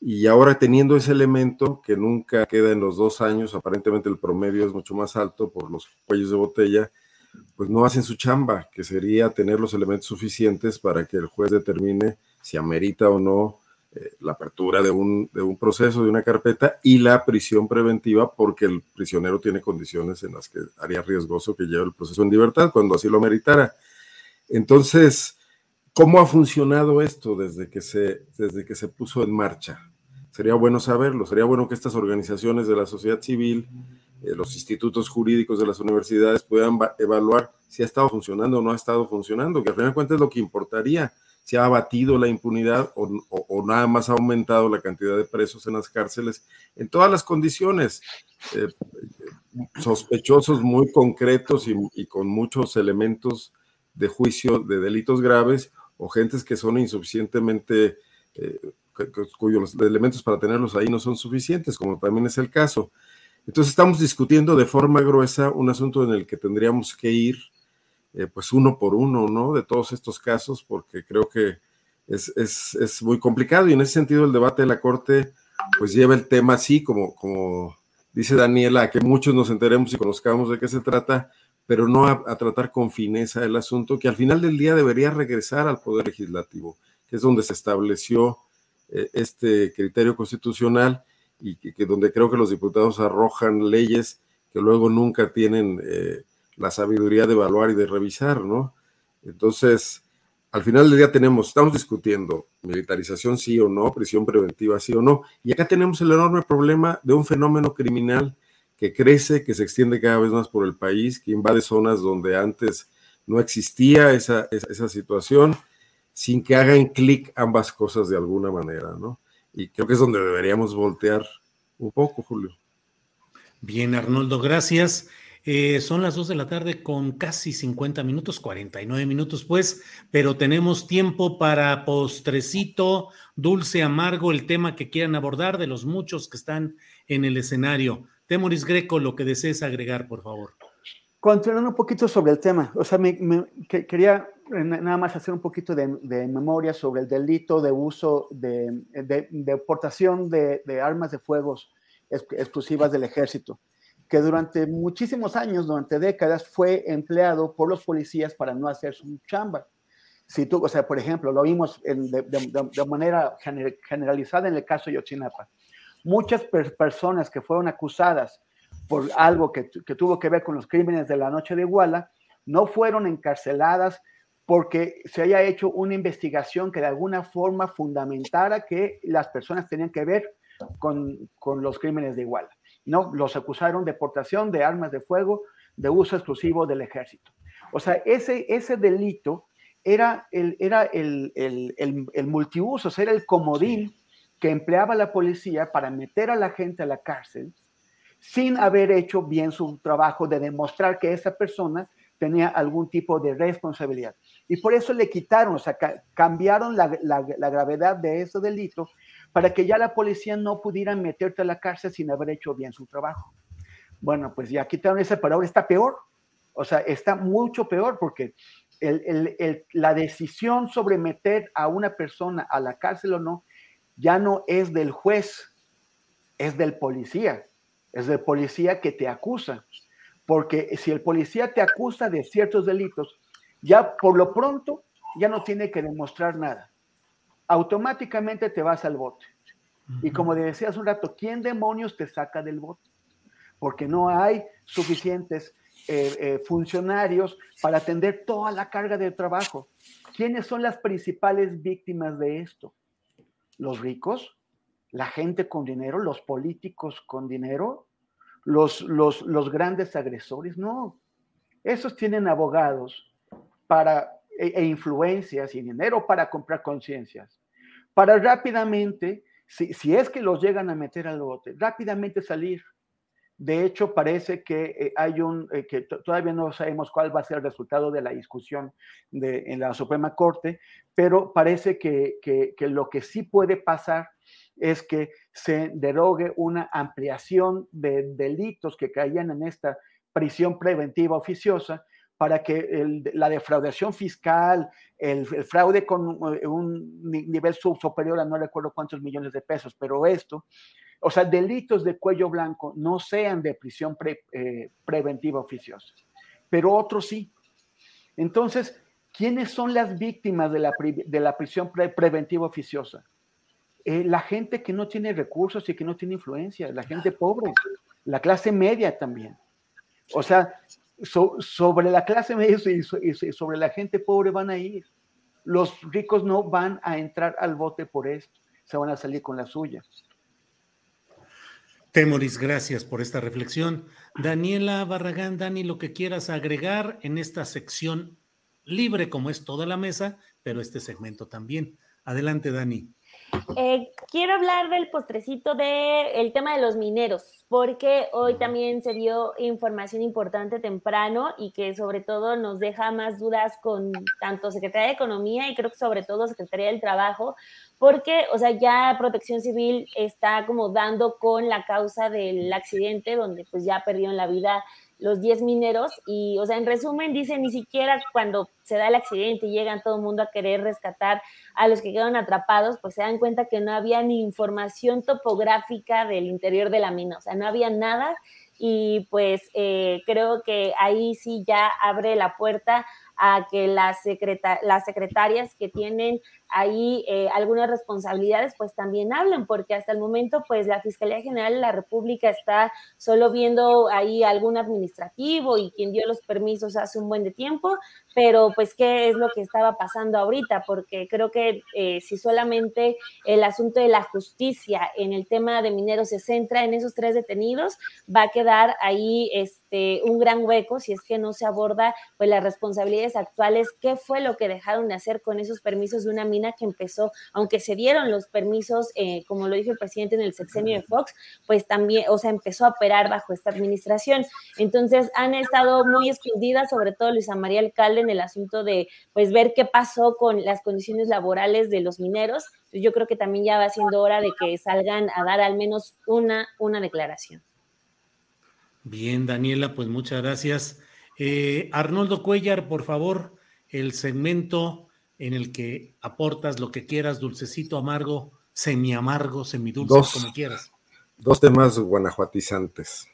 Speaker 5: Y ahora teniendo ese elemento que nunca queda en los dos años, aparentemente el promedio es mucho más alto por los cuellos de botella, pues no hacen su chamba, que sería tener los elementos suficientes para que el juez determine si amerita o no eh, la apertura de un, de un proceso, de una carpeta y la prisión preventiva porque el prisionero tiene condiciones en las que haría riesgoso que lleve el proceso en libertad cuando así lo meritara. Entonces, ¿cómo ha funcionado esto desde que se, desde que se puso en marcha? Sería bueno saberlo, sería bueno que estas organizaciones de la sociedad civil, eh, los institutos jurídicos de las universidades puedan evaluar si ha estado funcionando o no ha estado funcionando, que al final de cuentas es lo que importaría se ha abatido la impunidad o, nada más ha aumentado la cantidad de presos en las cárceles en todas las condiciones, eh, sospechosos muy concretos y, con muchos elementos de juicio de delitos graves o gentes que son insuficientemente, eh, cuyos elementos para tenerlos ahí no son suficientes, como también es el caso. Entonces estamos discutiendo de forma gruesa un asunto en el que tendríamos que ir eh, pues uno por uno, ¿no? De todos estos casos, porque creo que es, es, muy complicado y en ese sentido el debate de la Corte pues lleva el tema así, como, como dice Daniela, a que muchos nos enteremos y conozcamos de qué se trata, pero no a, tratar con fineza el asunto, que al final del día debería regresar al Poder Legislativo, que es donde se estableció eh, este criterio constitucional y que, donde creo que los diputados arrojan leyes que luego nunca tienen eh, la sabiduría de evaluar y de revisar, ¿no? Entonces, al final del día tenemos, estamos discutiendo militarización sí o no, prisión preventiva sí o no, y acá tenemos el enorme problema de un fenómeno criminal que crece, que se extiende cada vez más por el país, que invade zonas donde antes no existía esa, esa, situación, sin que hagan clic ambas cosas de alguna manera, ¿no? Y creo que es donde deberíamos voltear un poco, Julio.
Speaker 1: Bien, Arnoldo, gracias. Eh, son las 2 de la tarde con casi 50 minutos, 49 minutos pues, pero tenemos tiempo para postrecito, dulce, amargo, el tema que quieran abordar de los muchos que están en el escenario. Temoris Greco, lo que desees agregar, por favor.
Speaker 7: Continuando un poquito sobre el tema, o sea, me, quería nada más hacer un poquito de, memoria sobre el delito de uso de, de, de portación de, armas de fuego exclusivas del ejército que durante muchísimos años, durante décadas, fue empleado por los policías para no hacer su chamba. Si tú, o sea, por ejemplo, lo vimos de, manera generalizada en el caso de Yotzinapa. Muchas personas que fueron acusadas por algo que, que, tuvo que ver con los crímenes de la noche de Iguala no fueron encarceladas porque se haya hecho una investigación que de alguna forma fundamentara que las personas tenían que ver con, con los crímenes de Iguala. ¿No? Los acusaron de portación de armas de fuego de uso exclusivo del ejército. O sea, ese, ese delito era, el, era el, el, el, multiuso, era el comodín que empleaba la policía para meter a la gente a la cárcel sin haber hecho bien su trabajo de demostrar que esa persona tenía algún tipo de responsabilidad. Y por eso le quitaron, o sea, cambiaron la, la, gravedad de ese delito para que ya la policía no pudiera meterte a la cárcel sin haber hecho bien su trabajo. Bueno, pues ya quitaron ese, pero ahora está peor. O sea, está mucho peor porque la decisión sobre meter a una persona a la cárcel o no ya no es del juez, es del policía. Es del policía que te acusa. Porque si el policía te acusa de ciertos delitos, ya por lo pronto ya no tiene que demostrar nada. Automáticamente te vas al bote. Y como decía hace un rato, ¿quién demonios te saca del bote? Porque no hay suficientes eh, eh, funcionarios para atender toda la carga de trabajo. ¿Quiénes son las principales víctimas de esto? ¿Los ricos? ¿La gente con dinero? ¿Los políticos con dinero? ¿Los, los, los grandes agresores? No. Esos tienen abogados para, e, e, influencias y dinero para comprar conciencias, para rápidamente, si, si, es que los llegan a meter al bote, rápidamente salir. De hecho, parece que eh, hay un, eh, que todavía no sabemos cuál va a ser el resultado de la discusión en la Suprema Corte, pero parece que, que, que lo que sí puede pasar es que se derogue una ampliación de delitos que caían en esta prisión preventiva oficiosa para que la defraudación fiscal, el, fraude con eh, un nivel superior a no recuerdo cuántos millones de pesos, pero esto, o sea, delitos de cuello blanco no sean de prisión eh, preventiva oficiosa, pero otros sí. Entonces, ¿quiénes son las víctimas de la, prisión preventiva oficiosa? Eh, la gente que no tiene recursos y que no tiene influencia, la gente pobre, la clase media también. O sea, sobre la clase media y sobre la gente pobre van a ir. Los ricos no van a entrar al bote por esto, se van a salir con la suya.
Speaker 1: Temoris, gracias por esta reflexión. Daniela Barragán, Dani, lo que quieras agregar en esta sección libre como es toda la mesa, pero este segmento también. Adelante, Dani.
Speaker 6: Eh, quiero hablar del postrecito del tema de los mineros, porque hoy también se dio información importante temprano y que sobre todo nos deja más dudas con tanto Secretaría de Economía y creo que sobre todo Secretaría del Trabajo, porque, o sea, ya Protección Civil está como dando con la causa del accidente donde pues ya perdieron la vida los 10 mineros y, o sea, en resumen, dice, ni siquiera cuando se da el accidente y llegan todo el mundo a querer rescatar a los que quedan atrapados, pues se dan cuenta que no había ni información topográfica del interior de la mina, o sea, no había nada y pues eh, creo que ahí sí ya abre la puerta a que las, las secretarias que tienen ahí eh, algunas responsabilidades, pues también hablen, porque hasta el momento, pues la Fiscalía General de la República está solo viendo ahí algún administrativo y quien dio los permisos hace un buen de tiempo, pero pues qué es lo que estaba pasando ahorita, porque creo que eh, si solamente el asunto de la justicia en el tema de mineros se centra en esos tres detenidos, va a quedar ahí este, un gran hueco si es que no se aborda pues las responsabilidades actuales, qué fue lo que dejaron de hacer con esos permisos de una que empezó, aunque se dieron los permisos, eh, como lo dijo el presidente en el sexenio de Fox, pues también, o sea, empezó a operar bajo esta administración. Entonces han estado muy escondidas, sobre todo Luisa María Alcalde, en el asunto de, pues, ver qué pasó con las condiciones laborales de los mineros. Yo creo que también ya va siendo hora de que salgan a dar al menos una, una declaración.
Speaker 1: Bien, Daniela, pues muchas gracias. Eh, Arnoldo Cuellar, por favor, el segmento en el que aportas lo que quieras, dulcecito, amargo, semi amargo, semidulce, como quieras.
Speaker 5: Dos temas guanajuatizantes.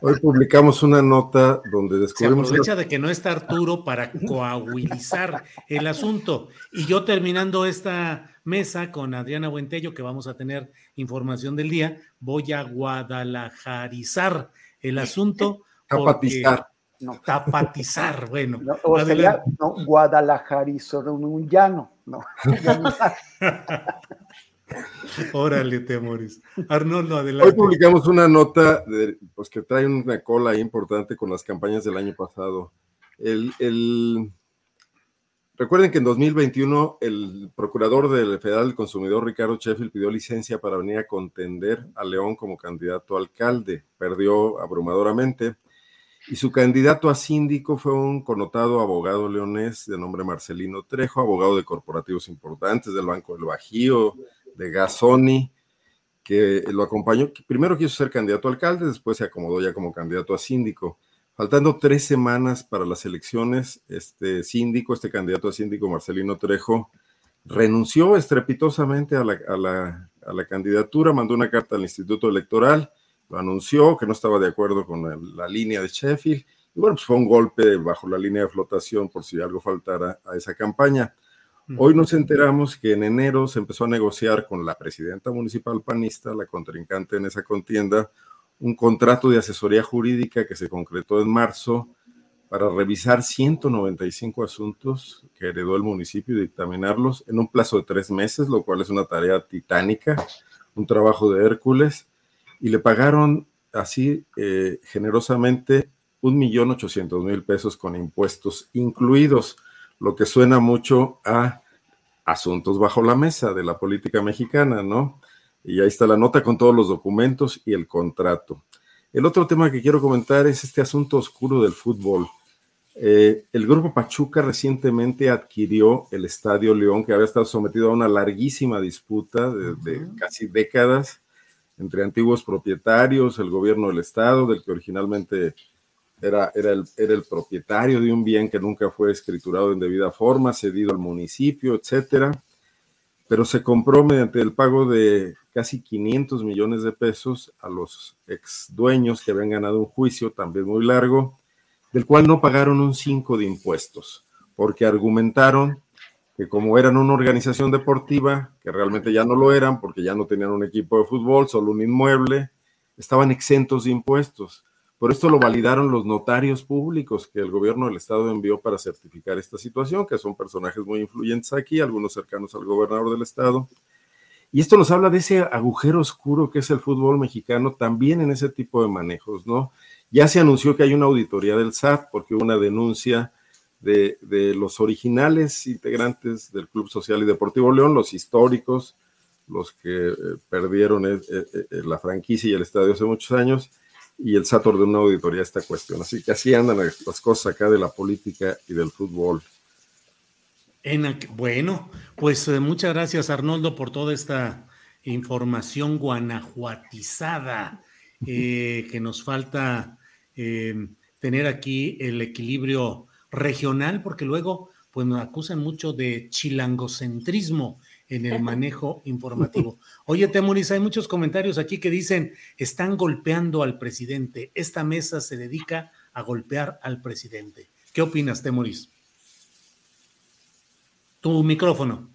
Speaker 5: Hoy publicamos una nota donde descubrimos.
Speaker 1: Se aprovecha de que no está Arturo para coahuilizar el asunto. Y yo terminando esta mesa con Adriana Buentello, que vamos a tener información del día, voy a guadalajarizar el asunto.
Speaker 5: Zapatizar.
Speaker 1: No. Tapatizar, bueno.
Speaker 7: No, o sería no, un llano, no.
Speaker 1: Órale, temores. Arnoldo, adelante.
Speaker 5: Hoy publicamos una nota de, pues, que trae una cola importante con las campañas del año pasado. El, el... Recuerden que en 2021 el procurador del Federal del Consumidor, Ricardo Sheffield, pidió licencia para venir a contender a León como candidato a alcalde. Perdió abrumadoramente Y su candidato a síndico fue un connotado abogado leonés de nombre Marcelino Trejo, abogado de corporativos importantes del Banco del Bajío, de Gasoni, que lo acompañó. Primero quiso ser candidato a alcalde, después se acomodó ya como candidato a síndico. Faltando tres semanas para las elecciones, este síndico, este candidato a síndico, Marcelino Trejo, renunció estrepitosamente a la, a la, a la candidatura, mandó una carta al Instituto Electoral lo anunció, que no estaba de acuerdo con la línea de Sheffield. Y bueno, pues fue un golpe bajo la línea de flotación por si algo faltara a esa campaña. Hoy nos enteramos que en enero se empezó a negociar con la presidenta municipal panista, la contrincante en esa contienda, un contrato de asesoría jurídica que se concretó en marzo para revisar 195 asuntos que heredó el municipio y dictaminarlos en un plazo de tres meses, lo cual es una tarea titánica, un trabajo de Hércules y le pagaron así eh, generosamente un millón ochocientos mil pesos con impuestos incluidos, lo que suena mucho a asuntos bajo la mesa de la política mexicana, ¿no? Y ahí está la nota con todos los documentos y el contrato. El otro tema que quiero comentar es este asunto oscuro del fútbol. Eh, el grupo Pachuca recientemente adquirió el Estadio León, que había estado sometido a una larguísima disputa de casi décadas entre antiguos propietarios, el gobierno del Estado, del que originalmente era, el, el propietario de un bien que nunca fue escriturado en debida forma, cedido al municipio, etcétera, pero se compró mediante el pago de casi 500 millones de pesos a los ex dueños que habían ganado un juicio también muy largo, del cual no pagaron un 5 de impuestos, porque argumentaron que como eran una organización deportiva, que realmente ya no lo eran porque ya no tenían un equipo de fútbol, solo un inmueble, estaban exentos de impuestos. Por esto lo validaron los notarios públicos que el gobierno del estado envió para certificar esta situación, que son personajes muy influyentes aquí, algunos cercanos al gobernador del estado. Y esto nos habla de ese agujero oscuro que es el fútbol mexicano también en ese tipo de manejos, ¿no? Ya se anunció que hay una auditoría del SAT porque hubo una denuncia de, los originales integrantes del Club Social y Deportivo León, los históricos, los que eh, perdieron eh, eh, la franquicia y el estadio hace muchos años, y el SAT de una auditoría esta cuestión. Así que así andan las cosas acá de la política y del fútbol.
Speaker 1: bueno, pues muchas gracias Arnoldo por toda esta información guanajuatizada que nos falta tener aquí el equilibrio regional, porque luego pues nos acusan mucho de chilangocentrismo en el manejo informativo. Oye, Temuris, hay muchos comentarios aquí que dicen, están golpeando al presidente. Esta mesa se dedica a golpear al presidente. ¿Qué opinas, Temuris? Tu micrófono.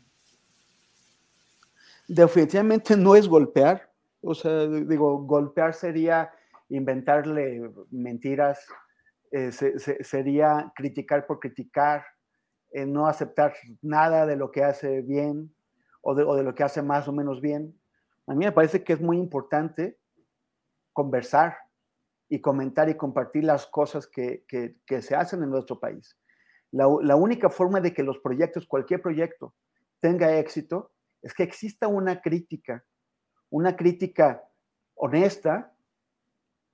Speaker 7: Definitivamente no es golpear. O sea, digo, golpear sería inventarle mentiras eh, sería criticar por criticar, eh, no aceptar nada de lo que hace bien o de, lo que hace más o menos bien. A mí me parece que es muy importante conversar y comentar y compartir las cosas que, se hacen en nuestro país. La, única forma de que los proyectos, cualquier proyecto, tenga éxito es que exista una crítica, una crítica honesta,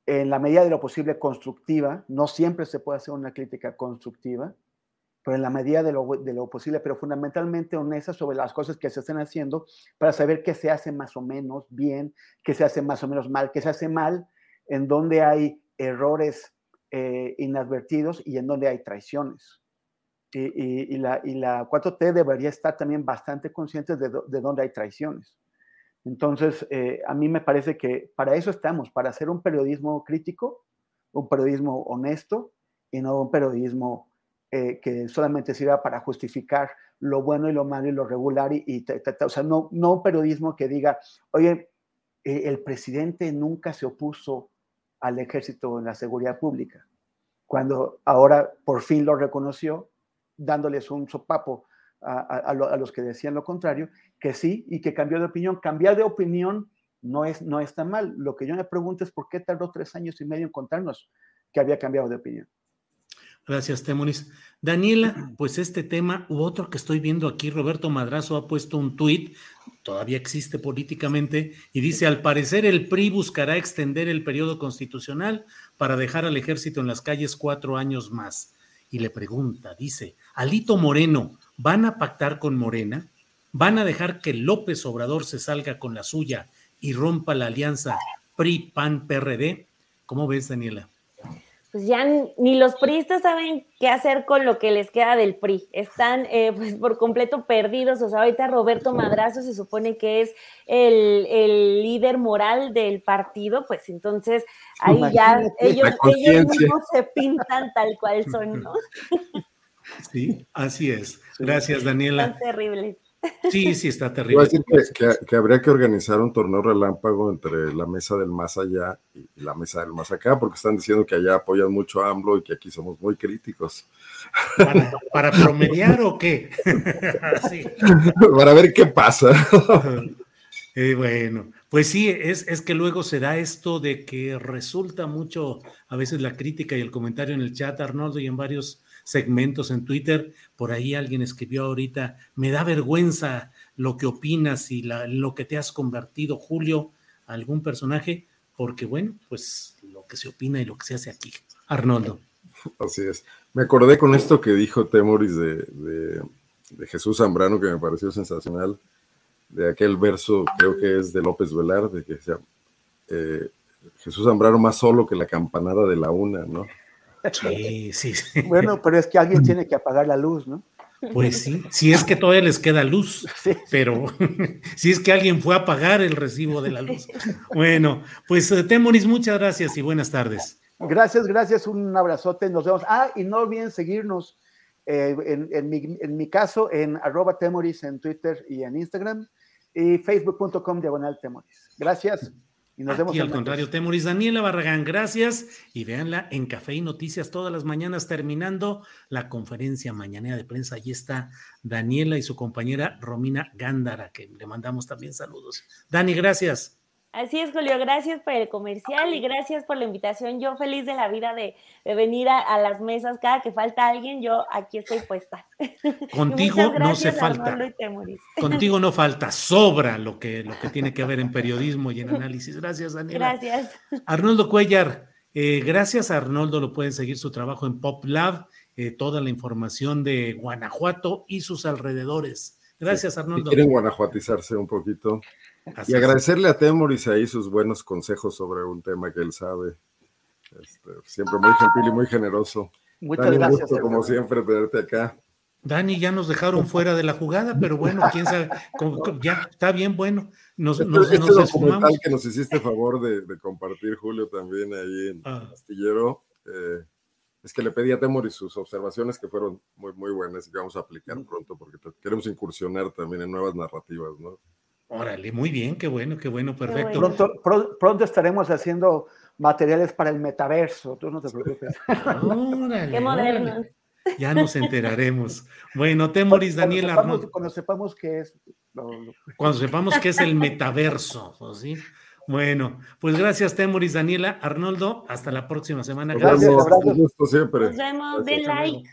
Speaker 7: en la medida de lo posible constructiva, no siempre se puede hacer una crítica constructiva, pero en la medida de lo, posible, pero fundamentalmente honesta sobre las cosas que se están haciendo para saber qué se hace más o menos bien, qué se hace más o menos mal, qué se hace mal, en donde hay errores eh, inadvertidos y en donde hay traiciones. Y, la, y, 4T debería estar también bastante consciente de dónde hay traiciones. Entonces, eh, a mí me parece que para eso estamos, para hacer un periodismo crítico, un periodismo honesto y no un periodismo eh, que solamente sirva para justificar lo bueno y lo malo y lo regular. Y, o sea, no, un periodismo que diga, oye, eh, el presidente nunca se opuso al ejército en la seguridad pública, cuando ahora por fin lo reconoció, dándoles un sopapo a, los que decían lo contrario, que sí y que cambió de opinión. Cambiar de opinión no, es, no está mal. Lo que yo me pregunto es por qué tardó tres años y medio en contarnos que había cambiado de opinión.
Speaker 1: Gracias, Temoris. Daniela, pues este tema u otro que estoy viendo aquí, Roberto Madrazo ha puesto un tuit todavía existe políticamente, y dice, al parecer el PRI buscará extender el periodo constitucional para dejar al ejército en las calles cuatro años más. Y le pregunta, dice, Alito Moreno, ¿van a pactar con Morena? ¿Van a dejar que López Obrador se salga con la suya y rompa la alianza PRI-PAN-PRD? ¿Cómo ves, Daniela?
Speaker 6: pues ya ni los priistas saben qué hacer con lo que les queda del PRI. Están eh, pues por completo perdidos. O sea, ahorita Roberto Madrazo se supone que es el, líder moral del partido, pues entonces ahí ya ellos, ellos mismos se pintan tal cual son, ¿no?
Speaker 1: Sí, así es. Gracias, Daniela.
Speaker 6: Son terribles.
Speaker 1: Sí, sí, está terrible.
Speaker 5: que, habría que organizar un torneo relámpago entre la mesa del más allá y la mesa del más acá, porque están diciendo que allá apoyan mucho a AMLO y que aquí somos muy críticos.
Speaker 1: ¿Para, promediar o qué?
Speaker 5: Para ver qué pasa.
Speaker 1: Eh, bueno, pues sí, es, es que luego se da esto de que resulta mucho a veces la crítica y el comentario en el chat, Arnoldo, y en varios segmentos en Twitter. Por ahí alguien escribió ahorita, me da vergüenza lo que opinas y lo que te has convertido, Julio, algún personaje, porque bueno, pues lo que se opina y lo que se hace aquí. Arnoldo.
Speaker 5: Así es. Me acordé con esto que dijo Temoris de, Jesús Zambrano, que me pareció sensacional, de aquel verso, creo que es de López Velarde, que decía, eh, Jesús Zambrano más solo que la campanada de la una, ¿no?
Speaker 1: Sí, sí, sí.
Speaker 7: Bueno, pero es que alguien tiene que apagar la luz, ¿no?
Speaker 1: Pues sí, si es que todavía les queda luz, pero si es que alguien fue a apagar el recibo de la luz. Bueno, pues eh, Temoris, muchas gracias y buenas tardes.
Speaker 7: Gracias, gracias, un abrazote, nos vemos. Ah, y no olviden seguirnos eh, en, mi, en, mi, caso en arroba Temoris en Twitter y en Instagram y facebook.com diagonal Temoris. Gracias. Y nos vemos
Speaker 1: y al contrario, Temoris. Daniela Barragán, gracias. Y véanla en Café y Noticias todas las mañanas terminando la conferencia mañanera de prensa. Allí está Daniela y su compañera Romina Gándara, que le mandamos también saludos. Dani, gracias.
Speaker 6: Así es, Julio, gracias por el comercial y gracias por la invitación. Yo feliz de la vida de, venir a, las mesas. Cada que falta alguien, yo aquí estoy puesta.
Speaker 1: Contigo no se falta. Contigo no falta, sobra lo que, lo que tiene que ver en periodismo y en análisis. Gracias, Daniela.
Speaker 6: Gracias.
Speaker 1: Arnoldo Cuellar, eh, gracias a Arnoldo, lo pueden seguir su trabajo en Pop Lab, eh, toda la información de Guanajuato y sus alrededores. Gracias, Arnoldo.
Speaker 5: Si quieren guanajuatizarse un poquito y agradecerle a Temoris ahí sus buenos consejos sobre un tema que él sabe. Este, siempre muy gentil y muy generoso.
Speaker 7: Muchas gracias.
Speaker 5: como siempre, tenerte acá.
Speaker 1: Dani, ya nos dejaron fuera de la jugada, pero bueno, quién sabe, ya está bien, bueno. Nos,
Speaker 5: este,
Speaker 1: nos,
Speaker 5: este documental que nos hiciste favor de, compartir, Julio, también ahí en ah. Astillero, eh, es que le pedí a Temoris sus observaciones que fueron muy, muy buenas y que vamos a aplicar pronto porque queremos incursionar también en nuevas narrativas, ¿no?
Speaker 1: Órale, muy bien, qué bueno, qué bueno, perfecto.
Speaker 7: Pronto, pronto estaremos haciendo materiales para el metaverso, tú no te preocupes.
Speaker 1: Órale,
Speaker 6: qué moderno.
Speaker 1: Ya nos enteraremos. Bueno, Temoris, Daniel Arnold.
Speaker 7: Cuando sepamos qué es.
Speaker 1: Cuando sepamos qué es el metaverso, ¿sí? Bueno, pues gracias, Temoris, Daniela, Arnoldo. Hasta la próxima semana.
Speaker 5: Gracias. gracias. Gusto siempre.
Speaker 6: Nos vemos. Den like.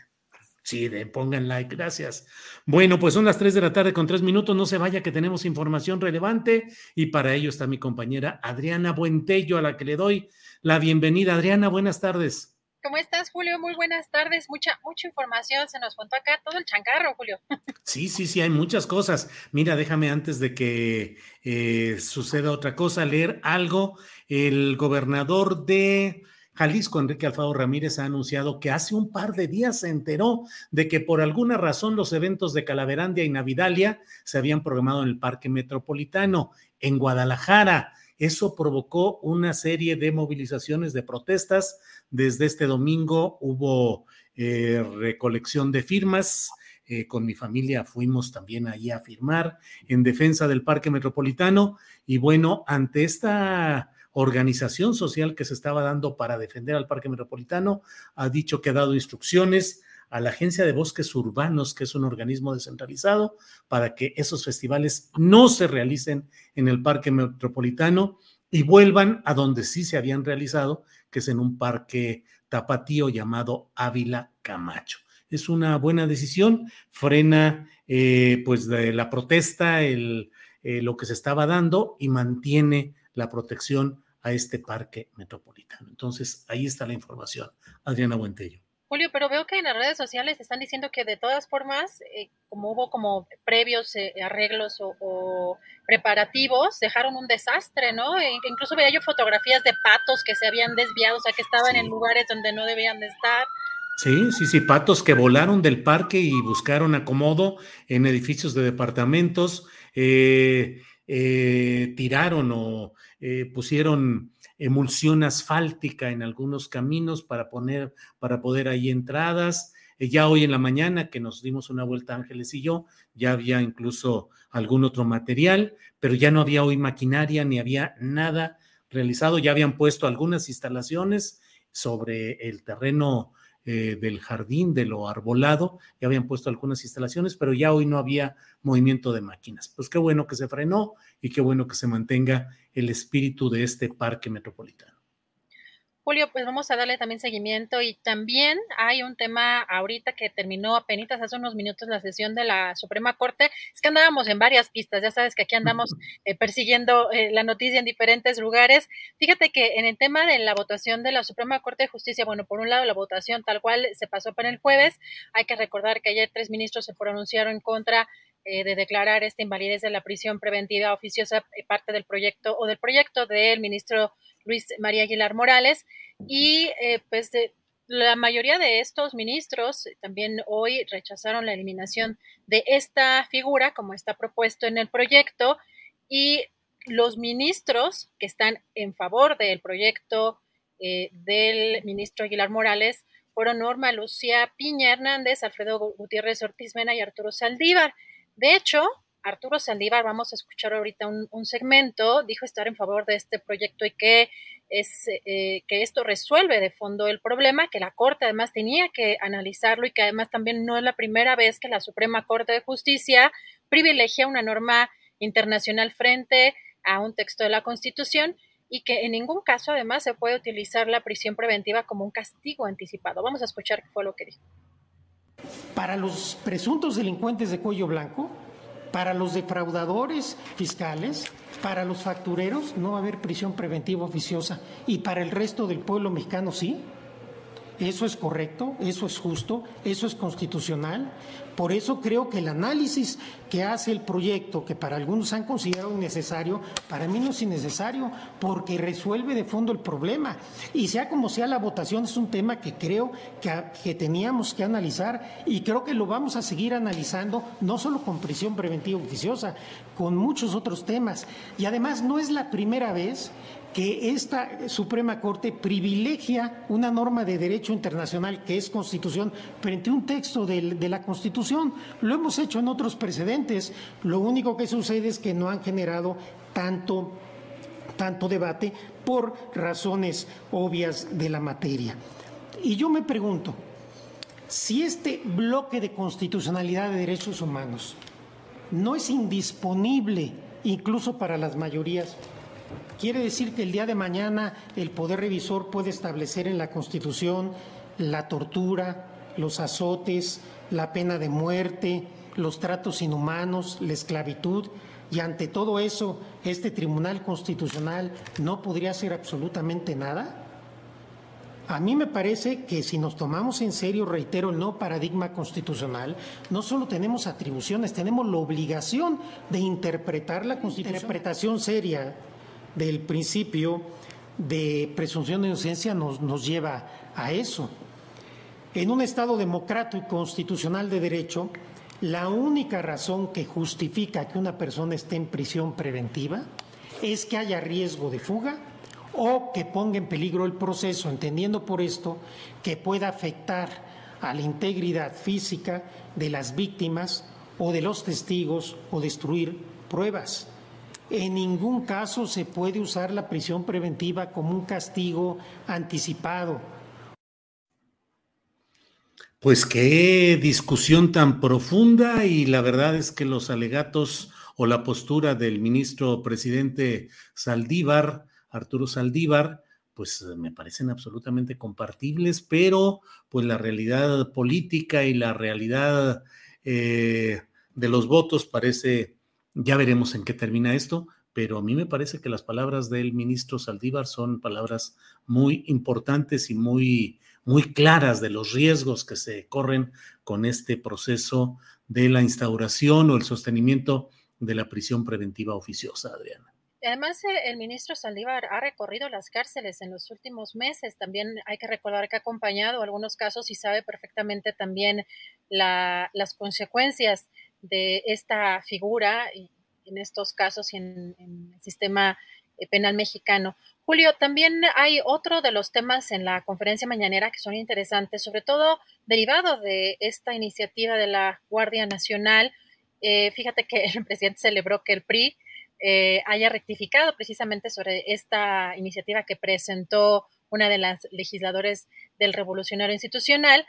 Speaker 1: Sí, de, pongan like, gracias. Bueno, pues son las 3 de la tarde con tres minutos. No se vaya que tenemos información relevante y para ello está mi compañera Adriana Buentello, a la que le doy la bienvenida. Adriana, buenas tardes.
Speaker 10: ¿Cómo estás, Julio? Muy buenas tardes. Mucha, mucha información. Se nos contó acá todo el chancarro, Julio.
Speaker 1: Sí, sí, sí, hay muchas cosas. Mira, déjame antes de que eh, suceda otra cosa, leer algo. El gobernador de Jalisco, Enrique Alfaro Ramírez, ha anunciado que hace un par de días se enteró de que por alguna razón los eventos de Calaverandia y Navidalia se habían programado en el Parque Metropolitano, en Guadalajara. Eso provocó una serie de movilizaciones, de protestas. Desde este domingo hubo eh, recolección de firmas. Eh, con mi familia fuimos también ahí a firmar en defensa del Parque Metropolitano. Y bueno, ante esta organización social que se estaba dando para defender al Parque Metropolitano, ha dicho que ha dado instrucciones a la Agencia de Bosques Urbanos, que es un organismo descentralizado, para que esos festivales no se realicen en el Parque Metropolitano y vuelvan a donde sí se habían realizado, que es en un parque tapatío llamado Ávila Camacho. Es una buena decisión, frena eh, pues la protesta, eh, lo que se estaba dando y mantiene la protección a este parque metropolitano. Entonces, ahí está la información. Adriana Buentello.
Speaker 10: Julio, pero veo que en las redes sociales están diciendo que de todas formas, eh, como hubo como previos eh, arreglos o, preparativos, dejaron un desastre, ¿no? E incluso veía yo fotografías de patos que se habían desviado, o sea, que estaban en lugares donde no debían de estar.
Speaker 1: Sí, sí, sí, patos que volaron del parque y buscaron acomodo en edificios de departamentos, eh, tiraron o pusieron emulsión asfáltica en algunos caminos para poner, para poder ahí entradas. Eh, ya hoy en la mañana que nos dimos una vuelta Ángeles y yo, ya había incluso algún otro material, pero ya no había hoy maquinaria ni había nada realizado. Ya habían puesto algunas instalaciones sobre el terreno eh, del jardín, de lo arbolado, ya habían puesto algunas instalaciones, pero ya hoy no había movimiento de máquinas. Pues qué bueno que se frenó y qué bueno que se mantenga el espíritu de este parque metropolitano.
Speaker 10: Julio, pues vamos a darle también seguimiento y también hay un tema ahorita que terminó apenas hace unos minutos la sesión de la Suprema Corte. Es que andábamos en varias pistas, ya sabes que aquí andamos eh, persiguiendo eh, la noticia en diferentes lugares. Fíjate que en el tema de la votación de la Suprema Corte de Justicia, bueno, por un lado la votación tal cual se pasó para el jueves. Hay que recordar que ayer tres ministros se pronunciaron en contra eh, de declarar esta invalidez de la prisión preventiva oficiosa parte del proyecto o del proyecto del ministro Luis María Aguilar Morales. Y eh, pues la mayoría de estos ministros también hoy rechazaron la eliminación de esta figura, como está propuesto en el proyecto, y los ministros que están en favor del proyecto eh, del ministro Aguilar Morales fueron Norma Lucía Piña Hernández, Alfredo Gutiérrez Ortiz Mena y Arturo Saldívar. De hecho, Arturo Saldívar, vamos a escuchar ahorita un, segmento, dijo estar en favor de este proyecto y que es eh, que esto resuelve de fondo el problema, que la Corte además tenía que analizarlo y que además también no es la primera vez que la Suprema Corte de Justicia privilegia una norma internacional frente a un texto de la Constitución y que en ningún caso además se puede utilizar la prisión preventiva como un castigo anticipado. Vamos a escuchar qué fue lo que dijo.
Speaker 11: Para los presuntos delincuentes de cuello blanco, para los defraudadores fiscales, para los factureros no va a haber prisión preventiva oficiosa y para el resto del pueblo mexicano sí. Eso es correcto, eso es justo, eso es constitucional. Por eso creo que el análisis que hace el proyecto, que para algunos han considerado innecesario, para mí no es innecesario, porque resuelve de fondo el problema. Y sea como sea la votación, es un tema que creo que, que teníamos que analizar y creo que lo vamos a seguir analizando, no solo con prisión preventiva oficiosa, con muchos otros temas. Y además no es la primera vez que esta Suprema Corte privilegia una norma de derecho internacional que es Constitución frente a un texto de, la Constitución. Lo hemos hecho en otros precedentes. Lo único que sucede es que no han generado tanto, tanto debate por razones obvias de la materia. Y yo me pregunto, si este bloque de constitucionalidad de derechos humanos no es indisponible incluso para las mayorías, Quiere decir que el día de mañana el Poder Revisor puede establecer en la Constitución la tortura, los azotes, la pena de muerte, los tratos inhumanos, la esclavitud, y ante todo eso, este Tribunal Constitucional no podría hacer absolutamente nada? A mí me parece que si nos tomamos en serio, reitero, el no paradigma constitucional, no solo tenemos atribuciones, tenemos la obligación de interpretar la Constitución. Interpretación seria del principio de presunción de inocencia nos, nos lleva a eso. En un Estado democrático y constitucional de derecho, la única razón que justifica que una persona esté en prisión preventiva es que haya riesgo de fuga o que ponga en peligro el proceso, entendiendo por esto que pueda afectar a la integridad física de las víctimas o de los testigos o destruir pruebas. En ningún caso se puede usar la prisión preventiva como un castigo anticipado.
Speaker 1: Pues qué discusión tan profunda y la verdad es que los alegatos o la postura del ministro presidente Saldívar, Arturo Saldívar, pues me parecen absolutamente compartibles, pero pues la realidad política y la realidad eh, de los votos parece Ya veremos en qué termina esto, pero a mí me parece que las palabras del ministro Saldívar son palabras muy importantes y muy, muy claras de los riesgos que se corren con este proceso de la instauración o el sostenimiento de la prisión preventiva oficiosa, Adriana.
Speaker 10: Además, eh, el ministro Saldívar ha recorrido las cárceles en los últimos meses. También hay que recordar que ha acompañado algunos casos y sabe perfectamente también las consecuencias de esta figura en estos casos y en, el sistema eh, penal mexicano. Julio, también hay otro de los temas en la conferencia mañanera que son interesantes, sobre todo derivado de esta iniciativa de la Guardia Nacional. Eh, fíjate que el presidente celebró que el PRI eh, haya rectificado precisamente sobre esta iniciativa que presentó una de las legisladores del Revolucionario Institucional,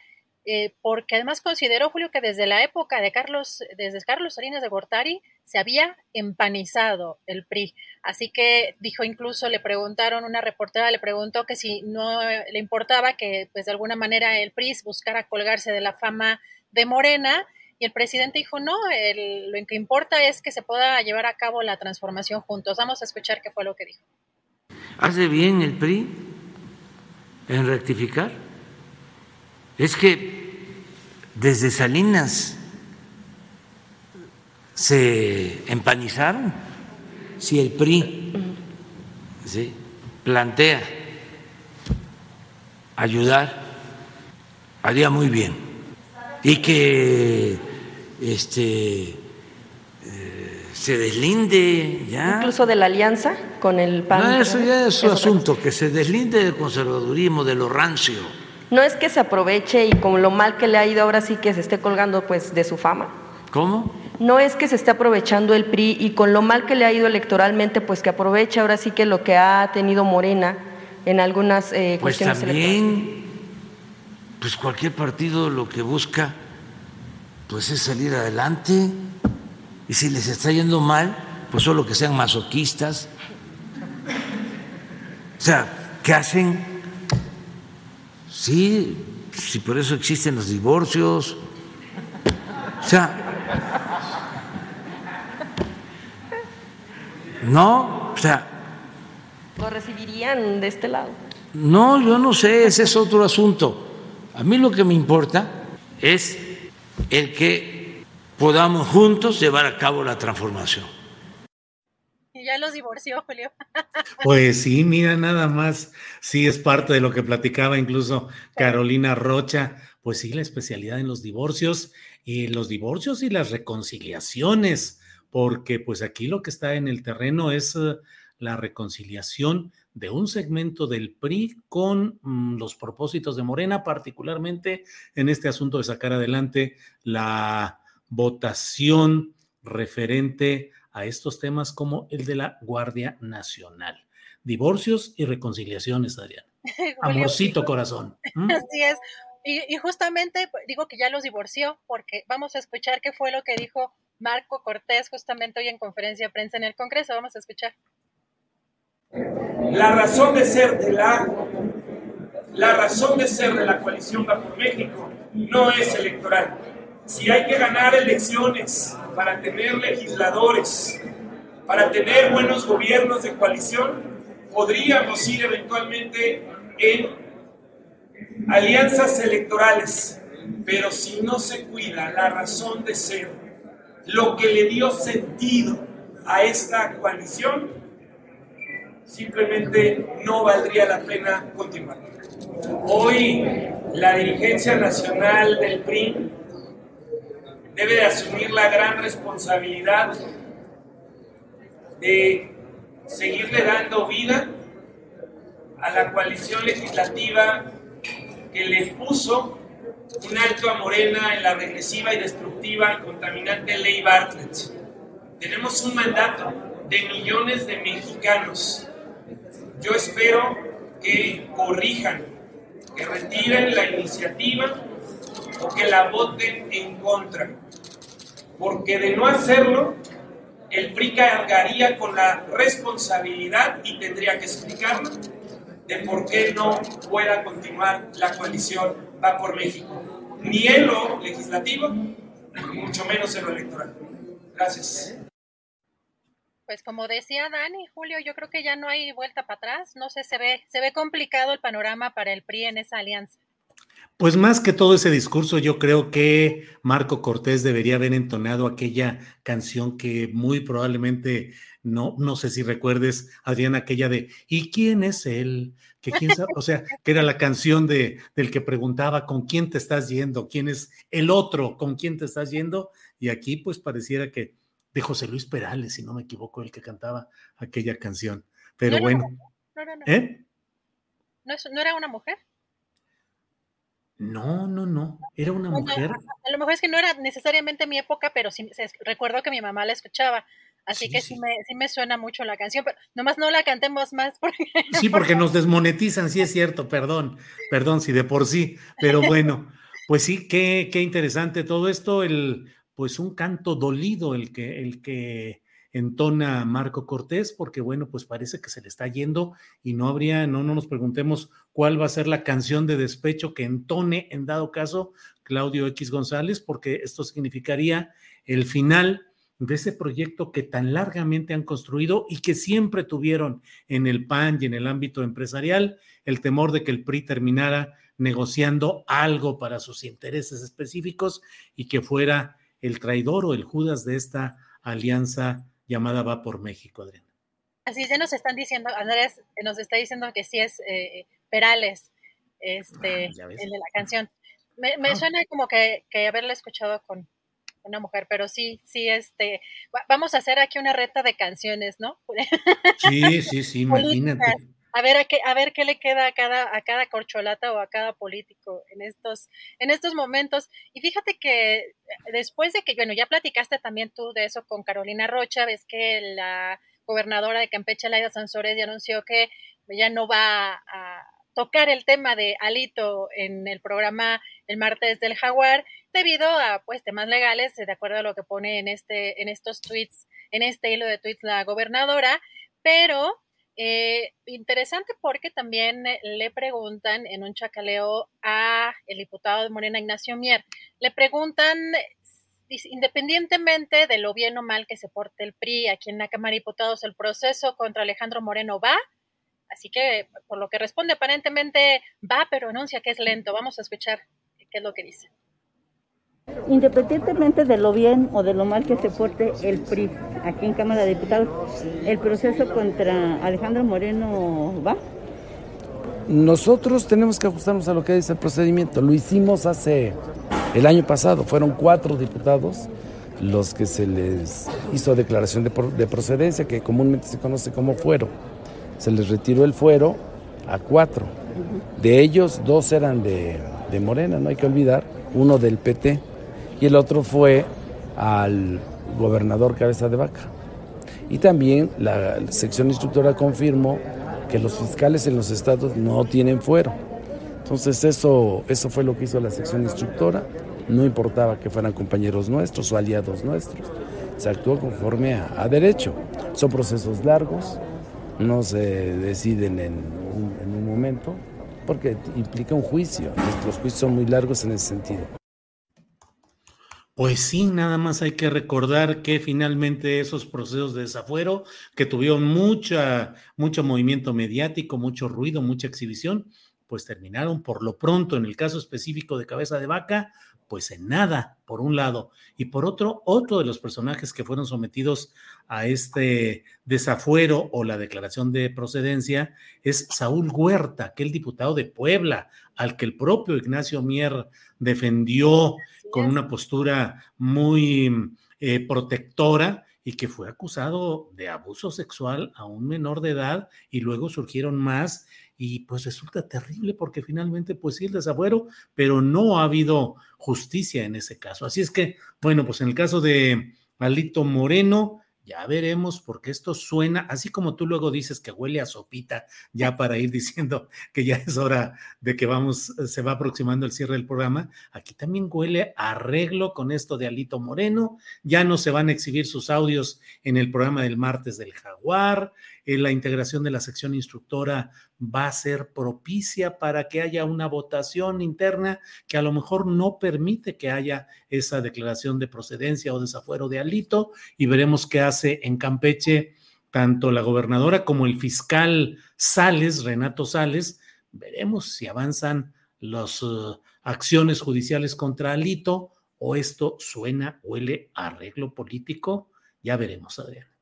Speaker 10: eh, porque además consideró, Julio, que desde la época de Carlos, desde Carlos Salinas de Gortari, se había empanizado el PRI. Así que dijo incluso, le preguntaron, una reportera le preguntó que si no le importaba que, pues de alguna manera, el PRI buscara colgarse de la fama de Morena, y el presidente dijo, no, lo que importa es que se pueda llevar a cabo la transformación juntos. Vamos a escuchar qué fue lo que dijo.
Speaker 2: ¿Hace bien el PRI en rectificar? Es que desde Salinas se empanizaron. Si el PRI plantea ayudar, haría muy bien. Y que este, eh, se deslinde ya.
Speaker 12: Incluso de la alianza con el PAN.
Speaker 2: No, eso ya es su asunto, que se deslinde del conservadurismo, de lo rancio.
Speaker 12: No es que se aproveche y con lo mal que le ha ido ahora sí que se esté colgando pues de su fama.
Speaker 2: ¿Cómo?
Speaker 12: No es que se esté aprovechando el PRI y con lo mal que le ha ido electoralmente pues que aproveche ahora sí que lo que ha tenido Morena en algunas eh,
Speaker 2: pues
Speaker 12: cuestiones
Speaker 2: también, pues cualquier partido lo que busca pues es salir adelante. Y si les está yendo mal, pues solo que sean masoquistas. O sea, ¿qué hacen? Sí, si por eso existen los divorcios. O sea, no, o sea.
Speaker 12: ¿Lo recibirían de este lado?
Speaker 2: No, yo no sé, ese es otro asunto. A mí lo que me importa es el que podamos juntos llevar a cabo la transformación.
Speaker 10: Ya los divorció, Julio.
Speaker 1: Pues sí, mira, nada más, sí es parte de lo que platicaba incluso Carolina Rocha, pues sí, la especialidad en los divorcios y los divorcios y las reconciliaciones, porque pues aquí lo que está en el terreno es eh, la reconciliación de un segmento del PRI con mm, los propósitos de Morena, particularmente en este asunto de sacar adelante la votación referente a estos temas como el de la Guardia Nacional. Divorcios y reconciliaciones, Adrián. Amorcito corazón.
Speaker 10: Así es. Y, y, justamente pues, digo que ya los divorció porque vamos a escuchar qué fue lo que dijo Marco Cortés justamente hoy en conferencia de prensa en el Congreso. Vamos a escuchar.
Speaker 13: La razón de ser de la la razón de ser de la coalición Va por México no es electoral. Si hay que ganar elecciones para tener legisladores, para tener buenos gobiernos de coalición, podríamos ir eventualmente en alianzas electorales. Pero si no se cuida la razón de ser, lo que le dio sentido a esta coalición, simplemente no valdría la pena continuar. Hoy la dirigencia nacional del PRI debe de asumir la gran responsabilidad de seguirle dando vida a la coalición legislativa que le puso un alto a Morena en la regresiva y destructiva y contaminante ley Bartlett. Tenemos un mandato de millones de mexicanos yo espero que corrijan, que retiren la iniciativa o que la voten en contra, porque de no hacerlo, el PRI cargaría con la responsabilidad y tendría que explicarlo de por qué no pueda continuar la coalición Va por México, ni en lo legislativo, mucho menos en lo electoral. Gracias.
Speaker 10: Pues como decía Dani, Julio, yo creo que ya no hay vuelta para atrás. No sé, se ve, se ve complicado el panorama para el PRI en esa alianza.
Speaker 1: Pues más que todo ese discurso, yo creo que Marco Cortés debería haber entonado aquella canción que muy probablemente no, no sé si recuerdes, Adriana, aquella de ¿y quién es él? Que quién sabe, o sea, que era la canción de, del que preguntaba con quién te estás yendo, quién es el otro, con quién te estás yendo, y aquí pues pareciera que de José Luis Perales, si no me equivoco, el que cantaba aquella canción. Pero bueno.
Speaker 10: No, no, no.
Speaker 1: ¿Eh?
Speaker 10: ¿No, ¿No era una mujer?
Speaker 1: No, no, no, era una mujer.
Speaker 10: A lo mejor es que no era necesariamente mi época, pero sí recuerdo que mi mamá la escuchaba. Así
Speaker 1: Sí,
Speaker 10: que
Speaker 1: sí.
Speaker 10: sí. me, sí me suena mucho la canción, pero nomás no la cantemos más porque
Speaker 1: Sí, porque nos desmonetizan, sí es cierto, perdón, perdón, si de por sí, pero bueno, pues sí, qué, qué interesante todo esto, el, pues un canto dolido el que, el que entona Marco Cortés, porque bueno, pues parece que se le está yendo y no habría, no, no nos preguntemos cuál va a ser la canción de despecho que entone en dado caso Claudio X González, porque esto significaría el final de ese proyecto que tan largamente han construido y que siempre tuvieron en el PAN y en el ámbito empresarial el temor de que el PRI terminara negociando algo para sus intereses específicos y que fuera el traidor o el Judas de esta alianza llamada Va por México, Adriana.
Speaker 10: así ya nos están diciendo, Andrés eh, nos está diciendo que sí es eh, Perales, este,
Speaker 1: Ah,
Speaker 10: de la canción. Me, me
Speaker 1: Ah.
Speaker 10: suena como que, que haberla escuchado con una mujer, pero sí, sí, este, va- vamos a hacer aquí una reta de canciones, ¿no?
Speaker 1: Sí, sí, sí, imagínate.
Speaker 10: A ver a qué, a ver qué le queda a cada, a cada corcholata o a cada político en estos, en estos momentos. Y fíjate que eh, después de que, bueno, ya platicaste también tú de eso con Carolina Rocha, ves que la gobernadora de Campeche, Laida Sansores, ya anunció que ya no va a tocar el tema de Alito en el programa el martes del Jaguar, debido a pues temas legales, de acuerdo a lo que pone en este, en estos tweets, en este hilo de tweets la gobernadora, pero eh, interesante porque también eh, le preguntan en un chacaleo a el diputado de Morena, Ignacio Mier, le preguntan independientemente de lo bien o mal que se porte el PRI aquí en la Cámara de Diputados, el proceso contra Alejandro Moreno va. Así que, por lo que responde, aparentemente va, pero anuncia que es lento. Vamos a escuchar qué es lo que dice.
Speaker 14: Independientemente de lo bien o de lo mal que se porte el PRI aquí en Cámara de Diputados, ¿el proceso contra Alejandro Moreno va?
Speaker 15: Nosotros tenemos que ajustarnos a lo que dice el procedimiento. Lo hicimos hace el año pasado. Fueron cuatro diputados los que se les hizo declaración de, procedencia, que comúnmente se conoce como fuero. Se les retiró el fuero a cuatro. De ellos, dos eran de, de Morena, no hay que olvidar, uno del PT y el otro fue al gobernador Cabeza de Vaca. Y también la sección instructora confirmó que los fiscales en los estados no tienen fuero. Entonces eso, eso fue lo que hizo la sección instructora. No importaba que fueran compañeros nuestros o aliados nuestros. Se actuó conforme a, derecho. Son procesos largos, no se deciden en un, en un momento, porque implica un juicio. Los juicios son muy largos en ese sentido.
Speaker 1: Pues sí, nada más hay que recordar que finalmente esos procesos de desafuero que tuvieron mucha, mucho movimiento mediático, mucho ruido, mucha exhibición, pues terminaron por lo pronto, en el caso específico de Cabeza de Vaca, pues en nada, por un lado. Y por otro, otro de los personajes que fueron sometidos a este desafuero o la declaración de procedencia es Saúl Huerta, aquel diputado de Puebla, al que el propio Ignacio Mier defendió con una postura muy eh, protectora y que fue acusado de abuso sexual a un menor de edad y luego surgieron más y pues resulta terrible porque finalmente pues sí el desafuero, pero no ha habido justicia en ese caso. Así es que, bueno, pues en el caso de Alito Moreno, ya veremos porque esto suena, así como tú luego dices que huele a sopita, ya para ir diciendo que ya es hora de que vamos, se va aproximando el cierre del programa, aquí también huele arreglo con esto de Alito Moreno, ya no se van a exhibir sus audios en el programa del martes del Jaguar, eh, la integración de la sección instructora va a ser propicia para que haya una votación interna que a lo mejor no permite que haya esa declaración de procedencia o desafuero de Alito y veremos qué hace en Campeche tanto la gobernadora como el fiscal Sales, Renato Sales, veremos si avanzan las uh, acciones judiciales contra Alito o esto suena, huele a arreglo político. Ya veremos, Adrián.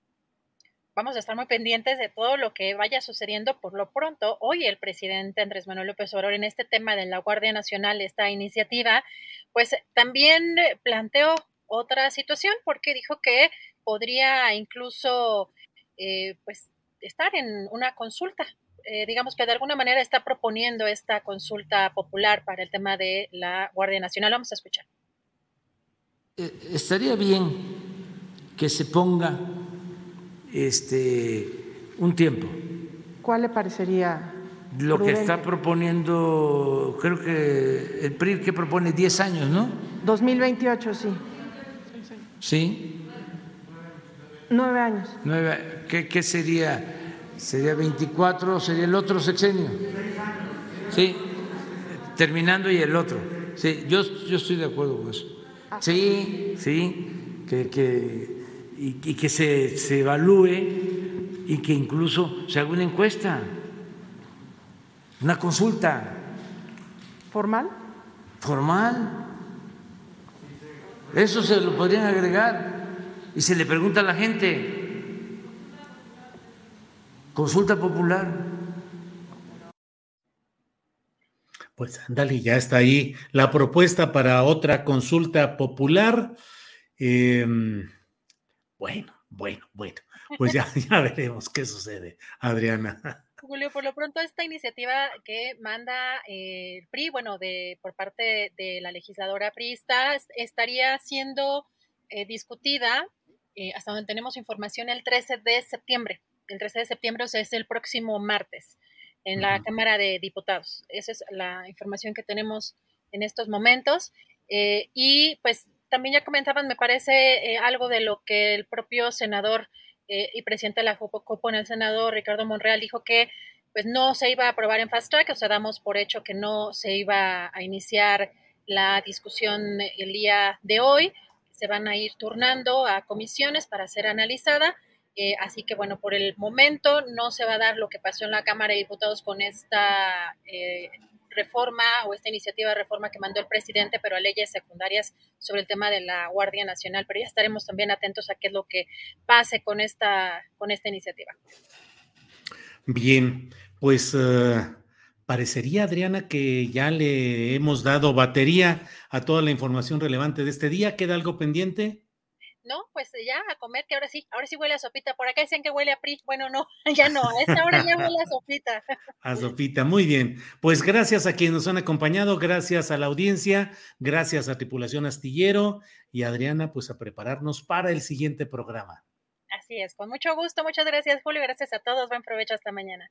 Speaker 10: Vamos a estar muy pendientes de todo lo que vaya sucediendo por lo pronto. Hoy el presidente Andrés Manuel López Obrador en este tema de la Guardia Nacional, esta iniciativa, pues también planteó otra situación porque dijo que podría incluso eh, pues estar en una consulta eh, digamos que de alguna manera está proponiendo esta consulta popular para el tema de la Guardia Nacional. Vamos a escuchar.
Speaker 2: Eh, estaría bien que se ponga este un tiempo.
Speaker 16: ¿Cuál le parecería?
Speaker 2: Lo que está proponiendo, creo que el PRI que propone 10 años, ¿no?
Speaker 16: 2028, sí.
Speaker 2: Sí.
Speaker 16: Nueve años.
Speaker 2: Nueve, ¿qué, qué sería? sería 24, sería el otro sexenio. Sí, terminando y el otro. Sí, yo, yo estoy de acuerdo con eso. Sí, sí, que, que, y, que se, se evalúe y que incluso se haga una encuesta, una consulta.
Speaker 16: ¿Formal?
Speaker 2: Formal. Eso se lo podrían agregar y se le pregunta a la gente. Consulta popular.
Speaker 1: Pues ándale, ya está ahí la propuesta para otra consulta popular. Em, bueno, bueno, bueno, pues ya, ya veremos qué sucede, Adriana.
Speaker 10: Julio, por lo pronto esta iniciativa que manda eh, el PRI, bueno, de por parte de la legisladora priista, estaría siendo eh, discutida, eh, hasta donde tenemos información, el 13 de septiembre el 13 de septiembre, o sea, es el próximo martes, en la Cámara de Diputados. Esa es la información que tenemos en estos momentos. Eh, y pues también ya comentaban, me parece, eh, algo de lo que el propio senador eh, y presidente de la Copo en el Senado, Ricardo Monreal, dijo que pues no se iba a aprobar en fast track, o sea, damos por hecho que no se iba a iniciar la discusión el día de hoy. Se van a ir turnando a comisiones para ser analizada eh, así que bueno, por el momento no se va a dar lo que pasó en la Cámara de Diputados con esta reforma o esta iniciativa de reforma que mandó el presidente, pero a leyes secundarias sobre el tema de la Guardia Nacional. Pero ya estaremos también atentos a qué es lo que pase con esta, con esta iniciativa.
Speaker 1: Bien, pues eh, parecería, Adriana, que ya le hemos dado batería a toda la información relevante de este día. ¿Queda algo pendiente?
Speaker 10: No, pues ya a comer, que ahora sí, ahora sí huele a sopita. Por acá dicen que huele a PRI. Bueno, no, ya no, a esta hora ya huele a sopita.
Speaker 1: A sopita, muy bien. Pues gracias a quienes nos han acompañado, gracias a la audiencia, gracias a Tripulación Astillero y Adriana, pues a prepararnos para el siguiente programa.
Speaker 10: Así es, con mucho gusto, muchas gracias, Julio, gracias a todos, buen provecho hasta mañana.